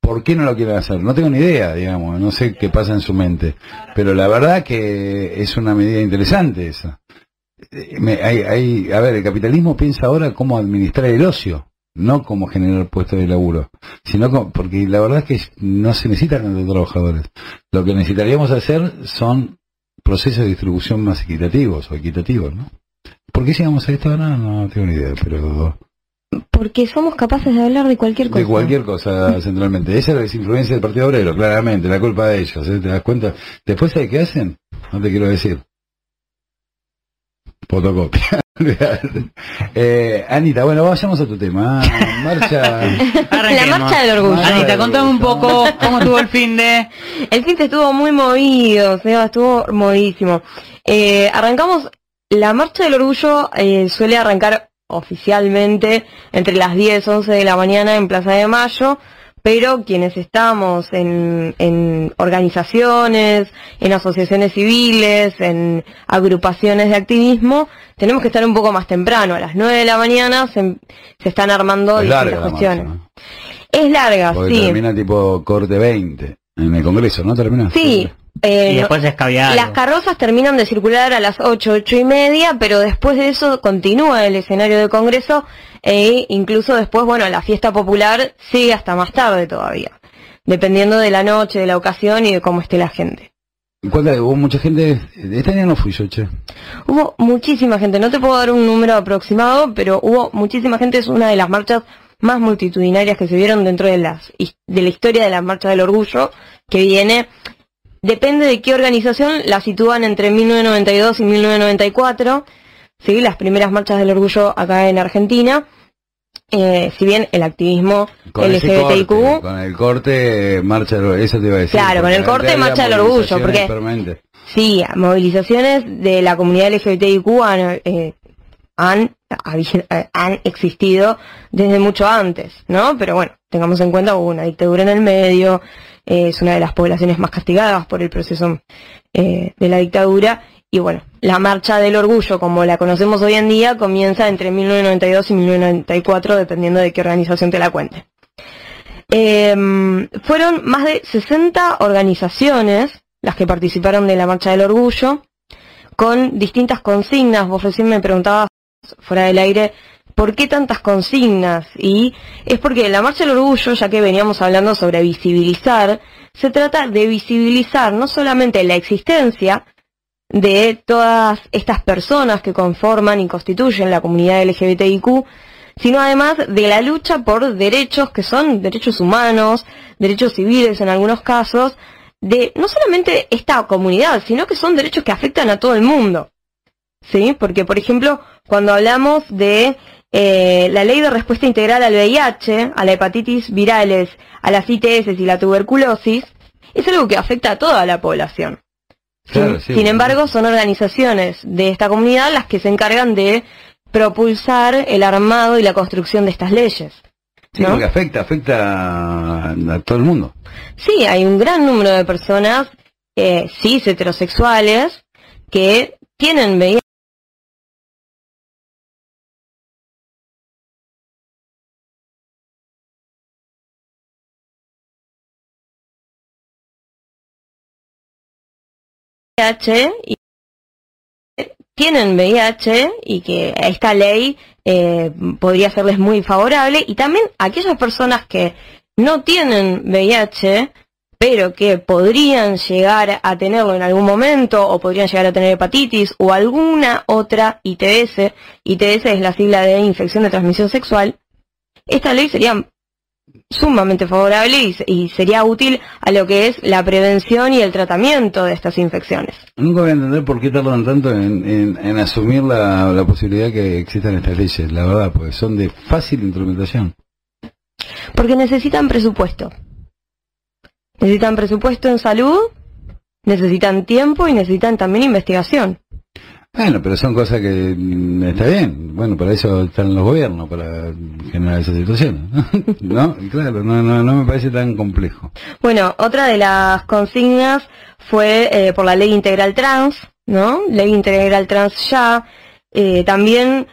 ¿Por qué no lo quieren hacer? No tengo ni idea, digamos, no sé qué pasa en su mente. Pero la verdad que es una medida interesante esa. Eh, hay, a ver, el capitalismo piensa ahora cómo administrar el ocio, no cómo generar puestos de laburo, sino porque la verdad es que no se necesitan tantos trabajadores. Lo que necesitaríamos hacer son procesos de distribución más equitativos o equitativos, ¿no? ¿Por qué llegamos a esto ahora? No tengo ni idea, pero Porque somos capaces de hablar de cualquier cosa. de cualquier cosa centralmente. Esa es la desinfluencia del Partido Obrero, claramente, la culpa de ellos, ¿eh? ¿te das cuenta? Después, ¿sabes qué hacen? No te quiero decir. Fotocopia. eh, Anita, bueno, vayamos a tu tema. Ah, Marcha. La marcha del orgullo. Anita, contame un poco cómo estuvo el fin de... El fin de estuvo muy movido, Seba, estuvo movidísimo. Eh, arrancamos, la marcha del orgullo eh, suele arrancar oficialmente entre las 10, 11 de la mañana en Plaza de Mayo, pero quienes estamos en, en organizaciones, en asociaciones civiles, en agrupaciones de activismo, tenemos que estar un poco más temprano, a las 9 de la mañana se, se están armando Es distintas larga la marcha, cuestiones. ¿no? Es larga, Porque sí. termina tipo corte 20 en el Congreso, ¿no? Termina. Sí. Eh, Y después es caviar. Las carrozas terminan de circular a las 8, 8 y media, pero después de eso continúa el escenario del Congreso e incluso después, bueno, la fiesta popular sigue hasta más tarde todavía, dependiendo de la noche, de la ocasión y de cómo esté la gente. ¿Cuánta, hubo mucha gente? Este año no fui yo, che. Hubo muchísima gente, no te puedo dar un número aproximado, pero hubo muchísima gente, es una de las marchas más multitudinarias que se vieron dentro de, las, de la historia de la Marcha del Orgullo, que viene, depende de qué organización, la sitúan entre 1992 y 1994, ¿sí? las primeras marchas del orgullo acá en Argentina, eh, si bien el activismo Con LGBTIQ, corte, con el corte, marcha, del- eso te iba a decir. Claro, con el corte, marcha del orgullo, porque-. Sí, movilizaciones de la comunidad LGBTIQ han, eh, han, eh, han existido desde mucho antes, ¿no? Pero bueno, tengamos en cuenta hubo una dictadura en el medio, eh, es una de las poblaciones más castigadas por el proceso eh, de la dictadura, y bueno, la marcha del orgullo, como la conocemos hoy en día, comienza entre 1992 y 1994, dependiendo de qué organización te la cuente. Em, fueron más de 60 organizaciones las que participaron de la Marcha del Orgullo, con distintas consignas. Vos recién me preguntabas fuera del aire, ¿por qué tantas consignas? Y es porque la Marcha del Orgullo, ya que veníamos hablando sobre visibilizar, se trata de visibilizar no solamente la existencia de todas estas personas que conforman y constituyen la comunidad LGBTIQ, sino además de la lucha por derechos que son derechos humanos, derechos civiles en algunos casos, de no solamente esta comunidad, sino que son derechos que afectan a todo el mundo. ¿Sí? Porque, por ejemplo, cuando hablamos de eh, la ley de respuesta integral al VIH, a la hepatitis virales, a las ITS y la tuberculosis, es algo que afecta a toda la población. Claro, sin, sí. sin embargo, son organizaciones de esta comunidad las que se encargan de propulsar el armado y la construcción de estas leyes. Sí, ¿no? porque afecta, afecta a, a todo el mundo. Sí, hay un gran número de personas eh, cis heterosexuales que tienen VIH. Y tienen VIH y que esta ley eh, podría serles muy favorable. Y también aquellas personas que no tienen VIH pero que podrían llegar a tenerlo en algún momento o podrían llegar a tener hepatitis o alguna otra ITS, ITS es la sigla de infección de transmisión sexual, esta ley sería sumamente favorable y, y sería útil a lo que es la prevención y el tratamiento de estas infecciones. Nunca voy a entender por qué tardan tanto en, en- en asumir la, la posibilidad que existan estas leyes, la verdad, porque son de fácil implementación. Porque necesitan presupuesto. Necesitan presupuesto en salud, necesitan tiempo y necesitan también investigación. Bueno, pero son cosas que mm, está bien. Bueno, para eso están los gobiernos, para generar esas situaciones. ¿No? Claro, no, no, no me parece tan complejo. Bueno, otra de las consignas fue eh, por la ley integral trans, ¿no? Ley integral trans ya. Eh, también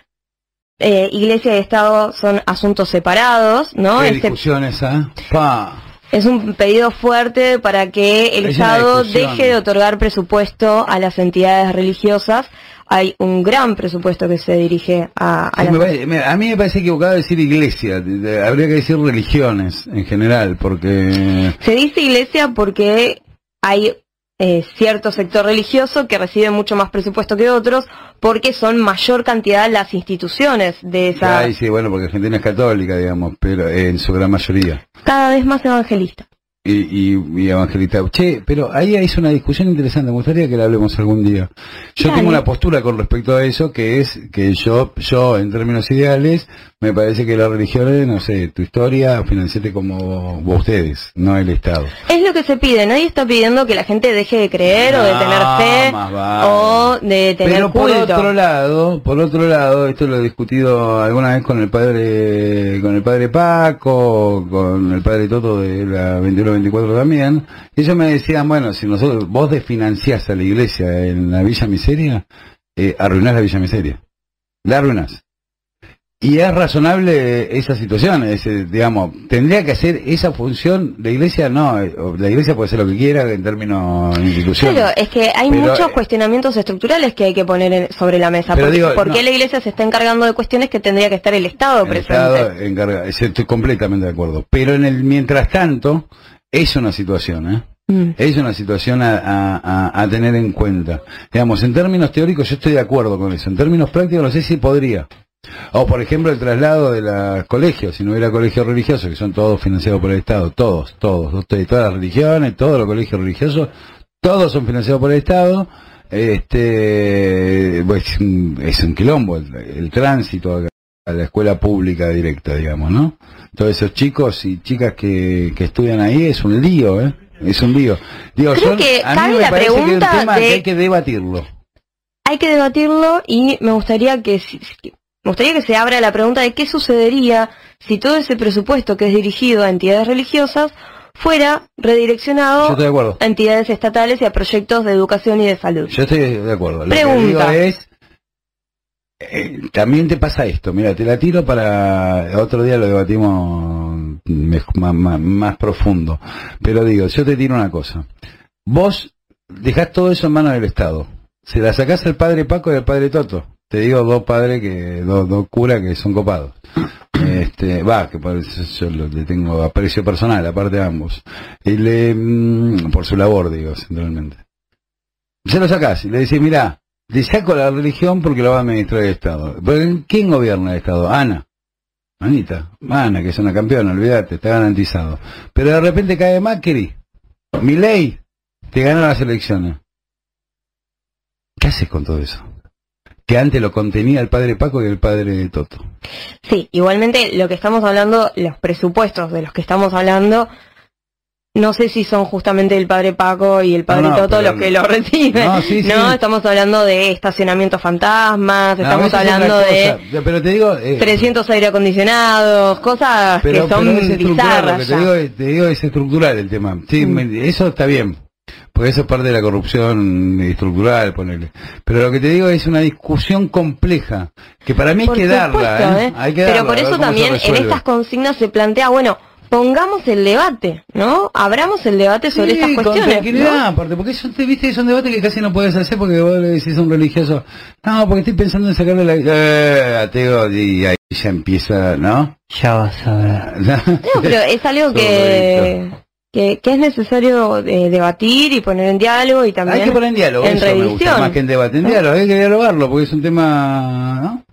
eh, Iglesia y Estado son asuntos separados, ¿no? ¿Qué Este- discusiones, ah? Pa. Es un pedido fuerte para que el Es Estado deje de otorgar presupuesto a las entidades religiosas. Hay un gran presupuesto que se dirige a, a Sí, las me parece- me- a mí me parece equivocado decir iglesia, habría que decir religiones en general, porque Se dice iglesia porque hay eh, cierto sector religioso que recibe mucho más presupuesto que otros porque son mayor cantidad las instituciones de esa Ay, sí, bueno, porque Argentina es católica, digamos, pero eh, en su gran mayoría. cada vez más evangelista. Y, y, y evangelista. Che, pero ahí es una discusión interesante, me gustaría que la hablemos algún día. Yo Dale. tengo una postura con respecto a eso, que es que yo, yo en términos ideales, me parece que las religiones, no sé, tu historia, financiate como vos ustedes, no el Estado. Es lo que se pide, nadie está pidiendo que la gente deje de creer o de tener fe vale. o de tener Pero por culto. otro lado, por otro lado, esto lo he discutido alguna vez con el padre, con el padre Paco, con el padre Toto de la 21-24 también, y ellos me decían, bueno, si nosotros, vos desfinanciás a la iglesia en la Villa Miseria, eh, arruinás la Villa Miseria. La arruinás. Y es razonable esa situación, es, eh, digamos, tendría que hacer esa función, la iglesia no, eh, la iglesia puede hacer lo que quiera en términos institucionales. Claro, es que hay Pero, muchos eh, cuestionamientos estructurales que hay que poner en- sobre la mesa. Pero ¿Por, digo, por qué no. la iglesia se está encargando de cuestiones que tendría que estar el Estado El presente? Estado encarga, es- estoy completamente de acuerdo. Pero en el mientras tanto, es una situación, ¿eh? Mm. Es una situación a, a- a- a tener en cuenta. Digamos, en términos teóricos yo estoy de acuerdo con eso. En términos prácticos no sé si podría. O por ejemplo el traslado de los colegios, si no hubiera colegios religiosos, que son todos financiados por el Estado, todos, todos, todas las religiones, todos los colegios religiosos, todos son financiados por el Estado, este, pues, es un- quilombo el, el tránsito a, a la escuela pública directa, digamos, ¿no? Todos esos chicos y chicas que, que estudian ahí es un lío, ¿eh? Es un lío. Digo, Creo son- que a mí cabe me la parece que es un pregunta tema que de- hay que debatirlo. Hay que debatirlo y me gustaría que me gustaría que se abra la pregunta de qué sucedería si todo ese presupuesto que es dirigido a entidades religiosas fuera redireccionado de a entidades estatales y a proyectos de educación y de salud. Yo estoy de acuerdo. Lo que Pregunta. digo es, eh, también te pasa esto. Mira, te la tiro para otro día lo debatimos más, más- profundo. Pero digo, yo te tiro una cosa. Vos dejás todo eso en manos del Estado. Se la sacás al padre Paco y al padre Toto. Te digo dos padres que, dos, dos curas que son copados. Este, va, que por eso yo lo- le tengo aprecio personal, aparte de ambos. Y le, mm, por su labor, digo, centralmente. Se lo sacás y le decís, mirá, le saco la religión porque lo va a administrar el Estado. ¿Pero ¿Quién gobierna el Estado? Ana. Anita. Ana, que es una campeona, olvídate, está garantizado. Pero de repente cae Macri. ley te gana las elecciones. ¿Qué haces con todo eso? Que antes lo contenía el padre Paco y el padre Toto. Sí, igualmente lo que estamos hablando, los presupuestos de los que estamos hablando, no sé si son justamente el padre Paco y el padre No, Toto pero- los que lo reciben. No, sí, sí. No, estamos hablando de estacionamientos fantasmas, No, estamos es hablando de. Pero te digo... eh, 300 aire acondicionados, cosas pero, que son pero es bizarras que te digo, es- te digo es estructural el tema. Sí, Mm. eso está bien. Porque eso es parte de la corrupción estructural, ponerle. Pero lo que te digo es una discusión compleja, que para mí hay Por que supuesto, darla, ¿eh? ¿eh? Hay que Pero darla, por a ver eso también en estas consignas se plantea, bueno, pongamos el debate, ¿no? Abramos el debate sobre Sí, estas con cuestiones. tranquilidad, ¿no? aparte, porque eso te viste, es un debate que casi no puedes hacer porque vos le decís a un religioso, no, porque estoy pensando en sacarle la... Eh, ateo, y ahí ya empieza, ¿no? Ya vas a ver. No, pero es algo que, que, que es necesario eh, debatir y poner en diálogo y también... Hay que poner en diálogo, en eso me gusta, revisión. más que en debate, en diálogo, hay que dialogarlo, porque es un tema, ¿no?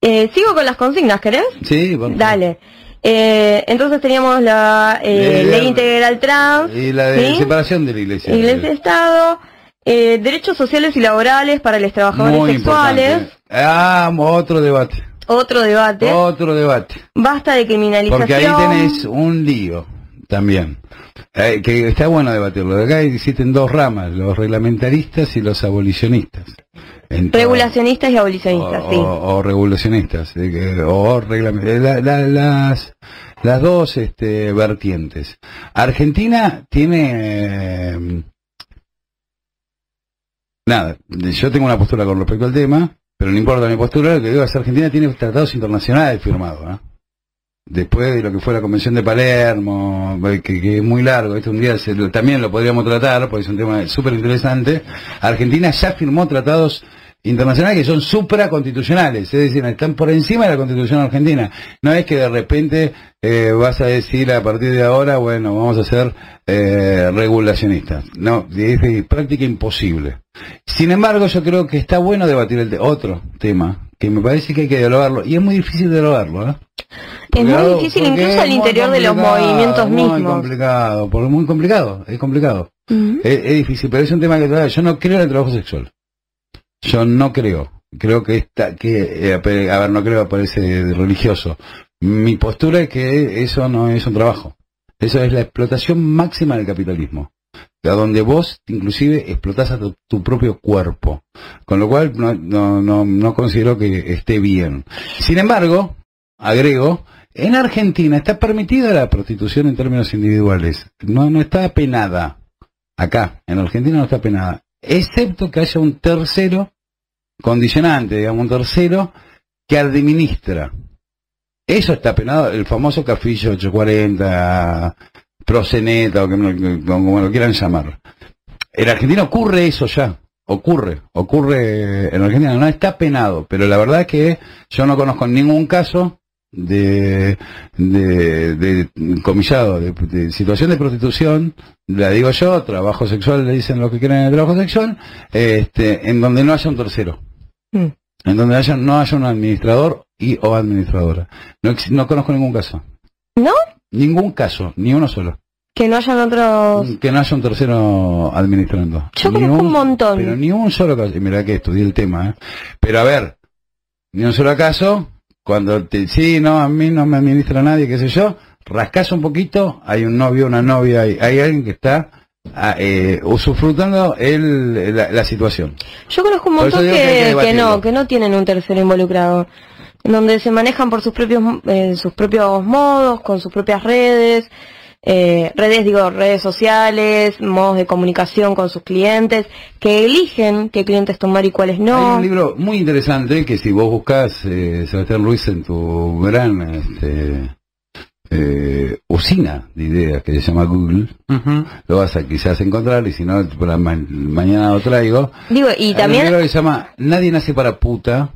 Eh, Sigo con las consignas, ¿querés? Sí, por favor. Dale. Eh, entonces teníamos la eh, ley integral trans, Y la de ¿sí? separación de la iglesia. Iglesia-Estado, eh, derechos sociales y laborales para los trabajadores Muy sexuales, importante. Ah, otro debate. otro debate, Otro debate. basta de criminalización. Porque ahí tenés un lío también. Eh, que está bueno debatirlo. Acá existen dos ramas, los reglamentaristas y los abolicionistas. Regulacionistas y abolicionistas, o, sí. o- o regulacionistas, o eh, la- la- las, las dos este, vertientes. Argentina tiene... eh, nada, yo tengo una postura con respecto al tema, pero no importa mi postura, lo que digo es que Argentina tiene tratados internacionales firmados. ¿eh? Después de lo que fue la Convención de Palermo, eh, que, que es muy largo, este un día se también lo podríamos tratar, porque es un tema súper interesante, Argentina ya firmó tratados internacionales que son supraconstitucionales, es decir, están por encima de la constitución argentina. No es que de repente eh, vas a decir a partir de ahora, bueno, vamos a ser eh, regulacionistas. No, es práctica imposible. Sin embargo, yo creo que está bueno debatir el te- otro tema, que me parece que hay que dialogarlo, y es muy difícil dialogarlo, ¿eh? Es muy difícil incluso al muy interior de los movimientos Muy mismos. complicado, porque muy complicado, es complicado. Es, es difícil, pero es un tema que yo no creo en el trabajo sexual. Yo no creo. Creo que está, que, eh, a ver, no creo parece religioso. Mi postura es que eso no es un trabajo. Eso es la explotación máxima del capitalismo. A donde vos, inclusive, explotás a tu, tu propio cuerpo. Con lo cual, no, no, no, no considero que esté bien. Sin embargo, agrego, en Argentina está permitida la prostitución en términos individuales. No, no está penada. Acá, en Argentina no está penada. Excepto que haya un tercero condicionante, digamos, un tercero que administra. Eso está penado, el famoso cafillo 840, proceneta, o que, como lo quieran llamar. En Argentina ocurre eso ya, ocurre, ocurre en Argentina, no está penado, pero la verdad es que yo no conozco ningún caso de, de, de comillado, de, de situación de prostitución, la digo yo, trabajo sexual, le dicen lo que quieren en el trabajo sexual, este, en donde no haya un tercero. Mm. En donde haya, no haya un administrador y o administradora. No, no conozco ningún caso. ¿No? Ningún caso, ni uno solo. Que no hayan otros... Que no haya un tercero administrando. Yo Ni conozco un montón. Pero ni un solo caso. Y mira que estudié el tema, ¿eh? Pero a ver, ni un solo caso, cuando te, sí, no, a mí no me administra nadie, qué sé yo, rascas un poquito, hay un novio, una novia, hay, hay alguien que está ah, eh, usufructando el, la, la situación. Yo conozco un montón que hay que que, que debatirlo. no, que no tienen un tercero involucrado, donde se manejan por sus propios eh, sus propios modos, con sus propias redes, eh, redes digo redes sociales, modos de comunicación con sus clientes, que eligen qué clientes tomar y cuáles Hay no. un libro muy interesante que si vos buscas eh, Sebastián Ruiz en tu gran este, eh, usina de ideas que se llama Google, lo vas a quizás encontrar y si no, para ma- mañana lo traigo. Digo, y Hay un también libro que se llama Nadie nace para puta,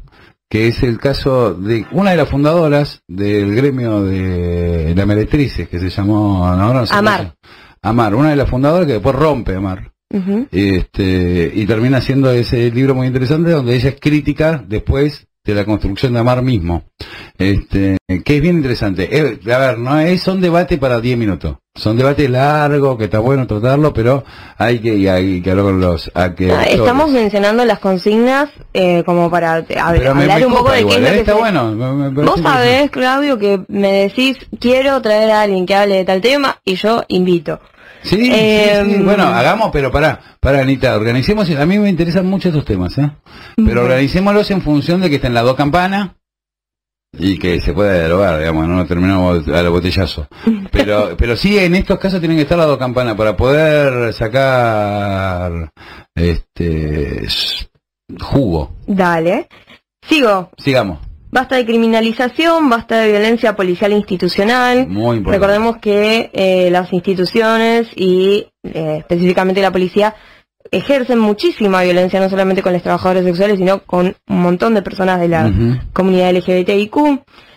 que es el caso de una de las fundadoras del gremio de la meretrices, que se llamó... no sé Amar. Amar, una de las fundadoras que después rompe Amar. Este, y termina siendo ese libro muy interesante donde ella es crítica después de la construcción de Amar mismo. Este, que es bien interesante. Eh, a ver, no es son debate para 10 minutos. Son debates largos, que está bueno tratarlo, pero hay que, hay que hablar con los a que Ah, Estamos mencionando las consignas eh, como para me- hablar me un poco de qué es lo ¿eh? que Está se- bueno. me- Vos sabés, Claudio, que me decís, quiero traer a alguien que hable de tal tema y yo invito. Sí, sí, Eh, sí, bueno, hagamos, pero pará, pará, Anita, organicemos, a mí me interesan mucho estos temas, ¿eh? Pero organicémoslos en función de que estén las dos campanas y que se pueda derogar, digamos, no terminamos a la botellazo. Pero, pero sí, en estos casos tienen que estar las dos campanas para poder sacar, este, jugo. Dale. Sigo. Sigamos, Basta de criminalización, basta de violencia policial institucional. muy importante. Recordemos que eh, las instituciones y eh, específicamente la policía ejercen muchísima violencia, no solamente con los trabajadores sexuales, sino con un montón de personas de la Ujú. comunidad LGBTIQ.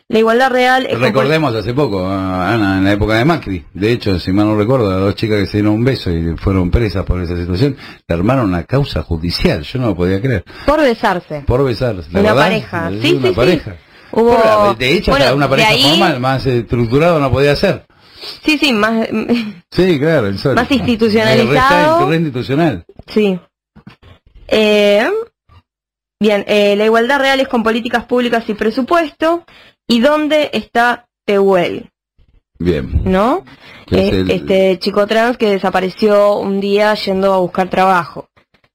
La igualdad real es Recordemos hace poco, Ana, en la época de Macri. De hecho, si mal no recuerdo, las dos chicas que se dieron un beso y fueron presas por esa situación, le armaron una causa judicial. Yo no lo podía creer. por besarse. Por besar. la Una verdad, pareja. Sí, una sí, sí. Hubo, Pero, de hecho, bueno, hasta una pareja ahí- formal, más estructurado no podía ser. Sí, sí, más, Sí, claro, en serio. Más institucionalizado. Re institucional. sí. Eh, bien, eh, la igualdad real es con políticas públicas y presupuesto. ¿Y dónde está Tehuel? Bien. ¿No? Es Eh, el- Este chico trans que desapareció un día yendo a buscar trabajo.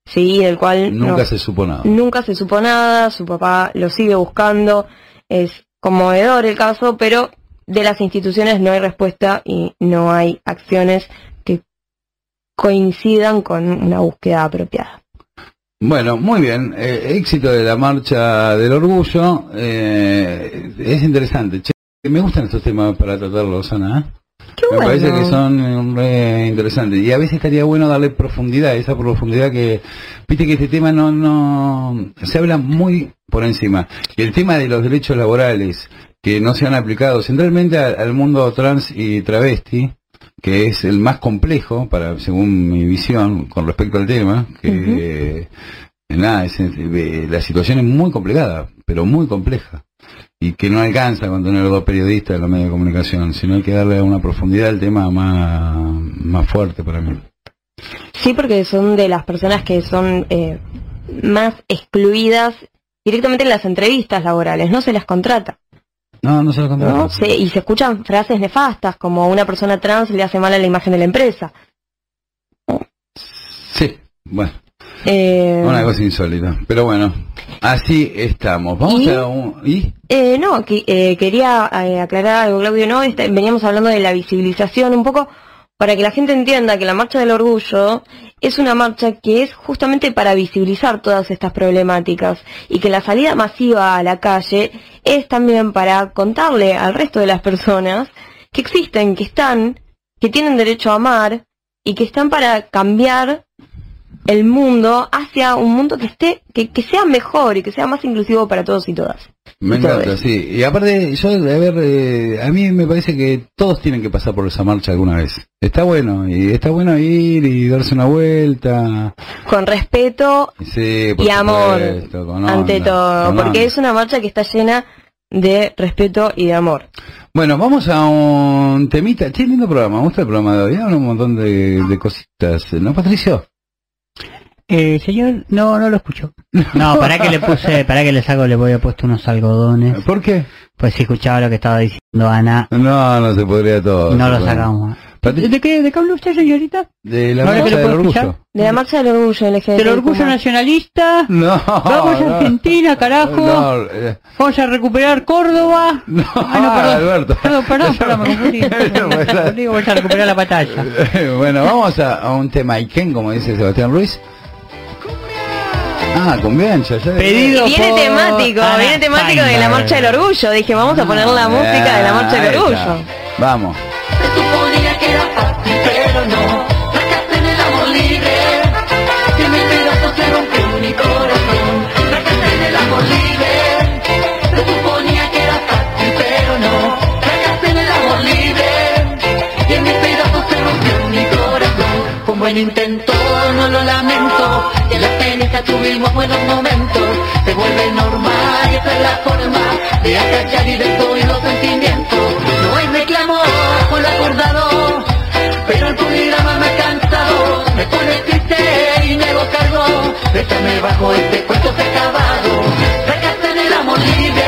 sí, del cual no- Nunca se supo nada. nunca se supo nada, su papá lo sigue buscando, es conmovedor el caso, pero de las instituciones no hay respuesta y no hay acciones que coincidan con una búsqueda apropiada. Bueno, muy bien. Eh, éxito de la marcha del orgullo. Eh, es interesante. Che, me gustan estos temas para tratarlos, Ana. ¿eh? Qué Me bueno. parece que son eh, interesantes. Y a veces estaría bueno darle profundidad, esa profundidad que, viste que este tema no, no, se habla muy por encima. Y el tema de los derechos laborales que no se han aplicado centralmente al, al mundo trans y travesti, que es el más complejo para, según mi visión, con respecto al tema, que, eh, nada, es, eh, la situación es muy complicada, pero muy compleja y que no alcanza con tener dos periodistas en los medios de comunicación, sino hay que darle una profundidad al tema más, más fuerte para mí. Sí, porque son de las personas que son eh, más excluidas directamente en las entrevistas laborales, no se las contrata. No, no se lo contrario. ¿no? Se- y se escuchan frases nefastas, como una persona trans le hace mal a la imagen de la empresa. Sí, bueno, Eh, una cosa insólita. Pero bueno, así estamos. Vamos ¿Y? a un... ¿Y? eh, no, que- eh, quería eh, aclarar algo, Claudio, ¿no? Este, veníamos hablando de la visibilización un poco para que la gente entienda que la Marcha del Orgullo es una marcha que es justamente para visibilizar todas estas problemáticas y que la salida masiva a la calle es también para contarle al resto de las personas que existen, que están, que tienen derecho a amar y que están para cambiar el mundo hacia un mundo que esté, que, que sea mejor y que sea más inclusivo para todos y todas. Me Y encanta, sí. Y aparte, yo, a ver, eh, a mí me parece que todos tienen que pasar por esa marcha alguna vez. Está bueno, y está bueno ir y darse una vuelta. Con respeto Sí, y amor, ante todo, porque es una marcha que está llena de respeto y de amor. Bueno, vamos a un temita. Che, lindo programa. Me gusta el programa de hoy. Habla un montón de, de cositas. ¿No, Patricio? Eh, señor, no, no lo escucho. No, para que le puse, para que le saco, le voy a puesto unos algodones. ¿Por qué? Pues si escuchaba lo que estaba diciendo Ana, No, no se podría todo. no lo sacamos. ¿De qué, de qué habla usted, señorita? De la marcha del orgullo. escuchar. De la marcha del orgullo LGBT. Del orgullo nacionalista. No. Vamos no. a Argentina, carajo. No, eh, Vamos a recuperar Córdoba. no, Ah, no, perdón. Alberto. Perdón, perdón, perdón, me Vamos a recuperar la batalla. bueno, vamos a, a un tema Iken, como dice Sebastián Ruiz. Ah, cumbiancha, ya de- Pedido Viene por temático, Ana viene temático de la marcha del orgullo. Dije, vamos a poner la música de la marcha Ah, del orgullo. está. Vamos. Intento, no lo lamento. Experiencia tuvimos buenos momentos. Se vuelve normal y esa es la forma de acallar y destruir los sentimientos. No hay reclamo por lo acordado, pero el programa me ha cansado. Me pone triste y me hago cargo. Déjame bajo este cuento se ha acabado. Fracaste en el amor libre.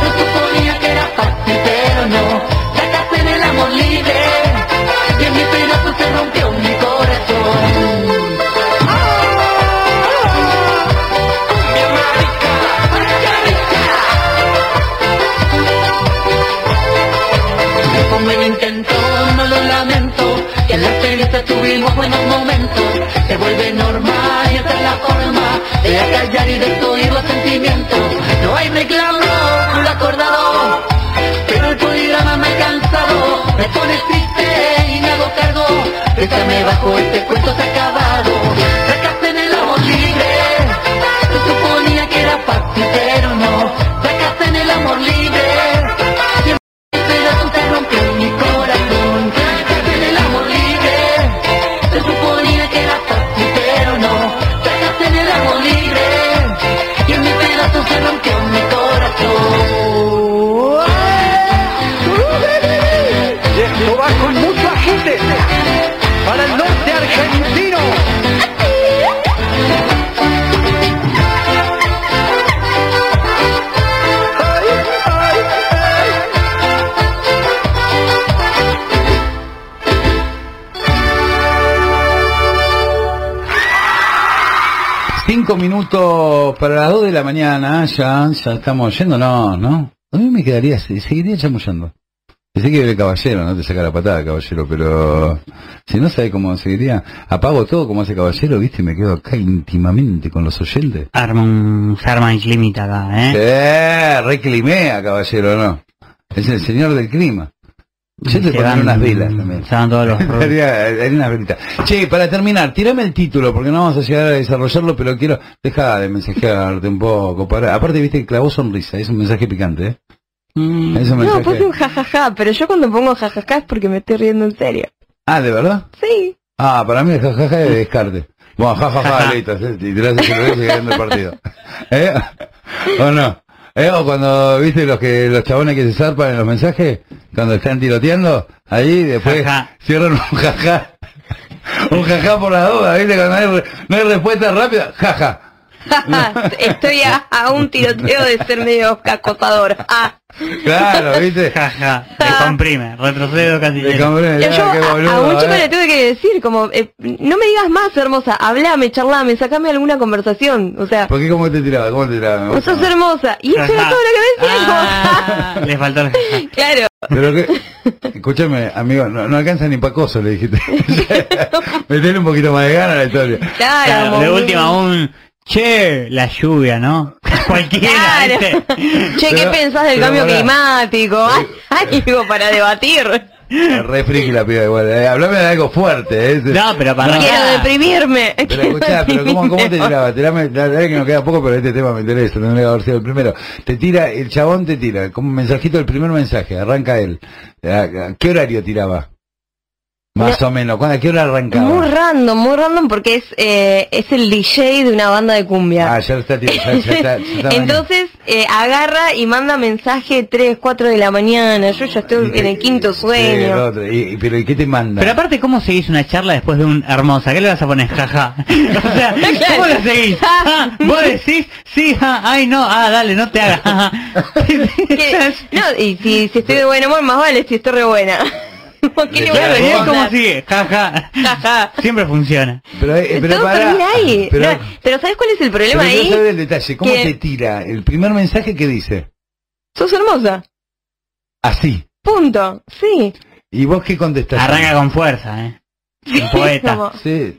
Se suponía que era fácil, pero no. Fracaste en el amor libre. Y en mi pedazo se rompió mi minutos para las dos de la mañana, ya, ya estamos yéndonos, ¿no? A mí me quedaría, se- seguiría chamullando. Pensé que el caballero, no te saca la patada, caballero, pero si no sabe cómo seguiría, apago todo como hace caballero, viste, y me quedo acá íntimamente con los oyentes. Arma un se arma un limit acá, ¿eh? Eh, reclimea, caballero, ¿no? Es el señor del clima. Yo te unas velas también. Se todos los... Haría unas velitas. Che, para terminar, tirame el título, porque no vamos a llegar a desarrollarlo, pero quiero, deja de mensajearte un poco. Para, aparte, viste, que clavó sonrisa, es un mensaje picante, ¿eh? Mm, Es un No, mensaje. puse un jajaja, pero yo cuando pongo jajaja es porque me estoy riendo en serio. Ah, ¿de verdad? Sí. Ah, para mí el jajaja es de descarte. Bueno, jajaja, listo, ¿eh? y y se quedan el partido. ¿Eh? ¿O no? ¿Eh? O cuando, viste, los que los chabones que se zarpan en los mensajes, cuando están tiroteando, ahí después cierran un jaja. Un jaja por la duda, viste, cuando no hay, no hay respuesta rápida, jaja. Estoy a, a un tiroteo de ser medio acosador. Ah. Claro, viste. Jaja, descomprime, retrocedo casi. De compré, Yo, qué a- boludo, a, un chico eh. le tuve que decir, como, eh, no me digas más, hermosa, hablame, charlame, sacame alguna conversación. O sea, ¿Por qué cómo te tiraba? ¿Cómo te tiraba? vos sos hermosa. Y eso era todo lo que me decía. Ah, como- le faltó el claro. Pero que, escúchame, amigo, no, no alcanza ni pa' coso, le dijiste. Metele un poquito más de gana a la historia. Claro, de última un... Che, la lluvia, ¿no? Cualquiera, Claro. ¿viste? Che, ¿qué Pero- pensás del cambio pará. climático? Ay, algo para debatir. Es Re friki la piba igual. Eh, hablame de algo fuerte, ¿eh? No, pero para Quiero nada. deprimirme. Pero quiero escuchá, pero ¿cómo, cómo te tiraba? Tirame, la verdad que nos queda poco, pero este tema me interesa, tendría que haber sido el primero. Te tira, el chabón te tira, como un mensajito el primer mensaje, arranca él. ¿A, a qué horario tiraba? Más o menos, ¿cuándo, ¿a qué hora arrancaba? Muy random, muy random porque es eh, es el DJ de una banda de cumbia. Ah, ya está tirando, ya, ya está, ya está Entonces eh, agarra y manda mensaje 3, 4 de la mañana. Yo ya estoy Y- en el quinto Sí, sueño. el otro. Y- y- pero ¿y qué te manda? Pero aparte, ¿cómo seguís una charla después de un hermosa? ¿Qué le vas a poner? Jaja. O sea, ¿cómo lo seguís? Ah, ¿Vos decís? Sí, ah, ay no, ah, dale, no te hagas. No, y si, si estoy de buen humor, más vale si estoy re buena. ¿Por ¿Qué le voy a Claro, ¿y él responder? cómo sigue? Jaja. Jaja. Siempre funciona. Pero, eh, pero Todo pará, termina ahí. Pero, No, pero ¿sabes cuál es el problema pero quiero ahí? saber el detalle, ¿cómo Que- te tira? El primer mensaje que dice, Sos hermosa. así. Punto. Sí. ¿Y vos qué contestás? Arranca con fuerza, ¿eh? Un poeta. Como Sí.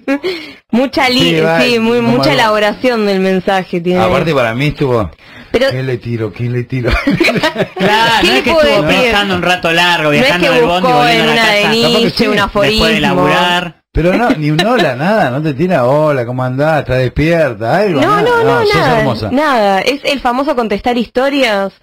mucha li Sí, sí, va, muy, como mucha algo- elaboración del mensaje tiene. Aparte para mí estuvo, pero ¿qué le tiro? ¿Qué le tiro? Claro, ¿Qué no le es que estuvo pensando un rato largo, no es viajando que en el bondi, buscó volviendo en a la una de casa. Sí. un Después de aforismo. laburar. Pero no, ni un hola, nada, no te tira hola, ¿cómo andás? ¿Estás despierta? Algo, No, no, no, sos nada, nada. Es el famoso contestar historias,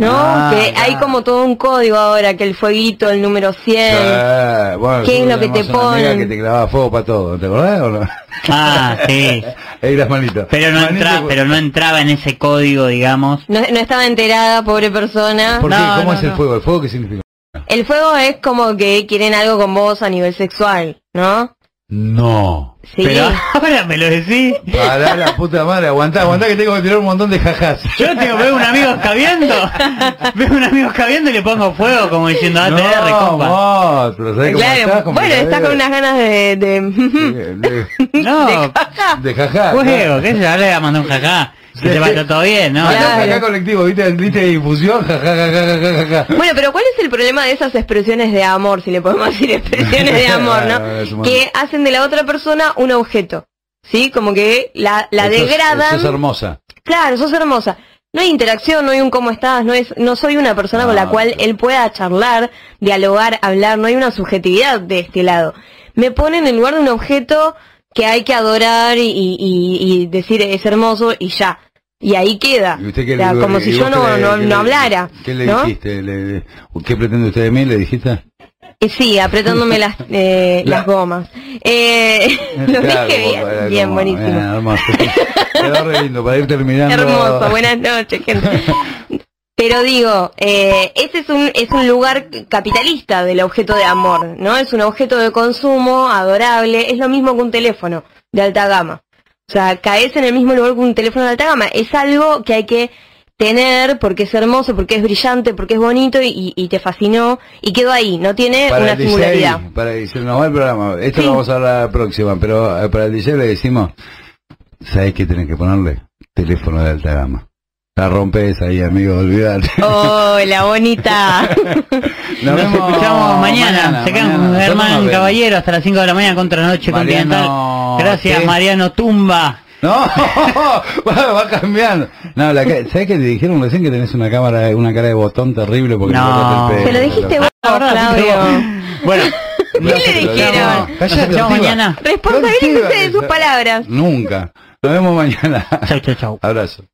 ¿no? Ah, que hay como todo un código ahora, que el fueguito, el número 100. Ah, bueno, ¿Qué es lo que te ponen? que te clavaba fuego para todo, ¿te acordás o no? Ah, sí. Ahí las manitos. Pero no, Manito- entra, pero no entraba en ese código, digamos. No, no estaba enterada, pobre persona. ¿Por qué? No, ¿Cómo no, es el fuego? ¿El fuego qué significa? El fuego es como que quieren algo con vos a nivel sexual, ¿no? No. Sí. Pero ahora me lo decís. Pará la puta madre, aguantá, aguantá que tengo que tirar un montón de jajas. Yo tengo, veo un amigo escabeando, veo un amigo escabeando y le pongo fuego como diciendo ATR, no, compa. monstruo, ¿sabés cómo Claro, estás? Bueno, estás con unas ganas de... de... de, de, No, de jaja. fuego, qué sé yo, le mandó un jajá. Que te pasó todo bien, ¿no? Claro. jajá colectivo, ¿viste? ¿Viste difusión? Bueno, pero ¿cuál es el problema de esas expresiones de amor, si le podemos decir expresiones de amor, no? Que hacen de la otra persona un objeto, ¿sí? Como que la, la Sos- degradan. sos hermosa. Claro, sos hermosa. No hay interacción, no hay un cómo estás, no es, no soy una persona con la cual pero- él pueda charlar, dialogar, hablar, no hay una subjetividad de este lado. Me ponen en lugar de un objeto que hay que adorar y, y- decir es hermoso y ya. Y ahí queda. ¿Y usted qué O sea, le- como y si yo no, le- no, no hablara. ¿Qué le ¿no? dijiste? Le- ¿Qué pretende usted de mí? ¿Le dijiste? Eh, sí, apretándome las, eh, La- las gomas. Eh, lo Claro, dije bien, bien, como- buenísimo. bien, hermoso. Quedó re lindo para ir terminando. Hermoso, buenas noches, gente. Pero digo, eh, ese es un, es un lugar capitalista del objeto de amor, ¿no? Es un objeto de consumo adorable, es lo mismo que un teléfono de alta gama. O sea, caes en el mismo lugar que un teléfono de alta gama. Es algo que hay que tener porque es hermoso, porque es brillante, porque es bonito y, y te fascinó y quedó ahí, no tiene Para una el DJ, singularidad. para el, se nos va el programa. Esto Sí. lo vamos a hablar la próxima, pero eh, para el DJ le decimos, ¿sabes qué tenés que ponerle? Teléfono de alta gama. La rompes ahí, amigo, olvidate. Hola, bonita. Nos Nos escuchamos mañana. Se quedan con mañana. Germán Caballero hasta las 5 de la mañana contra Noche Mariano, Continental. Gracias, ¿qué? Mariano Tumba. No, va, va cambiando. No, la ¿sabes que te dijeron recién que tenés una cámara, una cara de botón terrible porque No. te el Se lo dijiste vos, La verdad, Claudio. Bueno, ¿Qué le dijeron? Escuchamos mañana. Responsabilícese de sus palabras. Nunca. Nos vemos mañana. Chau, chau, chau. Abrazo.